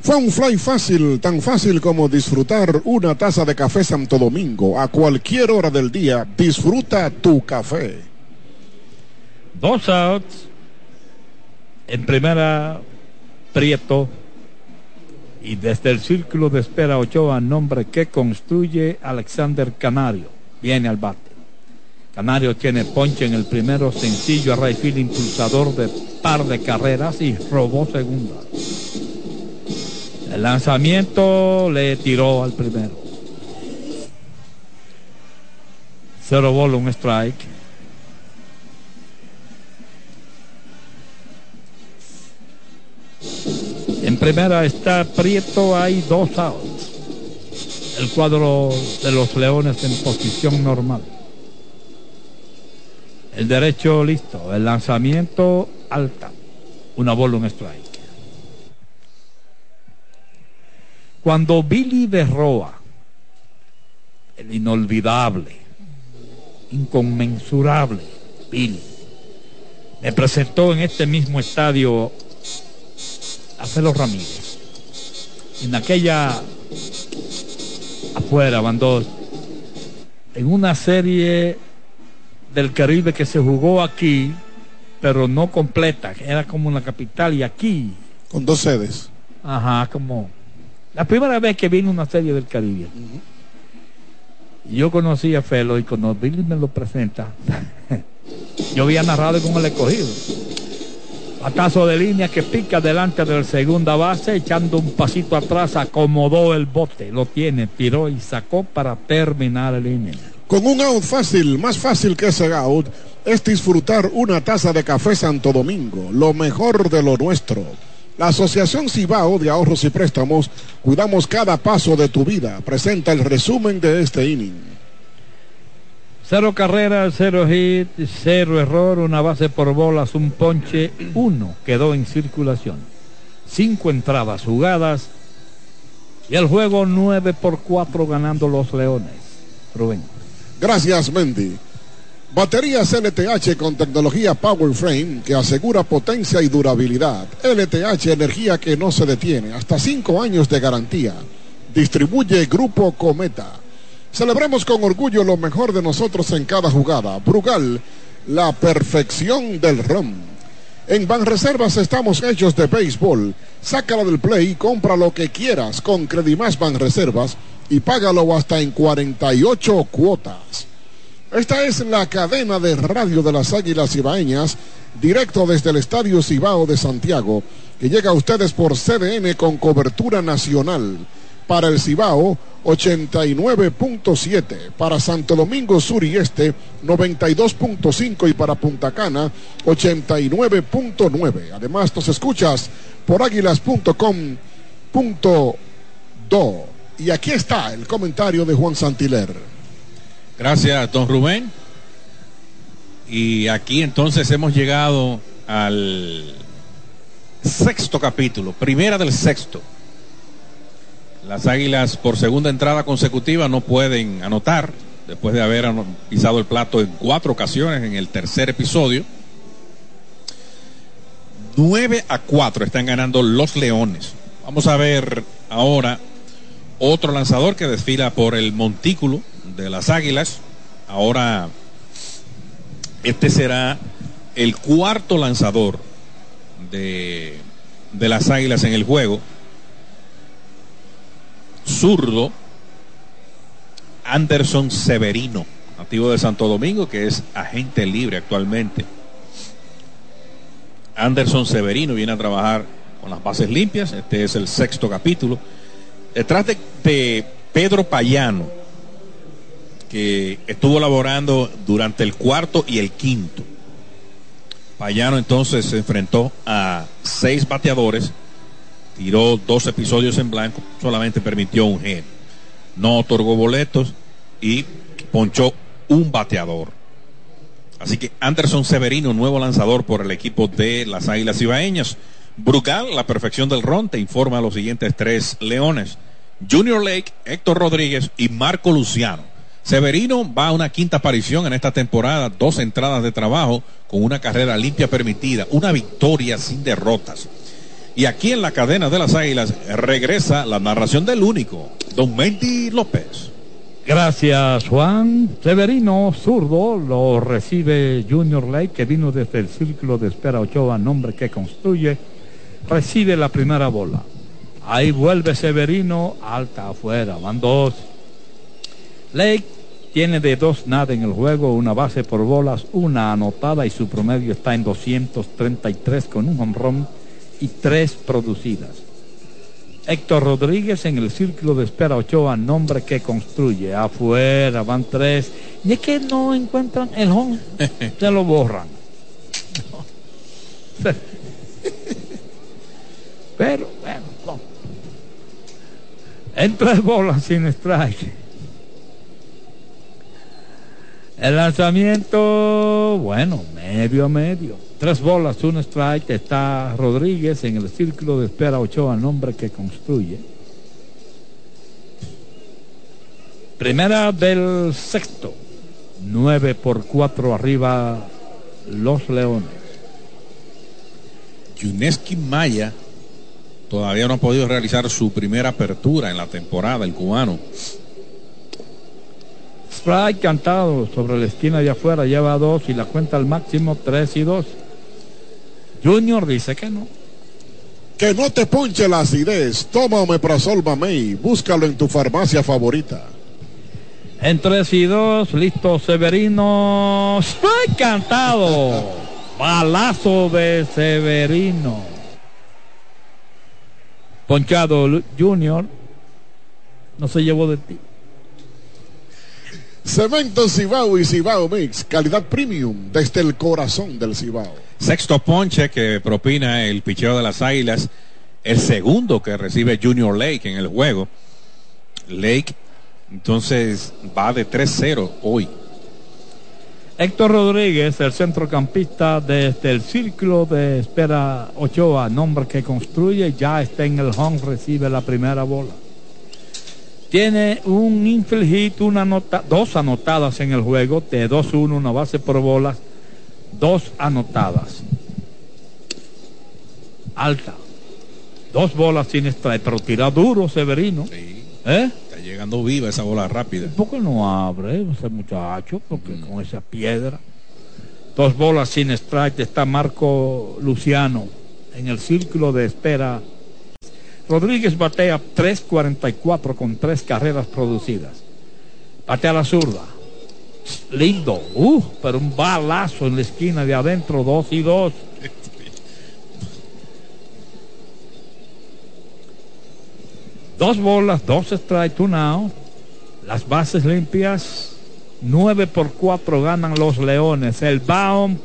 Fue un fly fácil, tan fácil como disfrutar una taza de café Santo Domingo. A cualquier hora del día, disfruta tu café. Dos outs. En primera, Prieto. Y desde el círculo de espera Ochoa, nombre que construye Alexander Canario. Viene al bate. Canario tiene ponche en el primero sencillo a Rayfield, impulsador de par de carreras y robó segunda. El lanzamiento le tiró al primero. Cero bola, un strike. Primera está Prieto, hay dos outs. El cuadro de los Leones en posición normal. El derecho listo. El lanzamiento alta. Una bola, un strike. Cuando Billy Berroa, el inolvidable, inconmensurable Billy, me presentó en este mismo estadio a Felo Ramírez. En aquella afuera, van dos. En una serie del Caribe que se jugó aquí, pero no completa, era como en la capital y aquí. Con dos sedes. Ajá, como la primera vez que vino una serie del Caribe. Yo conocí a Felo y cuando Billy me lo presenta, yo había narrado con el escogido. Batazo de línea que pica delante del segunda base, echando un pasito atrás, acomodó el bote, lo tiene, tiró y sacó para terminar el inning. Con un out fácil, más fácil que ese out, es disfrutar una taza de café Santo Domingo, lo mejor de lo nuestro. La Asociación Cibao de Ahorros y Préstamos, cuidamos cada paso de tu vida. Presenta el resumen de este inning. Cero carreras, cero hit, cero error, una base por bolas, un ponche, uno quedó en circulación. Cinco entradas jugadas y el juego 9 por 4 ganando los Leones. Rubén. Gracias, Mendy. Baterías LTH con tecnología Power Frame que asegura potencia y durabilidad. LTH energía que no se detiene. Hasta 5 años de garantía. Distribuye Grupo Cometa. Celebremos con orgullo lo mejor de nosotros en cada jugada. Brugal, la perfección del ron. En Banreservas estamos hechos de béisbol. Sácala del play y compra lo que quieras con Credimás Banreservas y págalo hasta en 48 cuotas. Esta es la cadena de radio de las Águilas Cibaeñas, directo desde el Estadio Cibao de Santiago, que llega a ustedes por CDN con cobertura nacional. Para el Cibao, 89.7. Para Santo Domingo Sur y Este, 92.5. Y para Punta Cana, 89.9. Además, nos escuchas por águilas.com.do. Y aquí está el comentario de Juan Santiler. Gracias, don Rubén. Y aquí entonces hemos llegado al sexto capítulo, primera del sexto. Las Águilas por segunda entrada consecutiva no pueden anotar después de haber pisado el plato en cuatro ocasiones en el tercer episodio. 9 a 4 están ganando los Leones. Vamos a ver ahora otro lanzador que desfila por el montículo de las Águilas. Ahora, este será el cuarto lanzador de, de las Águilas en el juego. Zurdo, Anderson Severino, nativo de Santo Domingo, que es agente libre actualmente. Anderson Severino viene a trabajar con las bases limpias. Este es el sexto capítulo. Detrás de, de Pedro Payano, que estuvo laborando durante el cuarto y el quinto. Payano entonces se enfrentó a seis bateadores, tiró dos episodios en blanco, solamente permitió un gen. No otorgó boletos y ponchó un bateador. Así que Anderson Severino, nuevo lanzador por el equipo de las Águilas Ibaeñas. Brugal, la perfección del ron, te informa a los siguientes tres leones. Junior Lake, Héctor Rodríguez y Marco Luciano. Severino va a una quinta aparición en esta temporada, dos entradas de trabajo con una carrera limpia permitida, una victoria sin derrotas. Y aquí en la cadena de las Águilas regresa la narración del único, don Mendy López. Gracias Juan. Severino zurdo lo recibe Junior Lake que vino desde el círculo de espera Ochoa, nombre que construye. Recibe la primera bola. Ahí vuelve Severino, alta afuera, van dos. Lake tiene de dos nada en el juego, una base por bolas, una anotada y su promedio está en 233 con un honrón y tres producidas. Héctor Rodríguez en el círculo de espera Ochoa, nombre que construye. Afuera van tres. Y es que no encuentran el home, se lo borran. Pero, bueno, no. en tres bolas sin strike. El lanzamiento, bueno, medio a medio. Tres bolas, un strike. Está Rodríguez en el círculo de espera Ochoa, nombre que construye. Primera del sexto. 9 por 4 arriba los Leones. Yuneski Maya todavía no ha podido realizar su primera apertura en la temporada, el cubano. Strike cantado sobre la esquina de afuera, lleva dos y la cuenta al máximo tres y dos. Junior dice que no. Que no te ponche la acidez. Toma Omeprazol Mamey. Búscalo en tu farmacia favorita. En tres y dos, listo Severino. Strike cantado. Balazo de Severino. Ponchado Junior. No se llevó de ti. Cemento Cibao y Cibao Mix, calidad premium desde el corazón del Cibao. Sexto ponche que propina el picheo de las Águilas el segundo que recibe Junior Lake en el juego. Lake entonces va de 3-0 hoy. Héctor Rodríguez, el centrocampista desde el círculo de espera Ochoa, nombre que construye, ya está en el home, recibe la primera bola. Tiene un infield hit, una nota, dos anotadas en el juego, de 2-1, una base por bolas, dos anotadas. Alta. Dos bolas sin strike, pero tira duro Severino. Sí, ¿Eh? está llegando viva esa bola rápida. ¿Por qué no abre ese muchacho? Porque con esa piedra. Dos bolas sin strike está Marco Luciano en el círculo de espera. Rodríguez batea 3.44 con tres carreras producidas. Batea la zurda. Lindo. Uh, pero un balazo en la esquina de adentro, dos y dos. Dos bolas, dos strike, two out. Las bases limpias. 9 por 4 ganan los Leones. El Baum.